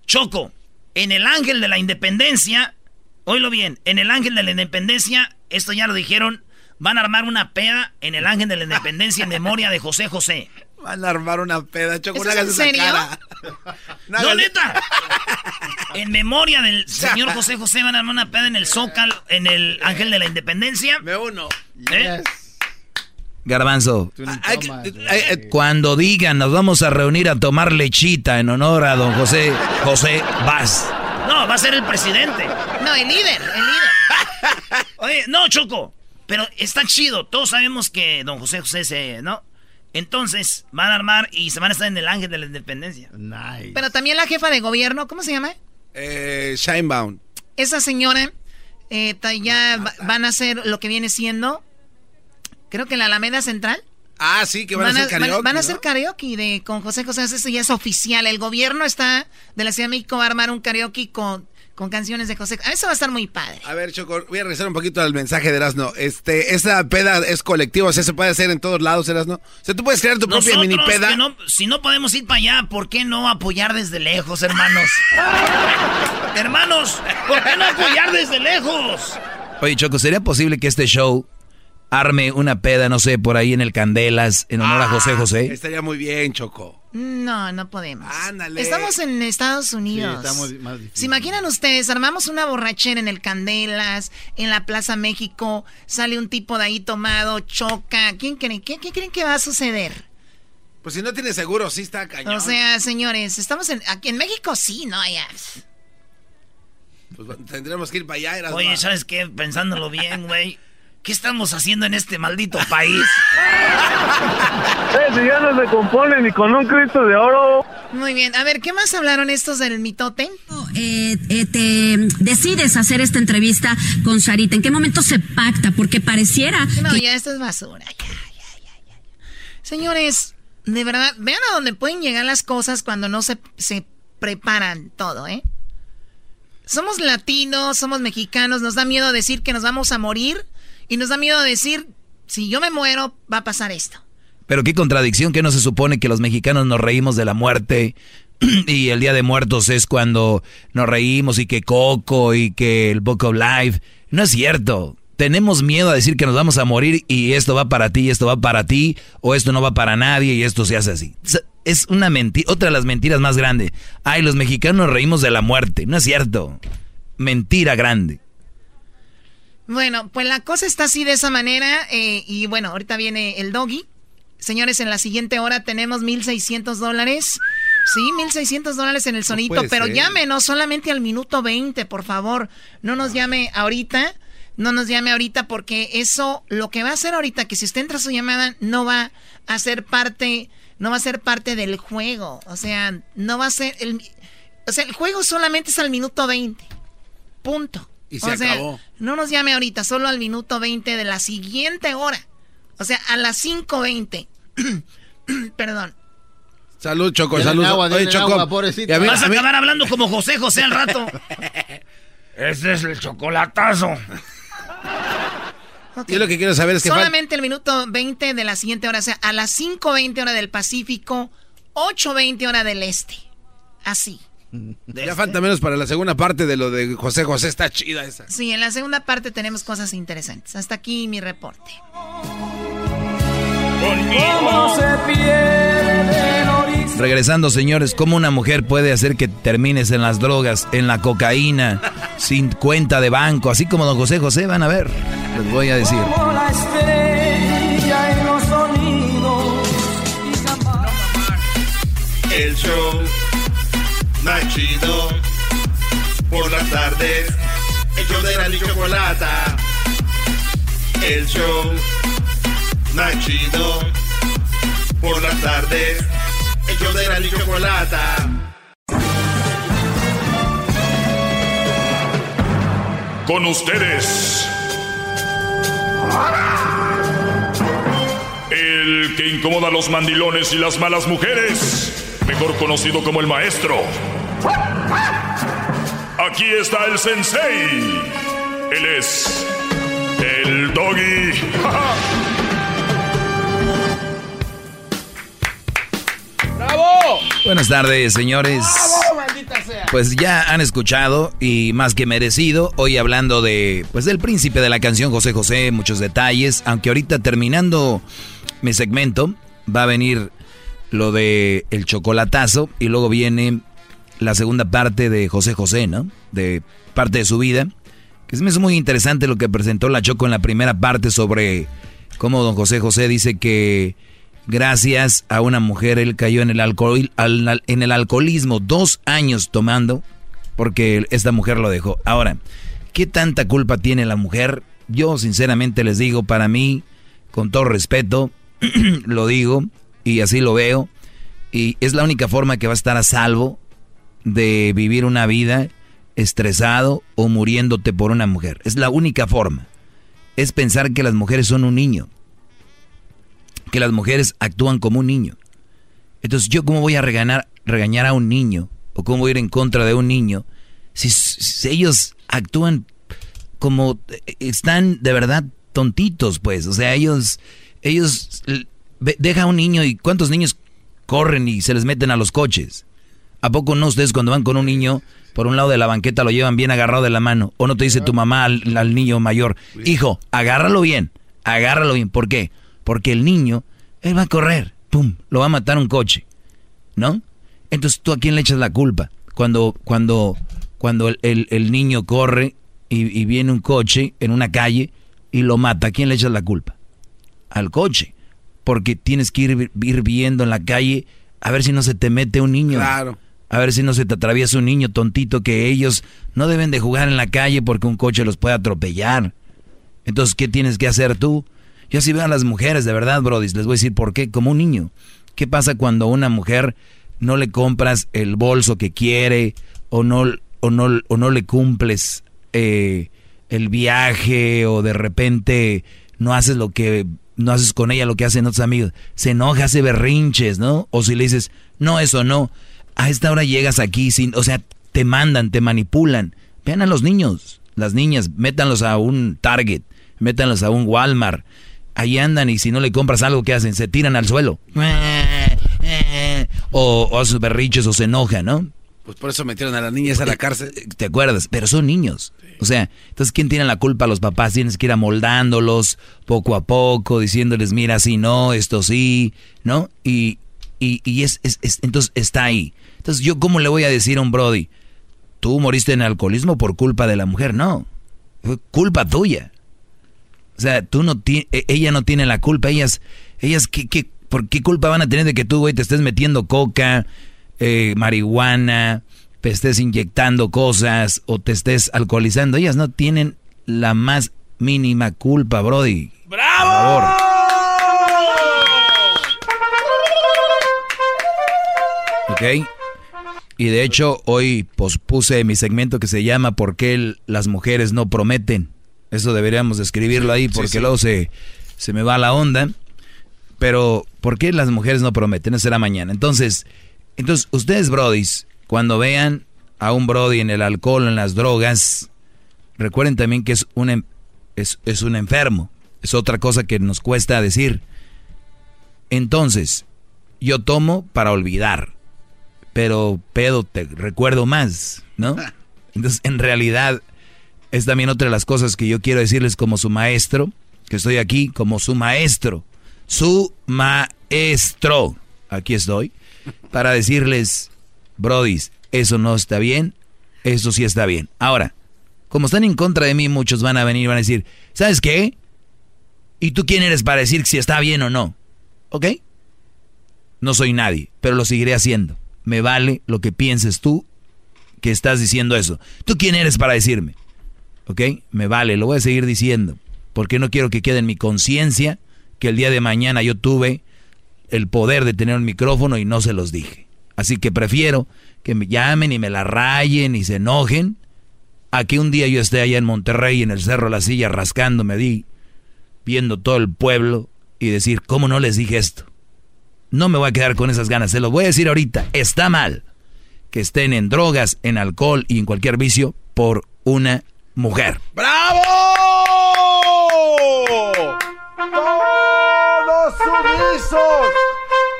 Choco, en el Ángel de la Independencia, oílo bien, en el Ángel de la Independencia, esto ya lo dijeron, van a armar una peda en el Ángel de la Independencia en memoria de José José. Van a armar una peda, Choco, ¿Eso no es hagas en esa serio? cara. No, hagas- neta. En memoria del señor José José van a armar una peda en el Zócalo, en el Ángel de la Independencia. Me uno. ¿Eh? Garbanzo, que- hay- hay- cuando digan nos vamos a reunir a tomar lechita en honor a don José, José, vas. No, va a ser el presidente. No, el líder, el líder. Oye, no, Choco, pero está chido. Todos sabemos que don José José se, ¿no? Entonces, van a armar y se van a estar en el Ángel de la Independencia. Nice. Pero también la jefa de gobierno, ¿cómo se llama? Eh, Shinebound. Esa señora, eh, ya va- van a hacer lo que viene siendo, creo que en la Alameda Central. Ah, sí, que van, a hacer van- karaoke. van a ¿no? hacer karaoke de, con José José, eso ya es oficial. El gobierno está de la Ciudad de México va a armar un karaoke con, con canciones de José. Eso va a estar muy padre. A ver, Choco, voy a regresar un poquito al mensaje de Erasno. Este, esa peda es colectiva, o sea, se puede hacer en todos lados, Erasno. O sea, tú puedes crear tu propia mini peda. no- si no podemos ir para allá, ¿por qué no apoyar desde lejos, hermanos? hermanos, ¿por qué no apoyar desde lejos? Oye, Choco, ¿sería posible que este show arme una peda, no sé, por ahí en el Candelas, en honor a José José? Estaría muy bien, Choco. No, no podemos. Ándale. Estamos en Estados Unidos. Sí, muy- más difícil. ¿Se imaginan ustedes? Armamos una borrachera en el Candelas, en la Plaza México, sale un tipo de ahí tomado, choca. ¿Quién creen? ¿Qué, qué creen que va a suceder? Pues si no tiene seguro, sí está cañón. O sea, señores, estamos en, aquí en México, sí, ¿no? Ya. Pues tendremos que ir para allá. Oye, ¿sabes qué? Pensándolo bien, güey. ¿Qué estamos haciendo en este maldito país? eh, si ya no se compone ni con un Cristo de oro. Muy bien. A ver, ¿qué más hablaron estos del mitote? Eh, eh, te decides hacer esta entrevista con Sarita. ¿En qué momento se pacta? Porque pareciera. No, ya esto es basura. Ya, ya, ya, ya. Señores, de verdad, vean a dónde pueden llegar las cosas cuando no se, se preparan todo, ¿eh? Somos latinos, somos mexicanos, nos da miedo decir que nos vamos a morir y nos da miedo decir, si yo me muero, va a pasar esto. Pero qué contradicción que no se supone que los mexicanos nos reímos de la muerte y el Día de Muertos es cuando nos reímos y que Coco y que el Book of Life. No es cierto. Tenemos miedo a decir que nos vamos a morir y esto va para ti, y esto va para ti, o esto no va para nadie y esto se hace así. Es una mentira, otra de las mentiras más grandes. Ay, los mexicanos nos reímos de la muerte. No es cierto. Mentira grande. Bueno, pues la cosa está así de esa manera. Eh, y bueno, ahorita viene el doggy. Señores, en la siguiente hora tenemos 1.600 dólares. Sí, 1.600 dólares en el sonito, pero llame, no solamente al minuto 20, por favor. No nos llame ahorita, no nos llame ahorita porque eso, lo que va a hacer ahorita, que si usted entra a su llamada, no va a ser parte, no va a ser parte del juego. O sea, no va a ser, el, o sea, el juego solamente es al minuto 20. Punto. Y se acabó. No nos llame ahorita, solo al minuto 20 de la siguiente hora. O sea, a las 5.20. Perdón. Salud, Choco, salud. Oye, Choco. Vas a acabar hablando como José José al rato. Ese es el chocolatazo. Yo lo que quiero saber es que... Solamente el minuto 20 de la siguiente hora. O sea, a las 5.20 hora del Pacífico, 8.20 hora del Este. Así. Ya falta menos para la segunda parte de lo de José José, está chida esa. Sí, en la segunda parte tenemos cosas interesantes. Hasta aquí mi reporte. Regresando, señores, ¿cómo una mujer puede hacer que termines en las drogas, en la cocaína, sin cuenta de banco? Así como don José José, van a ver, les voy a decir. El show más chido. Por las tardes, el show de la chocolata. El show más. Por las tardes, el show de la chocolata. Con ustedes. El que incomoda a los mandilones y las malas mujeres mejor conocido como el maestro. Aquí está el sensei. Él es el doggy. ¡Bravo! Buenas tardes, señores. ¡Bravo, maldita sea! Pues ya han escuchado y más que merecido, hoy hablando de pues del príncipe de la canción José José, muchos detalles, aunque ahorita terminando mi segmento va a venir lo de el chocolatazo y luego viene la segunda parte de José José, ¿no? De parte de su vida. Que me es muy interesante lo que presentó la Choco en la primera parte sobre cómo don José José dice que gracias a una mujer él cayó en el, alcohol, en el alcoholismo dos años tomando porque esta mujer lo dejó. Ahora, ¿qué tanta culpa tiene la mujer? Yo sinceramente les digo, para mí, con todo respeto, lo digo, y así lo veo. Y es la única forma que va a estar a salvo de vivir una vida estresado o muriéndote por una mujer. Es la única forma. Es pensar que las mujeres son un niño. Que las mujeres actúan como un niño. Entonces, ¿yo cómo voy a regañar, regañar a un niño? ¿O cómo voy a ir en contra de un niño? Si, si ellos actúan como eh, están de verdad tontitos, pues. O sea, ellos, ellos deja a un niño y ¿cuántos niños corren y se les meten a los coches? ¿A poco no ustedes cuando van con un niño por un lado de la banqueta lo llevan bien agarrado de la mano? ¿O no te dice tu mamá al, niño mayor, hijo, agárralo bien, agárralo bien? ¿Por qué? Porque el niño, él va a correr, pum, lo va a matar un coche, ¿no? Entonces tú a quién le echas la culpa cuando, cuando, cuando el, niño corre y, y viene un coche en una calle y lo mata, ¿a quién le echas la culpa? Al coche porque tienes que ir, ir viendo en la calle a ver si no se te mete un niño. Claro. A ver si no se te atraviesa un niño tontito que ellos no deben de jugar en la calle porque un coche los puede atropellar. Entonces, ¿qué tienes que hacer tú? Yo así veo a las mujeres, de verdad, Brody, les voy a decir por qué, como un niño. ¿Qué pasa cuando a una mujer no le compras el bolso que quiere o no, o no, o no le cumples eh, el viaje o de repente no haces lo que no haces con ella lo que hacen otros amigos. Se enoja, hace berrinches, ¿no? O si le dices, no, eso no. A esta hora llegas aquí sin, o sea, te mandan, te manipulan. Vean a los niños, las niñas, métanlos a un Target, métanlos a un Walmart. Ahí andan y si no le compras algo, ¿qué hacen? Se tiran al suelo. O, o a sus berrinches o se enojan, ¿no? Pues por eso metieron a las niñas a la cárcel. ¿Te acuerdas? Pero son niños. O sea, entonces, ¿quién tiene la culpa? Los papás tienes que ir amoldándolos poco a poco, diciéndoles, mira, sí, no, esto sí, ¿no? Y, y, es, es, entonces está ahí. Entonces, ¿yo cómo le voy a decir a un Brody? Tú moriste en alcoholismo por culpa de la mujer. No, fue culpa tuya. O sea, tú no e, ella no tiene la culpa. Ellas, ellas, ¿qué, qué, por qué culpa van a tener de que tú, güey, te estés metiendo coca, eh, marihuana, te estés inyectando cosas o te estés alcoholizando. Ellas no tienen la más mínima culpa, Brody. ¡Bravo! Por favor. ¿Ok? Y de hecho, hoy pospuse mi segmento que se llama ¿Por qué las mujeres no prometen? Eso deberíamos escribirlo ahí porque luego se, se me va la onda. Pero, ¿por qué las mujeres no prometen? Eso será mañana. Entonces, entonces, ustedes, brodis, cuando vean a un brody en el alcohol, en las drogas, recuerden también que es un, em, es, es un enfermo. Es otra cosa que nos cuesta decir. Entonces, yo tomo para olvidar, pero pedo te recuerdo más, ¿no? Entonces, en realidad, es también otra de las cosas que yo quiero decirles como su maestro, que estoy aquí como su maestro. Su maestro. Aquí estoy para decirles, brodis, eso no está bien, eso sí está bien. Ahora, como están en contra de mí, muchos van a venir y van a decir, ¿sabes qué? ¿Y tú quién eres para decir si está bien o no? ¿Ok? No soy nadie, pero lo seguiré haciendo. Me vale lo que pienses tú que estás diciendo eso. ¿Tú quién eres para decirme? ¿Ok? Me vale, lo voy a seguir diciendo. Porque no quiero que quede en mi conciencia que el día de mañana yo tuve el poder de tener un micrófono y no se los dije. Así que prefiero que me llamen y me la rayen y se enojen a que un día yo esté allá en Monterrey en el Cerro La Silla rascándome di, viendo todo el pueblo y decir, ¿cómo no les dije esto? No me voy a quedar con esas ganas, se lo voy a decir ahorita, está mal que estén en drogas, en alcohol y en cualquier vicio por una mujer. ¡Bravo! ¡Todos sumisos!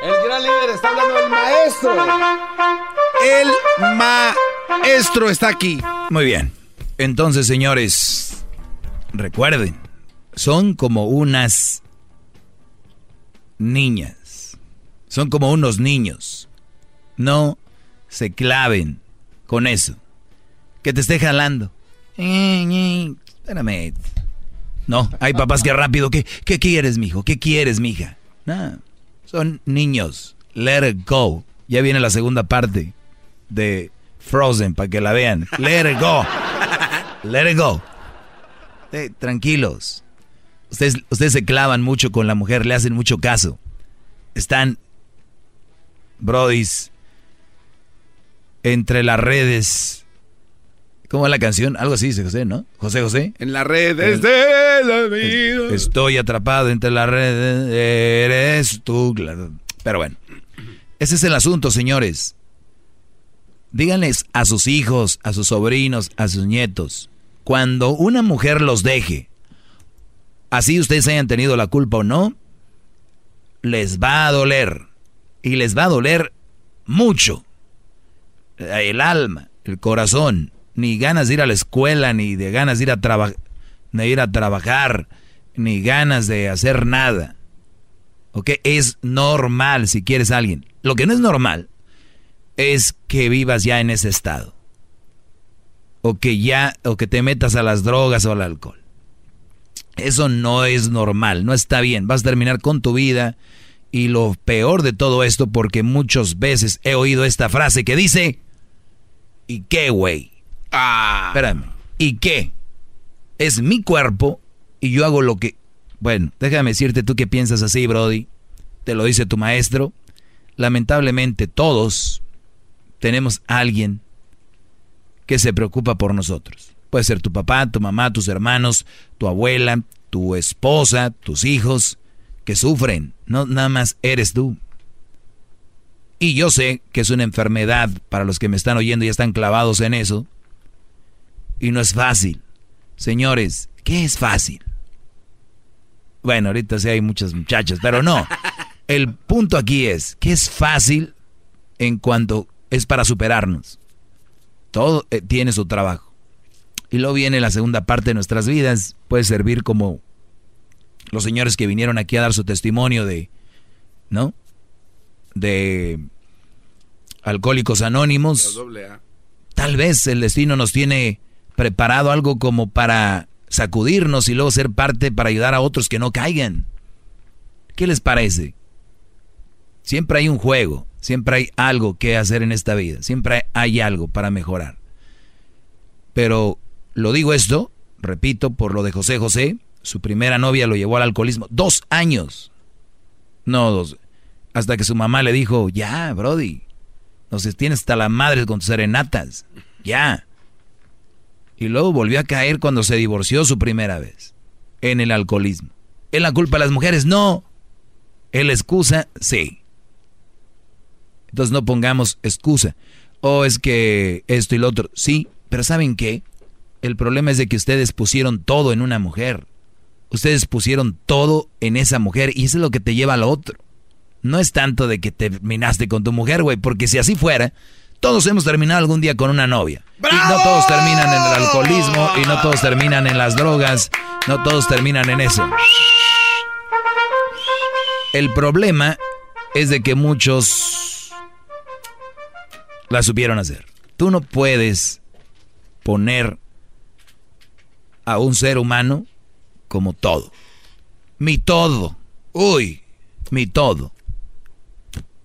El gran líder está hablando del maestro. El maestro está aquí. Muy bien. Entonces, señores, recuerden, son como unas niñas. Son como unos niños. No se claven con eso. Que te esté jalando. Espérame. No, hay papás que rápido. ¿Qué, qué quieres, mijo? ¿Qué quieres, mija? No. Son niños. Let it go. Ya viene la segunda parte de Frozen para que la vean. Let it go. Let it go. tranquilos. Ustedes, ustedes se clavan mucho con la mujer, le hacen mucho caso. Están, brodis, entre las redes ¿Cómo va la canción? Algo así dice José, ¿no? José José. En las redes de la vida. Estoy atrapado entre las redes. Eres tú. Pero bueno. Ese es el asunto, señores. Díganles a sus hijos, a sus sobrinos, a sus nietos. Cuando una mujer los deje, así ustedes hayan tenido la culpa o no, les va a doler. Y les va a doler mucho. El alma, el corazón ni ganas de ir a la escuela, ni de ganas de ir a, ir a trabajar, ni ganas de hacer nada. ¿Ok? Es normal si quieres a alguien. Lo que no es normal es que vivas ya en ese estado. O que ya, o que te metas a las drogas o al alcohol. Eso no es normal, no está bien. Vas a terminar con tu vida. Y lo peor de todo esto, porque muchas veces he oído esta frase que dice, ¿y qué, güey? Ah. Espérame, ¿y qué? Es mi cuerpo y yo hago lo que... Bueno, déjame decirte tú que piensas así, Brody. Te lo dice tu maestro. Lamentablemente todos tenemos a alguien que se preocupa por nosotros. Puede ser tu papá, tu mamá, tus hermanos, tu abuela, tu esposa, tus hijos, que sufren. No nada más eres tú. Y yo sé que es una enfermedad para los que me están oyendo y están clavados en eso. Y no es fácil. Señores, ¿qué es fácil? Bueno, ahorita sí hay muchas muchachas, pero no. El punto aquí es que es fácil en cuanto es para superarnos. Todo eh, tiene su trabajo. Y luego viene la segunda parte de nuestras vidas. Puede servir como los señores que vinieron aquí a dar su testimonio de, ¿no? De alcohólicos anónimos. Tal vez el destino nos tiene preparado algo como para sacudirnos y luego ser parte para ayudar a otros que no caigan. ¿Qué les parece? Siempre hay un juego, siempre hay algo que hacer en esta vida, siempre hay algo para mejorar. Pero lo digo esto, repito, por lo de José José, su primera novia lo llevó al alcoholismo. Dos años. No, dos. Hasta que su mamá le dijo, ya, Brody, no sé, tienes hasta la madre con tus serenatas. Ya. Y luego volvió a caer cuando se divorció su primera vez. En el alcoholismo. ¿Es la culpa de las mujeres? No. ¿Es la excusa? Sí. Entonces no pongamos excusa. O es que esto y lo otro. Sí, pero ¿saben qué? El problema es de que ustedes pusieron todo en una mujer. Ustedes pusieron todo en esa mujer y eso es lo que te lleva a lo otro. No es tanto de que terminaste con tu mujer, güey, porque si así fuera, todos hemos terminado algún día con una novia. Y no todos terminan en el alcoholismo y no todos terminan en las drogas, no todos terminan en eso. El problema es de que muchos la supieron hacer. Tú no puedes poner a un ser humano como todo. Mi todo. Uy, mi todo.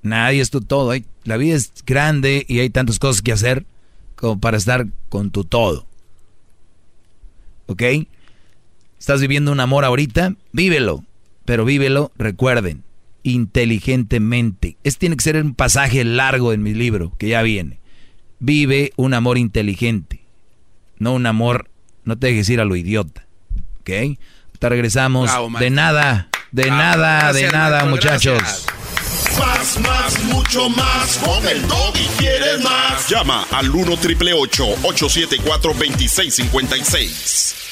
Nadie es tu todo. La vida es grande y hay tantas cosas que hacer como para estar con tu todo. ¿Ok? ¿Estás viviendo un amor ahorita? Vívelo. Pero vívelo, recuerden, inteligentemente. Este tiene que ser un pasaje largo en mi libro, que ya viene. Vive un amor inteligente. No un amor, no te dejes ir a lo idiota. ¿Ok? Te regresamos. de nada, de nada, de nada, muchachos. Más, más, mucho más. Con el y quieres más. Llama al 1 triple 874 2656.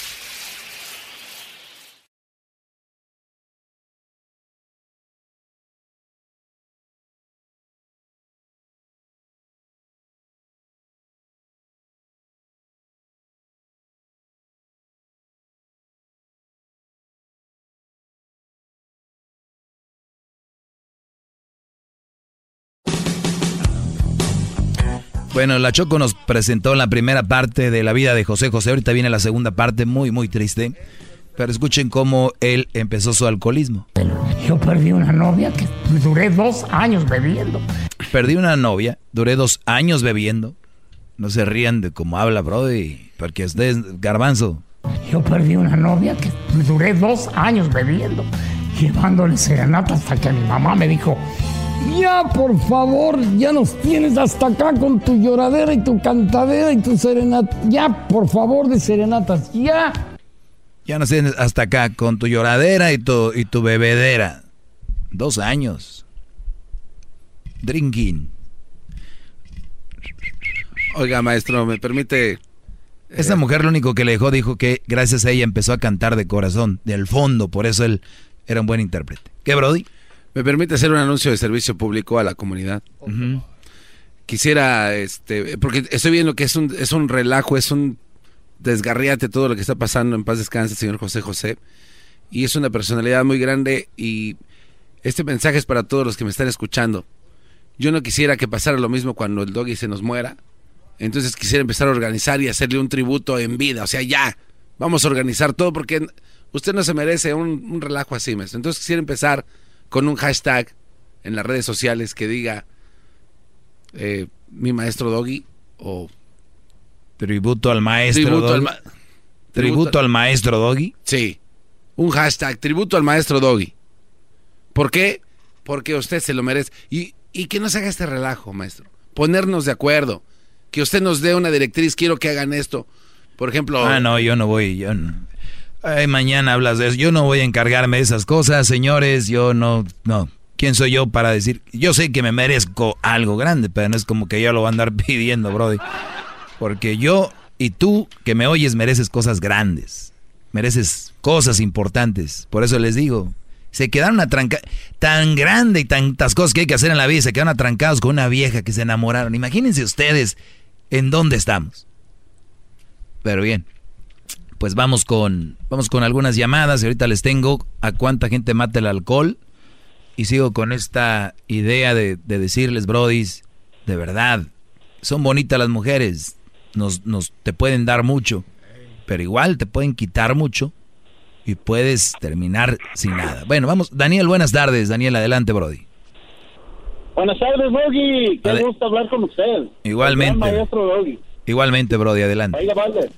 Bueno, la Choco nos presentó la primera parte de la vida de José José. Ahorita viene la segunda parte, muy, muy triste. Pero escuchen cómo él empezó su alcoholismo. Yo perdí una novia que duré dos años bebiendo. Perdí una novia, duré dos años bebiendo. No se rían de cómo habla, Brody, porque ustedes, garbanzo. Yo perdí una novia que duré dos años bebiendo, llevándole serenata hasta que mi mamá me dijo, ya, por favor, ya nos tienes hasta acá con tu lloradera y tu cantadera y tu serenata. Ya, por favor, de serenatas, ya. Ya nos tienes hasta acá con tu lloradera y tu, y tu bebedera. Dos años. Drinking. Oiga, maestro, ¿me permite...? Esa mujer lo único que le dejó dijo que gracias a ella empezó a cantar de corazón, del fondo, por eso él era un buen intérprete. ¿Qué, Brody? ¿Me permite hacer un anuncio de servicio público a la comunidad? Quisiera, este, porque estoy viendo que es un, es un relajo, es un desgarriate todo lo que está pasando en paz descanse, señor José José. Y es una personalidad muy grande y este mensaje es para todos los que me están escuchando. Yo no quisiera que pasara lo mismo cuando el doggy se nos muera. Entonces quisiera empezar a organizar y hacerle un tributo en vida. O sea, ya, vamos a organizar todo porque Usted no se merece un, relajo así, maestro. Entonces quisiera empezar con un hashtag en las redes sociales que diga eh, mi maestro Doggy o tributo al maestro Doggy. tributo, al maestro Doggy. Sí, un hashtag tributo al maestro Doggy. ¿Por qué? Porque usted se lo merece. Y, y que no se haga este relajo, maestro. Ponernos de acuerdo. Que usted nos dé una directriz, quiero que hagan esto. Por ejemplo... Ah, no, yo no voy, yo no. Ay, mañana hablas de eso. Yo no voy a encargarme de esas cosas, señores. Yo no, no. ¿Quién soy yo para decir? Yo sé que me merezco algo grande, pero no es como que yo lo voy a andar pidiendo, Brody. Porque yo y tú que me oyes mereces cosas grandes. Mereces cosas importantes. Por eso les digo, se quedaron atrancados, tan grande y tantas cosas que hay que hacer en la vida, se quedaron atrancados con una vieja que se enamoraron. Imagínense ustedes en dónde estamos. Pero bien, pues vamos con, vamos con algunas llamadas y ahorita les tengo a cuánta gente mata el alcohol y sigo con esta idea de, decirles, brodis, de verdad, son bonitas las mujeres, nos, nos te pueden dar mucho, pero igual te pueden quitar mucho y puedes terminar sin nada. Bueno, vamos, Daniel, buenas tardes, Daniel, adelante, Brody. Buenas tardes, Brody, qué gusto hablar con usted. Igualmente. Maestro Igualmente, Brody, adelante. vale.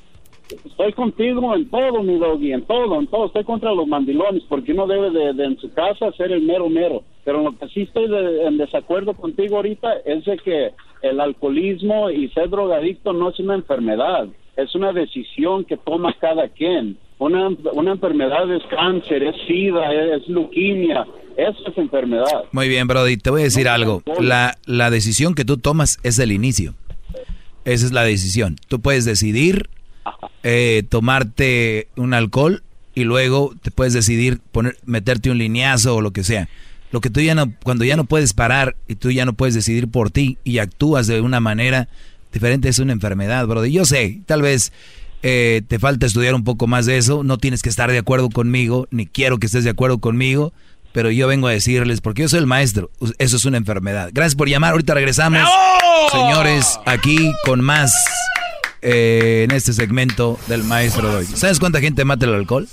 Estoy contigo en todo, mi doggy, en todo, en todo. Estoy contra los mandilones, porque uno debe de, en su casa ser el mero mero. Pero lo que sí estoy en desacuerdo contigo ahorita es de que el alcoholismo y ser drogadicto no es una enfermedad, es una decisión que toma cada quien. Una, una enfermedad es cáncer, es sida, es, leuquimia, eso es enfermedad. Muy bien, Brody, te voy a decir algo. La, la decisión que tú tomas es el inicio. Esa es la decisión. Tú puedes decidir eh, tomarte un alcohol y luego te puedes decidir poner, meterte un lineazo o lo que sea. Lo que tú ya no, cuando ya no puedes parar y tú ya no puedes decidir por ti y actúas de una manera diferente es una enfermedad, bro. yo sé, tal vez eh, te falta estudiar un poco más de eso, no tienes que estar de acuerdo conmigo, ni quiero que estés de acuerdo conmigo, pero yo vengo a decirles, porque yo soy el maestro, eso es una enfermedad. Gracias por llamar, ahorita regresamos. Señores, aquí con más eh, en este segmento del maestro hoy. ¿Sabes cuánta gente mata el alcohol?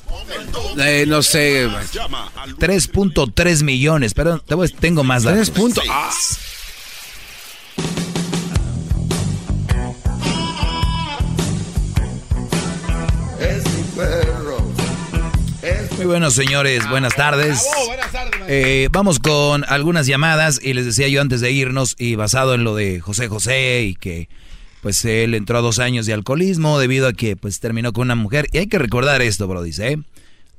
Eh, no sé. 3.3 millones, pero tengo más datos. 3. Ah. Muy buenos señores, buenas tardes. Eh, vamos con algunas llamadas y les decía yo antes de irnos y basado en lo de José José y que pues él entró a dos años de alcoholismo debido a que pues terminó con una mujer. Y hay que recordar esto, bro, dice, ¿eh?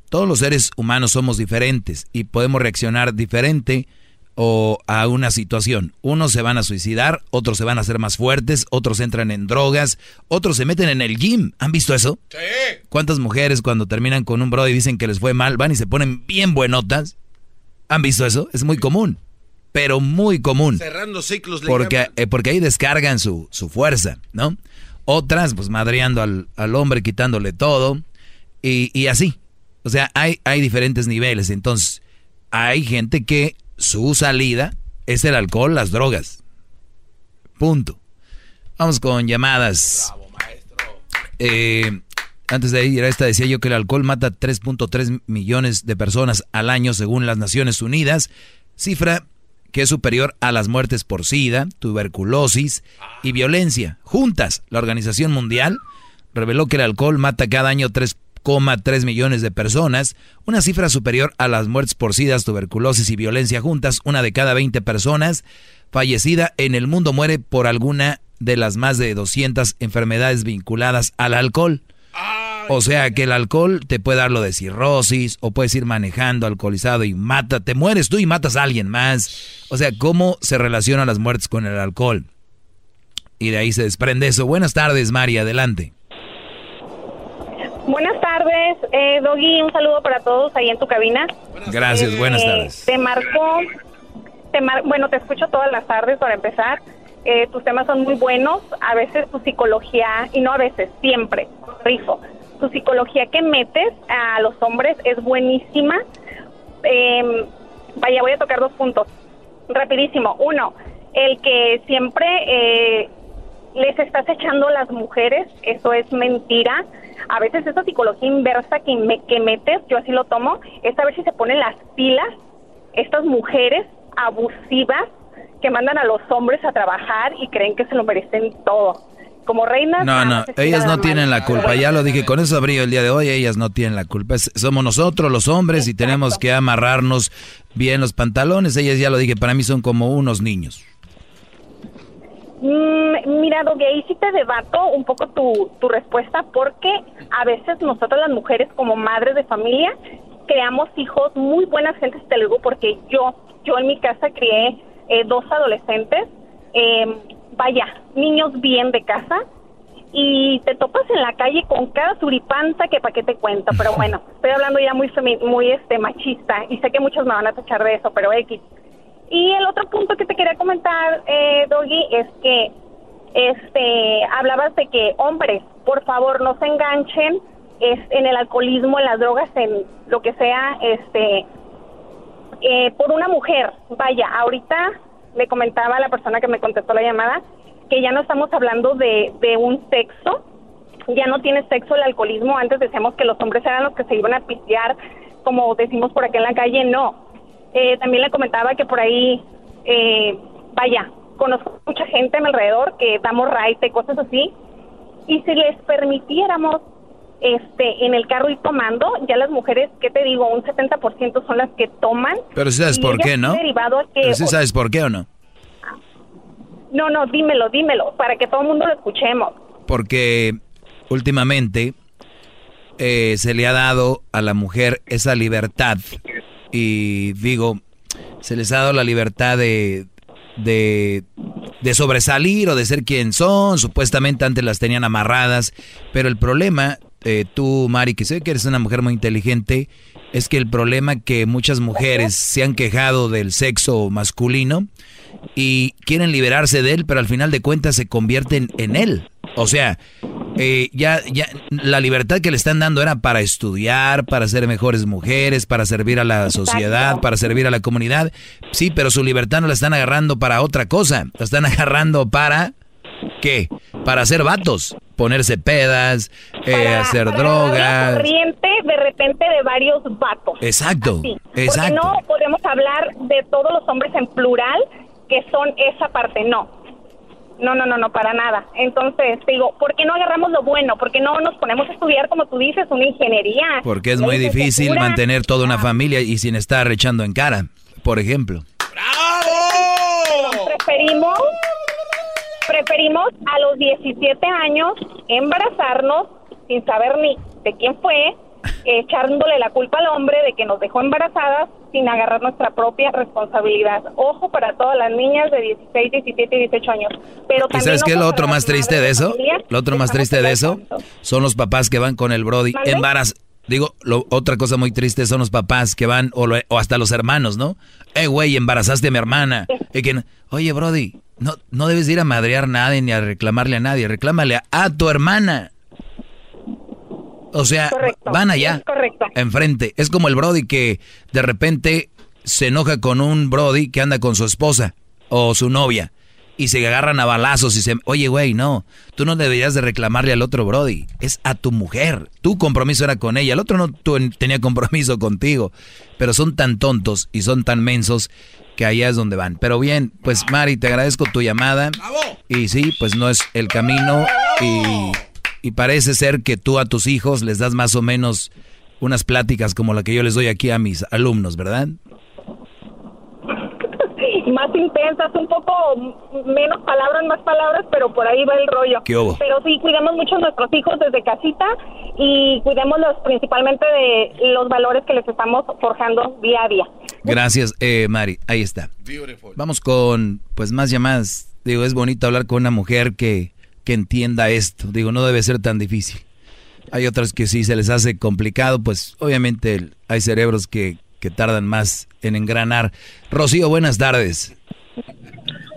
todos los seres humanos somos diferentes y podemos reaccionar diferente o a una situación. Unos se van a suicidar, otros se van a hacer más fuertes, otros entran en drogas, otros se meten en el gym. ¿Han visto eso? Sí. ¿Cuántas mujeres cuando terminan con un bro y dicen que les fue mal, van y se ponen bien buenotas? ¿Han visto eso? Es muy común pero muy común. Cerrando ciclos. Porque, eh, porque ahí descargan su, su, fuerza, ¿no? Otras, pues madreando al, al hombre, quitándole todo, y, y, así. O sea, hay, hay diferentes niveles. Entonces, hay gente que su salida es el alcohol, las drogas. Punto. Vamos con llamadas. Bravo, maestro. Eh, antes de ir a esta decía yo que el alcohol mata 3.3 millones de personas al año según las Naciones Unidas, cifra que es superior a las muertes por SIDA, tuberculosis y violencia. Juntas, la Organización Mundial reveló que el alcohol mata cada año 3,3 millones de personas, una cifra superior a las muertes por SIDA, tuberculosis y violencia juntas. Una de cada 20 personas fallecida en el mundo muere por alguna de las más de 200 enfermedades vinculadas al alcohol. O sea que el alcohol te puede dar lo de cirrosis o puedes ir manejando alcoholizado y mata, te mueres tú y matas a alguien más. O sea, ¿cómo se relacionan las muertes con el alcohol? Y de ahí se desprende eso. Buenas tardes, María, adelante. Buenas tardes, eh, Doggy, un saludo para todos ahí en tu cabina. Gracias, buenas eh, tardes. Te marcó, te bueno, te escucho todas las tardes para empezar. Eh, tus temas son muy buenos, a veces tu psicología, y no a veces, siempre, rifo tu psicología que metes a los hombres es buenísima. Em, vaya, voy a tocar dos puntos. Rapidísimo. Uno, el que siempre eh, les estás echando a las mujeres, eso es mentira. A veces esa psicología inversa que, me, que metes, yo así lo tomo, es a ver si se ponen las pilas estas mujeres abusivas que mandan a los hombres a trabajar y creen que se lo merecen todo. Como reinas. No, no, ellas no tienen la culpa. Ya lo dije, con eso abrí el día de hoy. Ellas no tienen la culpa. somos nosotros los hombres y tenemos que amarrarnos bien los pantalones. Ellas ya lo dije, para mí son como unos niños. Mm, mira, Dogue, ahí sí te debato un poco tu, tu respuesta porque a veces nosotros las mujeres como madres de familia creamos hijos muy buenas gentes, te lo digo porque yo, yo en mi casa crié eh, dos adolescentes, em, vaya, niños bien de casa, y te topas en la calle con cada suripanza que pa' qué te cuento, pero bueno, estoy hablando ya muy muy este machista y sé que muchos me van a tachar de eso, pero X. Y el otro punto que te quería comentar, eh, Doggy, es que este hablabas de que hombres, por favor, no se enganchen es en el alcoholismo, en las drogas, en lo que sea, este, eh, por una mujer. Vaya, ahorita le comentaba a la persona que me contestó la llamada que ya no estamos hablando de, de un sexo, ya no tiene sexo el alcoholismo. Antes decíamos que los hombres eran los que se iban a pistear, como decimos por aquí en la calle, no. Eh, también le comentaba que por ahí, eh, vaya, conozco mucha gente a mi alrededor que damos raite, cosas así, y si les permitiéramos este, en el carro y tomando, ya las mujeres, ¿qué te digo? Un 70% son las que toman. Pero si sabes por qué, ¿no? Derivado a que, Pero si sabes por qué o no. No, no, dímelo, dímelo, para que todo el mundo lo escuchemos. Porque últimamente eh, se le ha dado a la mujer esa libertad. Y digo, se les ha dado la libertad de, de, de sobresalir o de ser quien son. Supuestamente antes las tenían amarradas. Pero el problema eh, tú, Mari, que sé que eres una mujer muy inteligente, es que el problema que muchas mujeres se han quejado del sexo masculino y quieren liberarse de él, pero al final de cuentas se convierten en él. O sea, eh, ya, ya la libertad que le están dando era para estudiar, para ser mejores mujeres, para servir a la sociedad, para servir a la comunidad. Sí, pero su libertad no la están agarrando para otra cosa. La están agarrando para ¿qué? Para hacer vatos, ponerse pedas, eh, hacer drogas. corriente de repente de varios vatos. Exacto, exacto. Porque no podemos hablar de todos los hombres en plural que son esa parte, no. No, no, no, no, para nada. Entonces, digo, ¿por qué no agarramos lo bueno? ¿Por qué no nos ponemos a estudiar, como tú dices, una ingeniería? Porque es muy difícil mantener toda una familia y sin estar echando en cara, por ejemplo. ¡Bravo! Preferimos Preferimos a los 17 años embarazarnos sin saber ni de quién fue, echándole la culpa al hombre de que nos dejó embarazadas sin agarrar nuestra propia responsabilidad. Ojo para todas las niñas de 16, 17 y 18 años. Pero ¿Y sabes qué es lo otro más triste de eso? Lo otro más triste de eso son los papás que van con el Brody embaraz Digo, lo, otra cosa muy triste son los papás que van, o, hasta los hermanos, ¿no? Eh, güey, embarazaste a mi hermana. Y que, Oye, Brody, no, no debes ir a madrear a nadie ni a reclamarle a nadie. Reclámale a, tu hermana. O sea, van allá, enfrente. Es como el Brody que de repente se enoja con un Brody que anda con su esposa o su novia y se agarran a balazos y se... Oye, güey, no, tú no deberías de reclamarle al otro Brody, es a tu mujer. Tu compromiso era con ella, el otro no tenía compromiso contigo. Pero son tan tontos y son tan mensos que allá es donde van. Pero bien, pues Mari, te agradezco tu llamada. Y sí, pues no es el camino y, y parece ser que tú a tus hijos les das más o menos unas pláticas como la que yo les doy aquí a mis alumnos, ¿verdad? Más intensas, un poco menos palabras, más palabras, pero por ahí va el rollo. Pero sí, cuidemos mucho a nuestros hijos desde casita y cuidémoslos principalmente de los valores que les estamos forjando día a día. Gracias, eh, Mari. Ahí está. Vamos con, pues, más llamadas. Digo, es bonito hablar con una mujer que, que entienda esto. Digo, no debe ser tan difícil. Hay otras que sí se les hace complicado, pues obviamente hay cerebros que, que tardan más en engranar. Rocío, buenas tardes.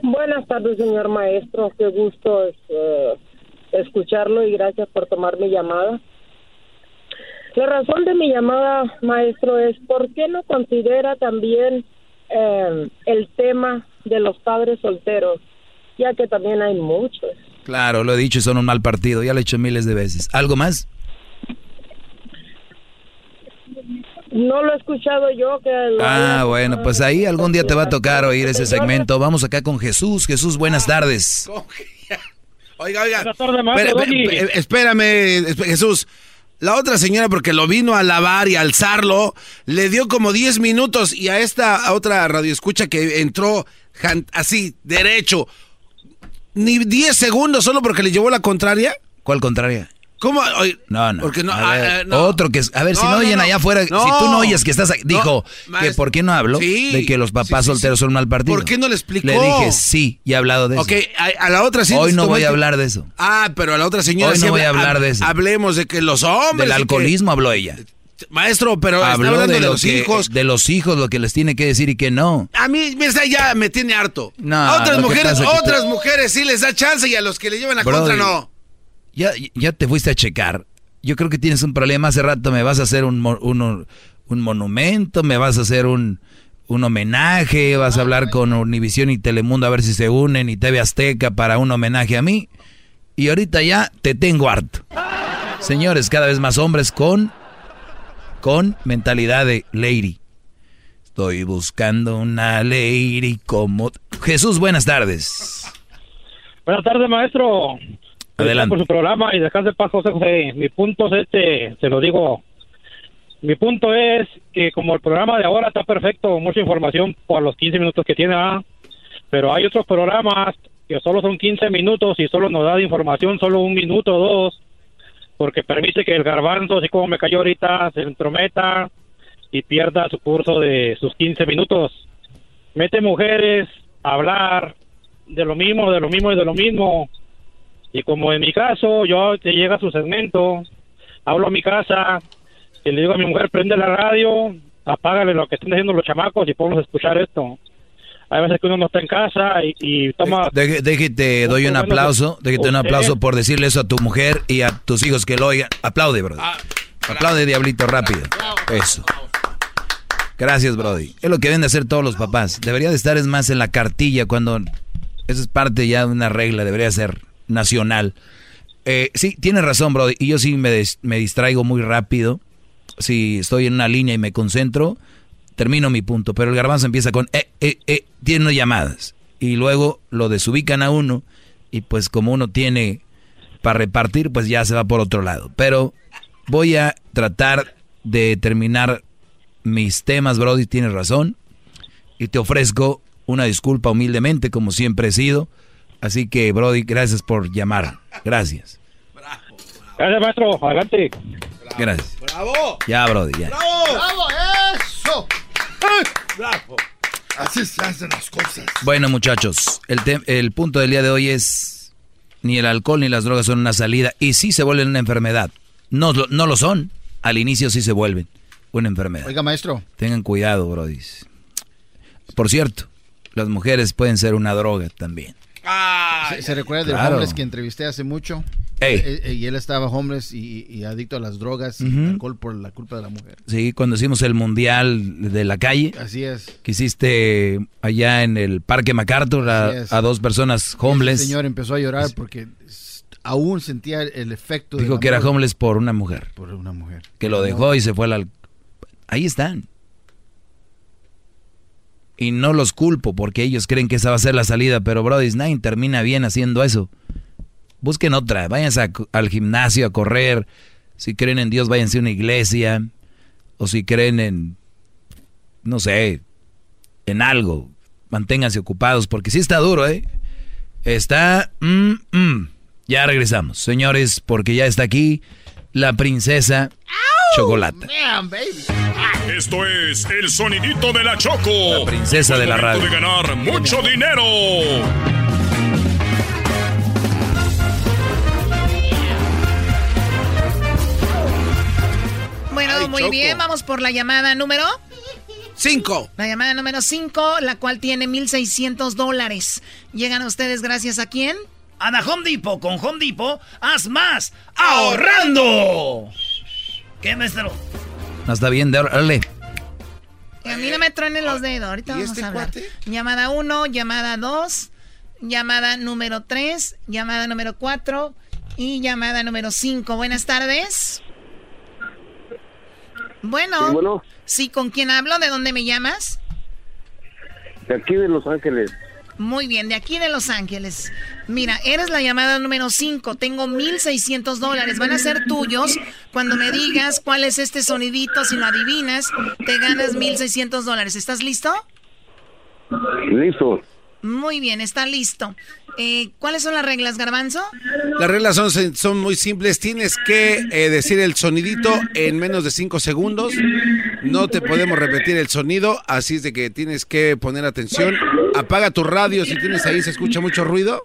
Buenas tardes, señor maestro. Qué gusto eh, escucharlo y gracias por tomar mi llamada. La razón de mi llamada, maestro, es por qué no considera también eh, el tema de los padres solteros, ya que también hay muchos. Claro, lo he dicho y son un mal partido. Ya lo he hecho miles de veces. ¿Algo más? No lo he escuchado yo. Que ah, bueno, pues ahí algún día te va a tocar oír ese segmento. Vamos acá con Jesús. Jesús, buenas tardes. Oiga, oiga. Espérame, Jesús. La otra señora, porque lo vino a lavar y a alzarlo, le dio como 10 minutos y a esta otra radioescucha que entró así, derecho, ni 10 segundos solo porque le llevó la contraria. ¿Cuál contraria? ¿Cómo? no, no. Porque no, ah, Otro que. A ver, si no, oyen allá afuera. si tú no oyes que estás. Dijo que ¿por qué no hablo? de que los papás solteros son mal partido. ¿Por qué no le explicó? Le dije sí y he hablado de eso. Ok, a, la otra sí. Hoy no voy a hablar de eso. Ah, pero a la otra señora Hoy no voy a hablar de eso. Hablemos de que los hombres. Del alcoholismo habló ella. Maestro, pero habló hablando de, los hijos. De los hijos, lo que les tiene que decir y que no. A mí, mira, ya me tiene harto. No. A otras mujeres, otras mujeres sí les da chance y a los que le llevan a contra no. Ya, ya te fuiste a checar yo creo que tienes un problema. Hace rato me vas a hacer un, un, monumento, me vas a hacer un, un homenaje, vas a hablar con Univisión y Telemundo a ver si se unen y TV Azteca para un homenaje a mí. Y ahorita ya te tengo harto. Señores, cada vez más hombres con, con mentalidad de lady. Estoy buscando una lady como... Jesús, buenas tardes. Buenas tardes, maestro. Adelante. Por su programa y descanse paz, José José. Mi punto es este, se lo digo. Mi punto es que como el programa de ahora está perfecto, mucha información por los 15 minutos que tiene, pero hay otros programas que solo son 15 minutos y solo nos da de información solo un minuto o dos, porque permite que el garbanzo, así como me cayó ahorita, se entrometa y pierda su curso de sus 15 minutos. Mete mujeres a hablar de lo mismo, de lo mismo y de lo mismo y como en mi caso, yo te llega su segmento, hablo a mi casa, y le digo a mi mujer, prende la radio, apágale lo que estén haciendo los chamacos y podemos escuchar esto. Hay veces que uno no está en casa y, toma... Déjate, doy un aplauso, déjate un aplauso por decirle eso a tu mujer y a tus hijos que lo oigan. Aplaude, brother. Ah, Aplaude, diablito, rápido. Eso. Gracias, Brody. Es lo que deben de hacer todos los papás. Debería de estar es más en la cartilla cuando... Eso es parte ya de una regla, debería ser nacional. Eh, sí, tienes razón, Brody. Y yo sí me, me distraigo muy rápido. Si estoy en una línea y me concentro, termino mi punto. Pero el garbanzo empieza con, eh, eh, eh, tiene llamadas. Y luego lo desubican a uno. Y pues como uno tiene para repartir, pues ya se va por otro lado. Pero voy a tratar de terminar mis temas, Brody. Tienes razón. Y te ofrezco una disculpa humildemente, como siempre he sido. Así que, Brody, gracias por llamar. Gracias. Bravo, Gracias, maestro. Adelante. Gracias. Bravo. Ya, Brody, ya. Bravo. Bravo, eso. Bravo. Así se hacen las cosas. Bueno, muchachos, el, el punto del día de hoy es ni el alcohol ni las drogas son una salida y sí se vuelven una enfermedad. No, no lo son. Al inicio sí se vuelven una enfermedad. Oiga, maestro. Tengan cuidado, Brody. Por cierto, las mujeres pueden ser una droga también. ¿Se, recuerda del homeless que entrevisté hace mucho? Eh, eh, y él estaba homeless y, adicto a las drogas y alcohol por la culpa de la mujer. Sí, cuando hicimos el mundial de la calle. Así es. Que hiciste allá en el Parque MacArthur a, dos personas homeless. El señor empezó a llorar porque aún sentía el efecto. Dijo que era homeless por una mujer. Por una mujer. Que lo dejó y se fue al... Ahí están y no los culpo porque ellos creen que esa va a ser la salida, pero Brody Nine termina bien haciendo eso. Busquen otra, váyanse al gimnasio a correr. Si creen en Dios, váyanse a una iglesia. O si creen en, no sé, en algo. Manténganse ocupados porque sí está duro, ¿eh? Está... Mm, mm. Ya regresamos, señores, porque ya está aquí la princesa Chocolate. Esto es el sonidito de la Choco. La princesa de la radio. de ganar mucho dinero. Bueno, muy bien, vamos por la llamada número 5. La llamada número 5, la cual tiene 1.600 dólares. ¿Llegan a ustedes gracias a quién? A la Home Depot. Con Home Depot, haz más ahorrando. ¿Qué, maestro? No está bien, dale. a mí no me truenen los dedos. Ahorita vamos este a hablar. Llamada 1, llamada 2. llamada número 3, llamada número 4 y llamada número 5. Buenas tardes. Bueno, bueno. sí, ¿con quién hablo? ¿De dónde me llamas? De aquí de Los Ángeles. Muy bien, de aquí de Los Ángeles. Mira, eres la llamada número 5. Tengo 1.600 dólares. Van a ser tuyos. Cuando me digas cuál es este sonidito, si lo adivinas, te ganas 1.600 dólares. ¿Estás listo? Listo. Muy bien, está listo. Eh, ¿Cuáles son las reglas, Garbanzo? Las reglas son, son muy simples. Tienes que eh, decir el sonidito en menos de 5 segundos. No te podemos repetir el sonido, así es de que tienes que poner atención. Apaga tu radio si tienes ahí, se escucha mucho ruido.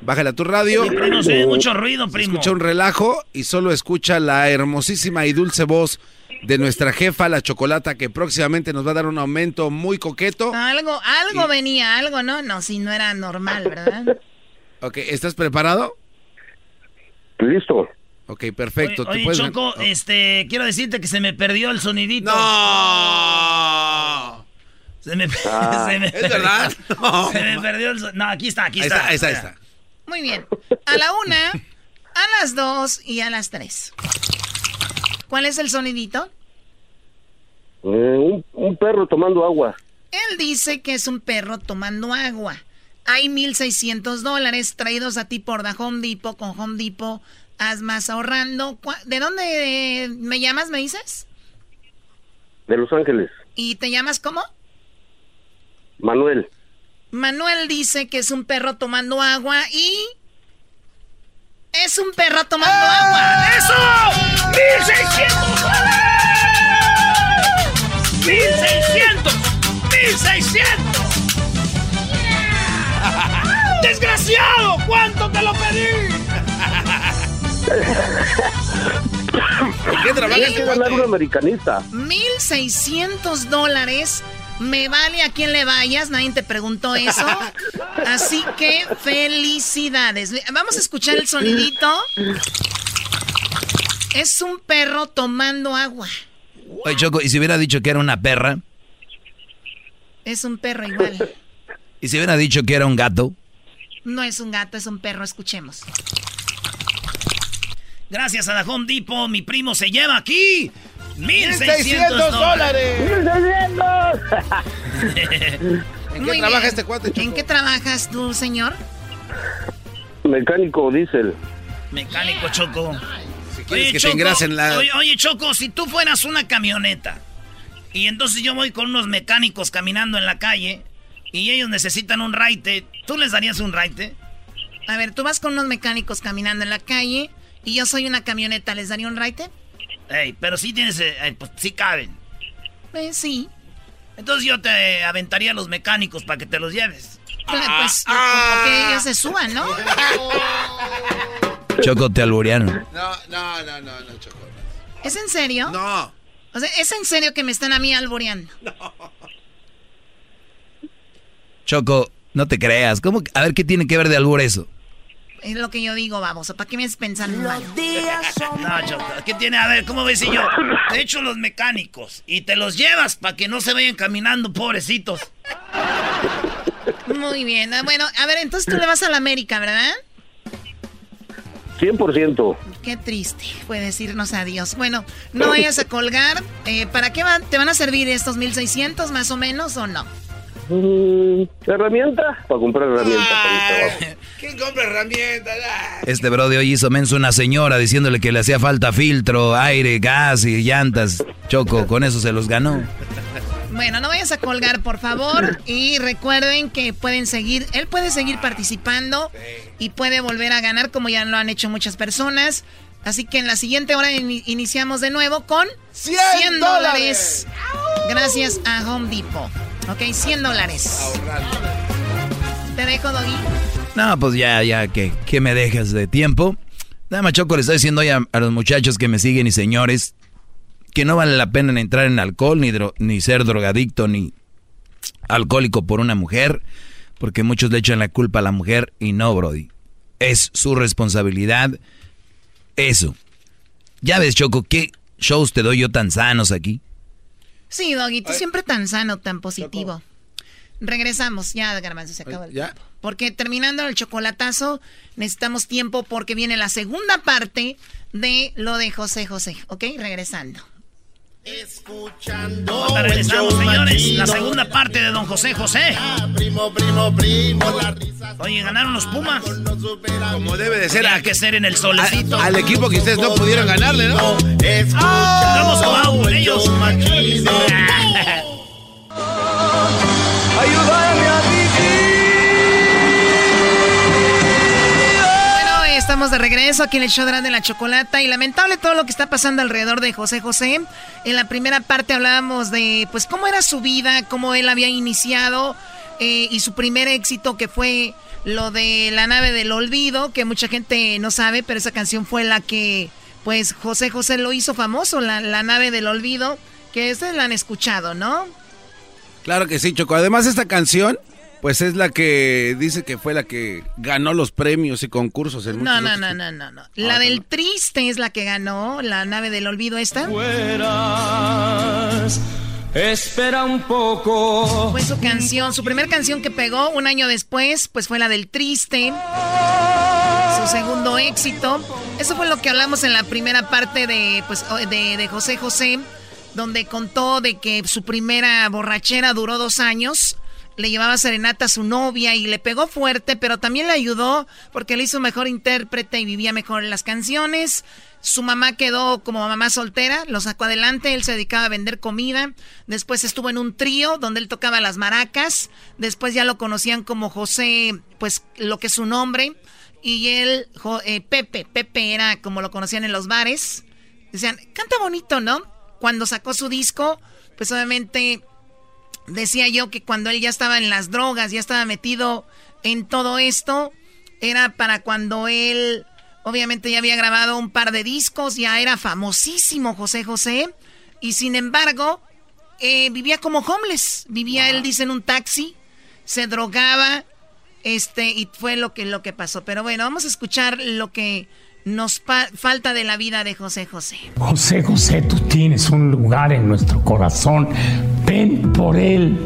Bájale a tu radio. primo, se mucho ruido, primo. escucha un relajo y solo escucha la hermosísima y dulce voz de nuestra jefa, la Chocolata, que próximamente nos va a dar un aumento muy coqueto. Algo, algo venía, algo, ¿no? No, si no era normal, ¿verdad? ok, ¿estás preparado? Listo. Ok, perfecto. Oye, oye, Choco, este, quiero decirte que se me perdió el sonidito. ¡No! Se me, Ah, se me ¿es verdad? No. Se me perdió el sonido. No, aquí está, aquí Ahí está. está, ahí está, ahí está. Muy bien. A la una, a las dos y a las tres. ¿Cuál es el sonidito? Eh, un, un perro tomando agua. Él dice que es un perro tomando agua. Hay 1.600 dólares traídos a ti por The Home Depot. Con Home Depot haz más ahorrando. ¿Cuá- ¿De dónde me llamas, me dices? De Los Ángeles. ¿Y te llamas cómo? Manuel. Manuel dice que es un perro tomando agua y... Es un perro tomando agua. ¡Eso! ¡1600 dólares! ¡1600! ¡1600! ¡Desgraciado! ¿Cuánto te lo pedí? ¿En qué trabajas? que ganar un americanista. 1.600 dólares. Me vale a quien le vayas, nadie te preguntó eso. Así que felicidades. Vamos a escuchar el sonidito. Es un perro tomando agua. Oye, Choco, ¿y si hubiera dicho que era una perra? Es un perro igual. ¿Y si hubiera dicho que era un gato? No es un gato, es un perro. Escuchemos. Gracias a la Home Depot, mi primo se lleva aquí 1.600 1,600 dólares. ¿En Muy qué trabaja bien. este cuate, ¿En qué trabajas tú, señor? Mecánico diésel. Mecánico Choco. quieres que te engrasen la- Oye, oye, Choco, si tú fueras una camioneta y entonces yo voy con unos mecánicos caminando en la calle y ellos necesitan un raite, ¿tú les darías un raite? A ver, tú vas con unos mecánicos caminando en la calle y yo soy una camioneta, ¿les daría un raite? Ey, pero sí tienes, eh, eh, pues sí caben. Eh, sí. Entonces yo te aventaría a los mecánicos para que te los lleves. pues como que ellos se suban, ¿no? Choco, te alburearon. No, no, no, no, no, Choco. ¿Es en serio? No. O sea, ¿es en serio que me están a mí alboreando? Choco, no te creas. ¿Cómo? que- A ver, ¿qué tiene que ver de albur eso? Es lo que yo digo, vamos. ¿Para qué me haces pensar mal? No, Choco, ¿qué tiene? A ver, ¿cómo ves si yo te echo los mecánicos y te los llevas para que no se vayan caminando, pobrecitos? Muy bien. ah, Bueno, a ver, entonces tú le vas a la América, ¿verdad? 100%. Qué triste fue decirnos adiós. Bueno, no vayas a colgar. Eh, ¿Para qué van- te van a servir estos 1600 más o menos o no? Mm, ¿Herramienta? Para comprar herramientas trabajo. ¿Quién compra herramientas? Ah. Este bro de hoy hizo menso una señora diciéndole que le hacía falta filtro, aire, gas y llantas. Choco, con eso se los ganó. Bueno, no vayas a colgar, por favor. Y recuerden que pueden seguir, él puede seguir participando y puede volver a ganar como ya lo han hecho muchas personas. Así que en la siguiente hora ini- iniciamos de nuevo con 100, dólares. Gracias a Home Depot. Ok, 100 dólares. Te dejo, Doggy. No, pues ya, ya, que ¿qué me dejas de tiempo? Nada más, Choco, le estoy diciendo hoy a, a los muchachos que me siguen y señores que no vale la pena entrar en alcohol, ni, dro- ni ser drogadicto, ni alcohólico por una mujer, porque muchos le echan la culpa a la mujer y no, Brody. Es su responsabilidad eso. Ya ves, Choco, ¿qué shows te doy yo tan sanos aquí? Sí, Doggy, tú siempre tan sano, tan positivo. Regresamos, ya, Garbanzo, se acabó el ya. Porque terminando el chocolatazo, necesitamos tiempo porque viene la segunda parte de lo de José José. ¿Ok? Regresando. Escuchando. regresamos, señores. La segunda parte de Don José José. Primo, primo, primo, la risa. Oye, ganaron los Pumas. Como debe de ser. Hay que ser en el solecito. al equipo que ustedes no pudieron ganarle, ¿no? Escuchando. Vamos con ellos. Ayúdame a Bueno, estamos de regreso aquí en el show de la chocolata y lamentable todo lo que está pasando alrededor de José José. En la primera parte hablábamos de pues cómo era su vida, cómo él había iniciado eh, y su primer éxito que fue lo de la nave del olvido, que mucha gente no sabe, pero esa canción fue la que pues José José lo hizo famoso, la, la nave del olvido, que ustedes la han escuchado, ¿no? Claro que sí, Choco. Además, esta canción, pues es la que dice que fue la que ganó los premios y concursos en No, no, no, no, no, no. La ah, del triste es la que ganó, la nave del olvido esta. Fueras, espera un poco. Fue su canción, su primer canción que pegó un año después, pues fue la del triste. Su segundo éxito. Eso fue lo que hablamos en la primera parte de, pues, de, de José José donde contó de que su primera borrachera duró dos años. Le llevaba serenata a su novia y le pegó fuerte, pero también le ayudó porque le hizo mejor intérprete y vivía mejor en las canciones. Su mamá quedó como mamá soltera, lo sacó adelante, él se dedicaba a vender comida. Después estuvo en un trío donde él tocaba las maracas. Después ya lo conocían como José, pues lo que es su nombre. Y él, eh, Pepe, Pepe era como lo conocían en los bares. Decían, canta bonito, ¿no? cuando sacó su disco, pues obviamente decía yo que cuando él ya estaba en las drogas, ya estaba metido en todo esto, era para cuando él obviamente ya había grabado un par de discos, ya era famosísimo José José, y sin embargo eh, vivía como homeless, vivía él dice en un taxi, se drogaba, este, y fue lo que, lo que pasó. Pero bueno, vamos a escuchar lo que nos falta de la vida de José José. José José, tú tienes un lugar en nuestro corazón. Ven por él.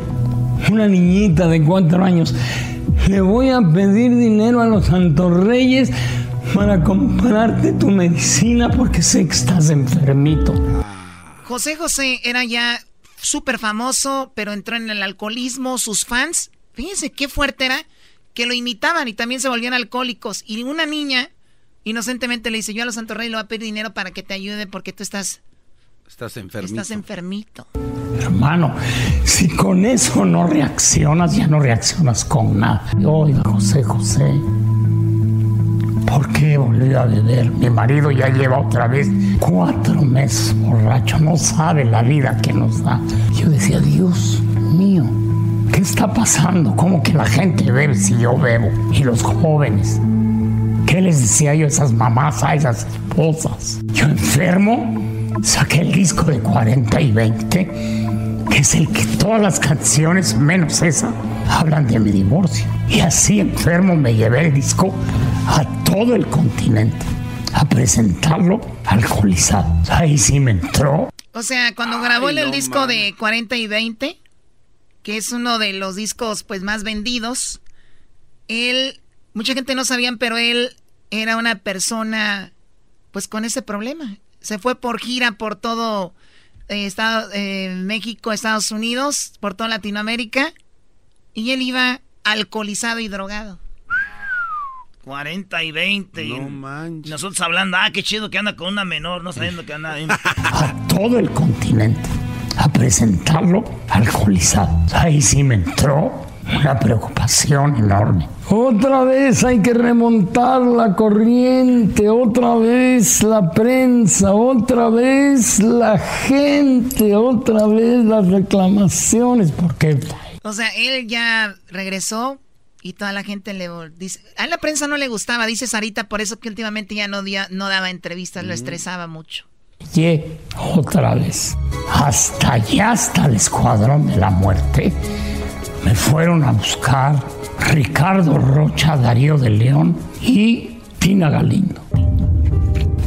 Una niñita de cuatro años. Le voy a pedir dinero a los santos reyes para comprarte tu medicina porque sé que estás enfermito. José José era ya súper famoso, pero entró en el alcoholismo. Sus fans, fíjense qué fuerte era, que lo imitaban y también se volvían alcohólicos. Y una niña Inocentemente le dice, yo a los Santos Reyes le voy a pedir dinero para que te ayude porque tú estás... Estás enfermito. Estás enfermito. Hermano, si con eso no reaccionas, ya no reaccionas con nada. Oiga, José, José, ¿por qué volvió a beber? Mi marido ya lleva otra vez cuatro meses borracho, no sabe la vida que nos da. Yo decía, Dios mío, ¿qué está pasando? ¿Cómo que la gente bebe si yo bebo? Y los jóvenes. ¿Qué les decía yo a esas mamás, a esas esposas? Yo enfermo, saqué el disco de 40 y 20, que es el que todas las canciones, menos esa, hablan de mi divorcio. Y así enfermo me llevé el disco a todo el continente a presentarlo alcoholizado. Ahí sí me entró. O sea, cuando grabó el disco de 40 y 20, que es uno de los discos pues más vendidos, él, mucha gente no sabían, pero él era una persona pues con ese problema. Se fue por gira por todo eh, Estado, eh, México, Estados Unidos, por toda Latinoamérica. Y él iba alcoholizado y drogado. 40 y 20. No manches. Nosotros hablando, ah, qué chido que anda con una menor, no sabiendo que anda. A todo el continente. A presentarlo alcoholizado. Ahí sí me entró una preocupación enorme. Otra vez hay que remontar la corriente, otra vez la prensa, otra vez la gente, otra vez las reclamaciones, porque... O sea, él ya regresó y toda la gente le dice... A la prensa no le gustaba, dice Sarita, por eso que últimamente ya no, no daba entrevistas, lo mm. estresaba mucho. Y otra vez, hasta allá, hasta el escuadrón de la muerte me fueron a buscar Ricardo Rocha, Darío de León y Tina Galindo.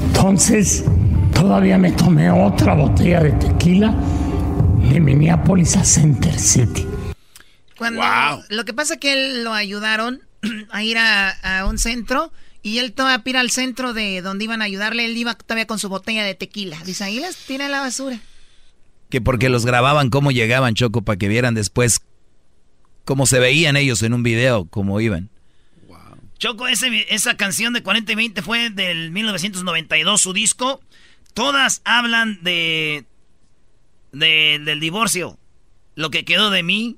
Entonces, todavía me tomé otra botella de tequila de Minneapolis a Center City. Cuando, Lo que pasa es que él lo ayudaron a ir a, un centro y él todavía ir al centro de donde iban a ayudarle. Él iba todavía con su botella de tequila. Dice, ahí las tira la basura. Que porque los grababan cómo llegaban, Choco, para que vieran después cómo se veían ellos en un video, cómo iban. Choco, esa canción de 40 y 20 fue del 1992, su disco. Todas hablan de, de del divorcio. Lo que quedó de mí.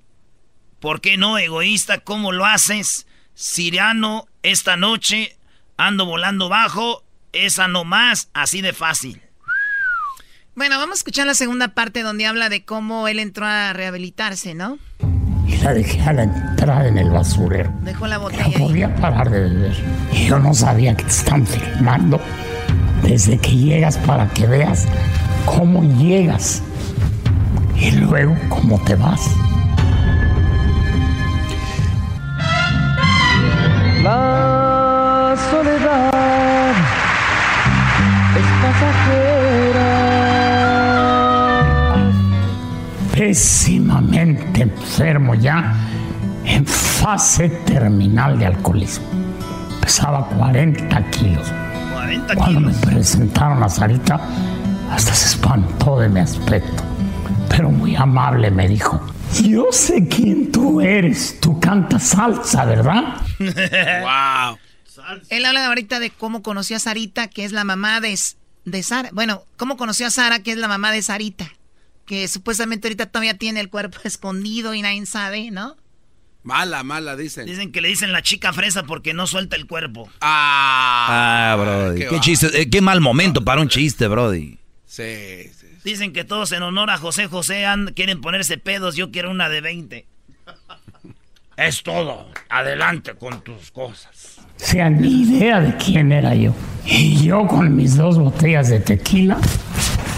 ¿Por qué no, egoísta? ¿Cómo lo haces? Siriano, esta noche ando volando bajo. Esa no más, así de fácil. Bueno, vamos a escuchar la segunda parte donde habla de cómo él entró a rehabilitarse, ¿no? Y la dejé a la entrada en el basurero. Dejó la botella. No podía parar de beber. Y yo no sabía que te están filmando desde que llegas para que veas cómo llegas y luego cómo te vas. La pésimamente enfermo ya, en fase terminal de alcoholismo. Pesaba 40 kilos. 40 Cuando me presentaron a Sarita, hasta se espantó de mi aspecto. Pero muy amable me dijo, yo sé quién tú eres, tú cantas salsa, ¿verdad? wow. Él habla ahorita de cómo conoció a Sarita, que es la mamá de, de Sara. Bueno, cómo conoció a Sara, que es la mamá de Sarita que supuestamente ahorita todavía tiene el cuerpo escondido y nadie sabe, ¿no? Mala, mala, dicen. Dicen que le dicen la chica fresa porque no suelta el cuerpo. Ah, ah Brody. Qué, chiste, eh, qué mal momento para un chiste, Brody. Sí, sí, Dicen que todos en honor a José José quieren ponerse pedos. Yo quiero una de 20. es todo. Adelante con tus cosas. sea, ni idea de quién era yo. Y yo con mis dos botellas de tequila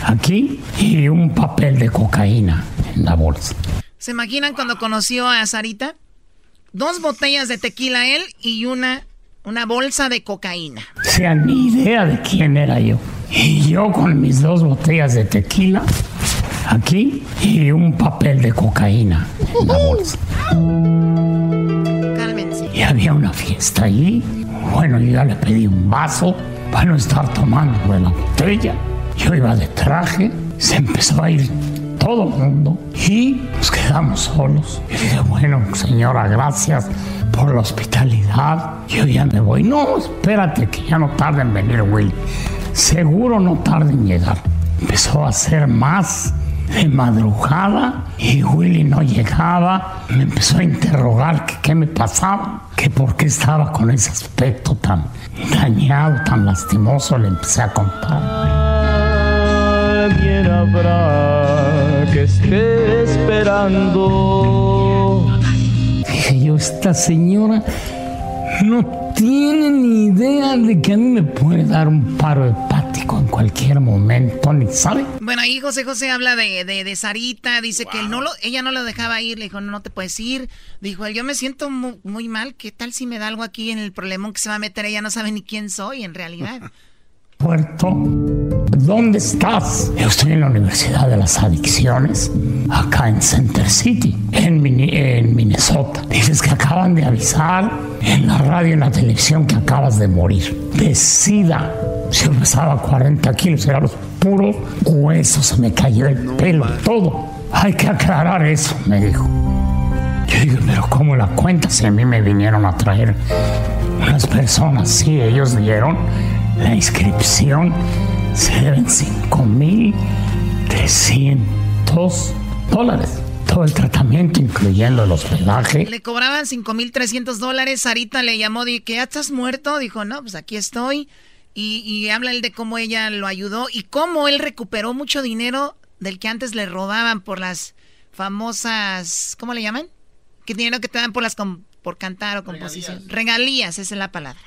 aquí y un papel de cocaína en la bolsa. ¿Se imaginan cuando conoció a Sarita? Dos botellas de tequila él y una, una bolsa de cocaína. O sea, ni idea de quién era yo. Y yo con mis dos botellas de tequila aquí y un papel de cocaína en la bolsa. Cálmense. Y había una fiesta allí. Bueno, yo ya le pedí un vaso para no estar tomando de la botella. Yo iba de traje, se empezó a ir todo el mundo y nos quedamos solos. Y dije, bueno, señora, gracias por la hospitalidad. Yo ya me voy. No, espérate, que ya no tarde en venir Willy. Seguro no tarde en llegar. Empezó a hacer más de madrugada y Willy no llegaba. Me empezó a interrogar que qué me pasaba, que por qué estaba con ese aspecto tan dañado, tan lastimoso. Le empecé a contar que esté esperando. Dije yo, esta señora no tiene ni idea de que a mí me puede dar un paro hepático en cualquier momento, ni sabe. Bueno, ahí José José habla de, de, Sarita, dice que no lo, ella no lo dejaba ir, le dijo, no, no te puedes ir. Dijo, yo me siento muy, muy, mal, ¿qué tal si me da algo aquí en el problemón que se va a meter? Ella no sabe ni quién soy en realidad. Puerto, ¿dónde estás? Yo estoy en la Universidad de las Adicciones, acá en Center City, en, en Minnesota. Dices que acaban de avisar en la radio y en la televisión que acabas de morir. De sida. Yo pesaba 40 kilos, eran los puros huesos, se me cayó el pelo, todo. Hay que aclarar eso, me dijo. Yo digo, pero ¿cómo la cuenta si a mí me vinieron a traer unas personas? Sí, ellos dieron la inscripción se deben 5.300 dólares. Todo el tratamiento, incluyendo el hospedaje. Le cobraban 5.300 dólares. Sarita le llamó, y que ya estás muerto. Dijo, no, pues aquí estoy. Y, y habla él de cómo ella lo ayudó y cómo él recuperó mucho dinero del que antes le robaban por las famosas, ¿cómo le llaman? ¿Qué dinero que te dan por las por cantar o composición? Regalías, esa es la palabra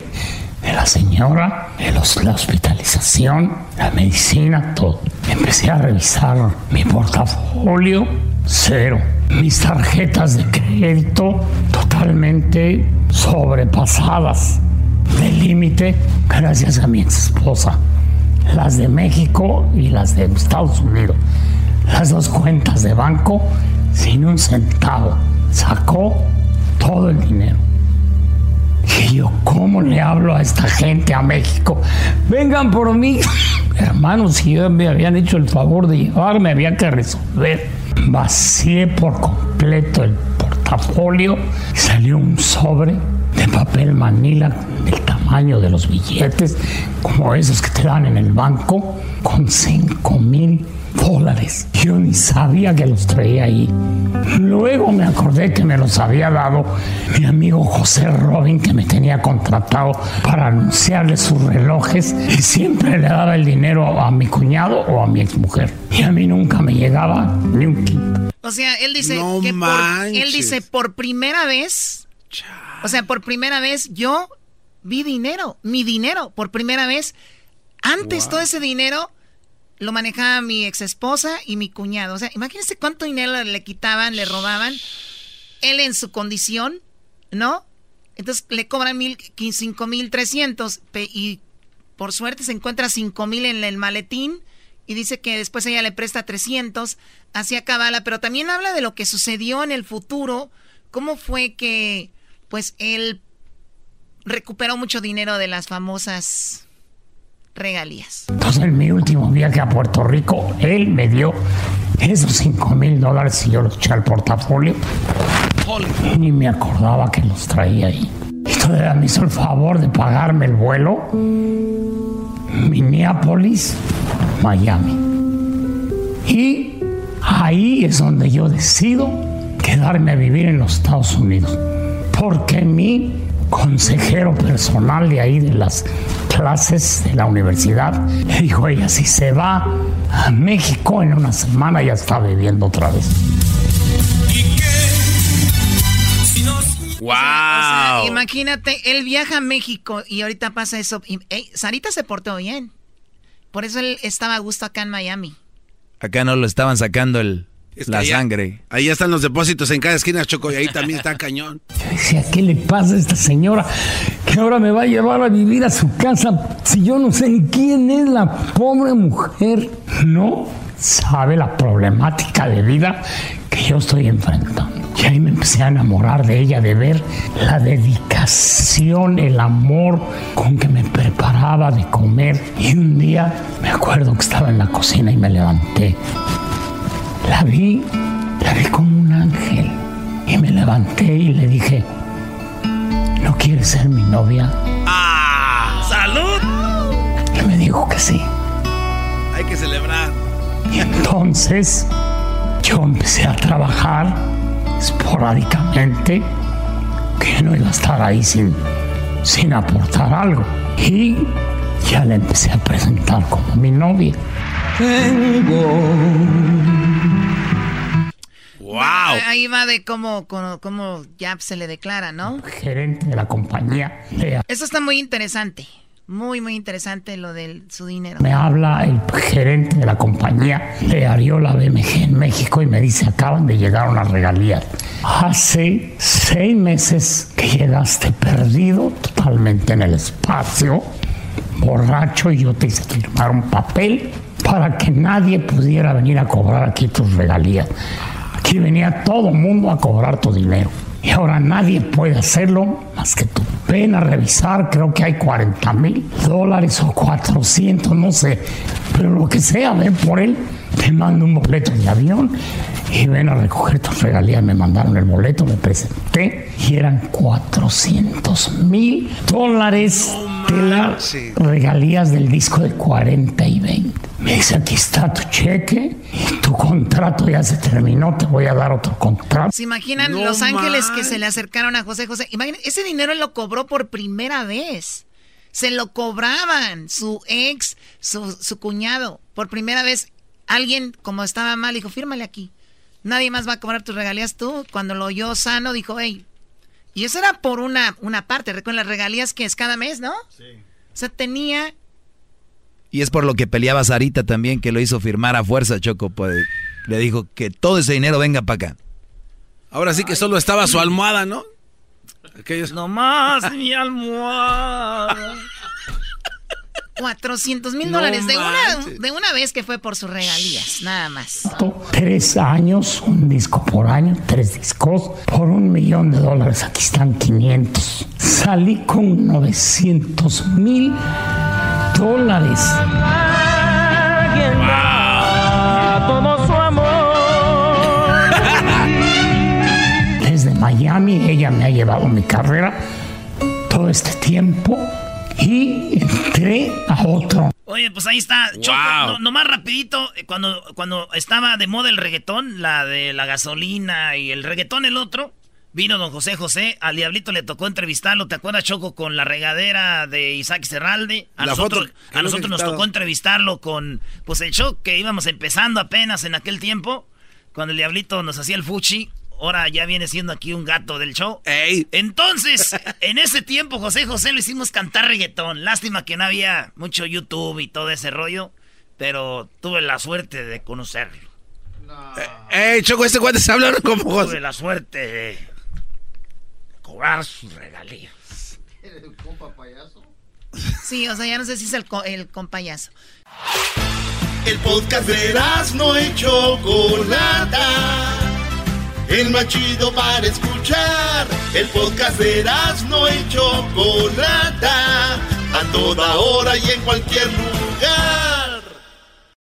de la señora, de los, la hospitalización, la medicina, todo. Empecé a revisar mi portafolio, cero. Mis tarjetas de crédito totalmente sobrepasadas del límite gracias a mi esposa. Las de México y las de Estados Unidos. Las dos cuentas de banco sin un centavo. sacó todo el dinero. Y yo, ¿cómo le hablo a esta gente a México? Vengan por mí. Hermanos, si yo me habían hecho el favor de llevarme, había que resolver. Vacié por completo el portafolio. Salió un sobre de papel manila del tamaño de los billetes, como esos que te dan en el banco, con 5 mil dólares. Yo ni sabía que los traía ahí. Luego me acordé que me los había dado mi amigo José Robin, que me tenía contratado para anunciarle sus relojes y siempre le daba el dinero a mi cuñado o a mi exmujer. Y a mí nunca me llegaba ni un quinto. O sea, él dice que por, él dice por primera vez, o sea, por primera vez yo vi dinero, mi dinero, por primera vez. Antes todo ese dinero lo manejaba mi ex esposa y mi cuñado. O sea, imagínense cuánto dinero le quitaban, le robaban. Él en su condición, ¿no? Entonces le cobran mil, cinco mil trescientos y por suerte se encuentra cinco mil en el maletín y dice que después ella le presta 300, así acabala, pero también habla de lo que sucedió en el futuro, cómo fue que pues él recuperó mucho dinero de las famosas regalías. Entonces, en mi último viaje a Puerto Rico, él me dio esos 5 mil dólares y yo los eché al portafolio. Ni me acordaba que los traía ahí. Y todavía me hizo el favor de pagarme el vuelo Minneapolis, Miami. Y ahí es donde yo decido quedarme a vivir en los Estados Unidos. Porque mi consejero personal de ahí de las clases de la universidad le dijo ella, si se va a México en una semana ya está viviendo otra vez. ¡Wow! imagínate, él viaja a México y ahorita pasa eso. Y, Sarita se portó bien. Por eso él estaba a gusto acá en Miami. Acá no lo estaban sacando el, la sangre. Ahí están los depósitos en cada esquina, Choco, y ahí también está cañón. Yo decía, ¿qué le pasa a esta señora que ahora me va a llevar a vivir a su casa si yo no sé ni quién es la pobre mujer? No sabe la problemática de vida que yo estoy enfrentando. Y ahí me empecé a enamorar de ella, de ver la dedicación, el amor con que me preparaba de comer. Y un día me acuerdo que estaba en la cocina y me levanté la vi, la vi como un ángel. Y me levanté y le dije, ¿no quieres ser mi novia? ¡Ah! ¡Salud! Y me dijo que sí. Hay que celebrar. Y entonces yo empecé a trabajar esporádicamente, que no iba a estar ahí sin, sin aportar algo. Y ya le empecé a presentar como mi novia. Tengo ¡Wow! Ahí va de cómo, cómo, ya se le declara, ¿no? Gerente de la compañía. Eso está muy interesante. Muy, muy interesante lo de su dinero. Me habla el gerente de la compañía de Ariola BMG en México y me dice, acaban de llegar unas regalías. Hace seis meses que llegaste perdido totalmente en el espacio, borracho, y yo te hice firmar un papel para que nadie pudiera venir a cobrar aquí tus regalías. Aquí venía todo el mundo a cobrar tu dinero. Y ahora nadie puede hacerlo más que tú. Ven a revisar, creo que hay 40 mil dólares o 400, no sé. Pero lo que sea, ven por él. Te mando un boleto de avión y ven a recoger tus regalías. Me mandaron el boleto, me presenté y eran 400 mil dólares de las regalías del disco de 40 y 20. Me dice, aquí está tu cheque, tu contrato ya se terminó, te voy a dar otro contrato. ¿Se imaginan los ángeles que se le acercaron a José José? Imaginen, ese dinero lo cobró por primera vez. Se lo cobraban su ex, su, su cuñado. Por primera vez, alguien, como estaba mal, dijo, fírmale aquí. Nadie más va a cobrar tus regalías tú. Cuando lo oyó sano, dijo, hey. Y eso era por una, una parte. Recuerden las regalías que es cada mes, ¿no? Sí. O sea, tenía y es por lo que peleaba Sarita también, que lo hizo firmar a fuerza, Choco. Pues, le dijo que todo ese dinero venga para acá. Ahora sí que solo estaba su almohada, ¿no? Aquellos... No más mi almohada. 400 mil dólares de una, de una vez que fue por sus regalías, nada más. Tres años, un disco por año, tres discos, por un millón de dólares. Aquí están 500. Salí con 900 mil dólares. Amor. Desde Miami ella me ha llevado mi carrera todo este tiempo y entré a otro. Oye, pues ahí está. Choco, no, nomás rapidito, eh, cuando, cuando estaba de moda el reggaetón, la de la gasolina y el reggaetón el otro, vino don José José, al Diablito le tocó entrevistarlo, ¿te acuerdas, Choco, con la regadera de Isaac Serralde? A La nosotros, a nosotros nos tocó entrevistarlo con, pues el show que íbamos empezando apenas en aquel tiempo, cuando el Diablito nos hacía el fuchi. Ahora ya viene siendo aquí un gato del show. Entonces, en ese tiempo, José José lo hicimos cantar reggaetón. Lástima que no había mucho YouTube y todo ese rollo. Pero tuve la suerte de conocerlo. ¡Ey, Choco, este cuate está hablando como Tuve José! la suerte de cobrar sus regalías. Sí, o sea, ya no sé si es el, co- el compayazo. El podcast de no y Chocolata. El más chido para escuchar. El podcast de no y Chocolata. A toda hora y en cualquier lugar.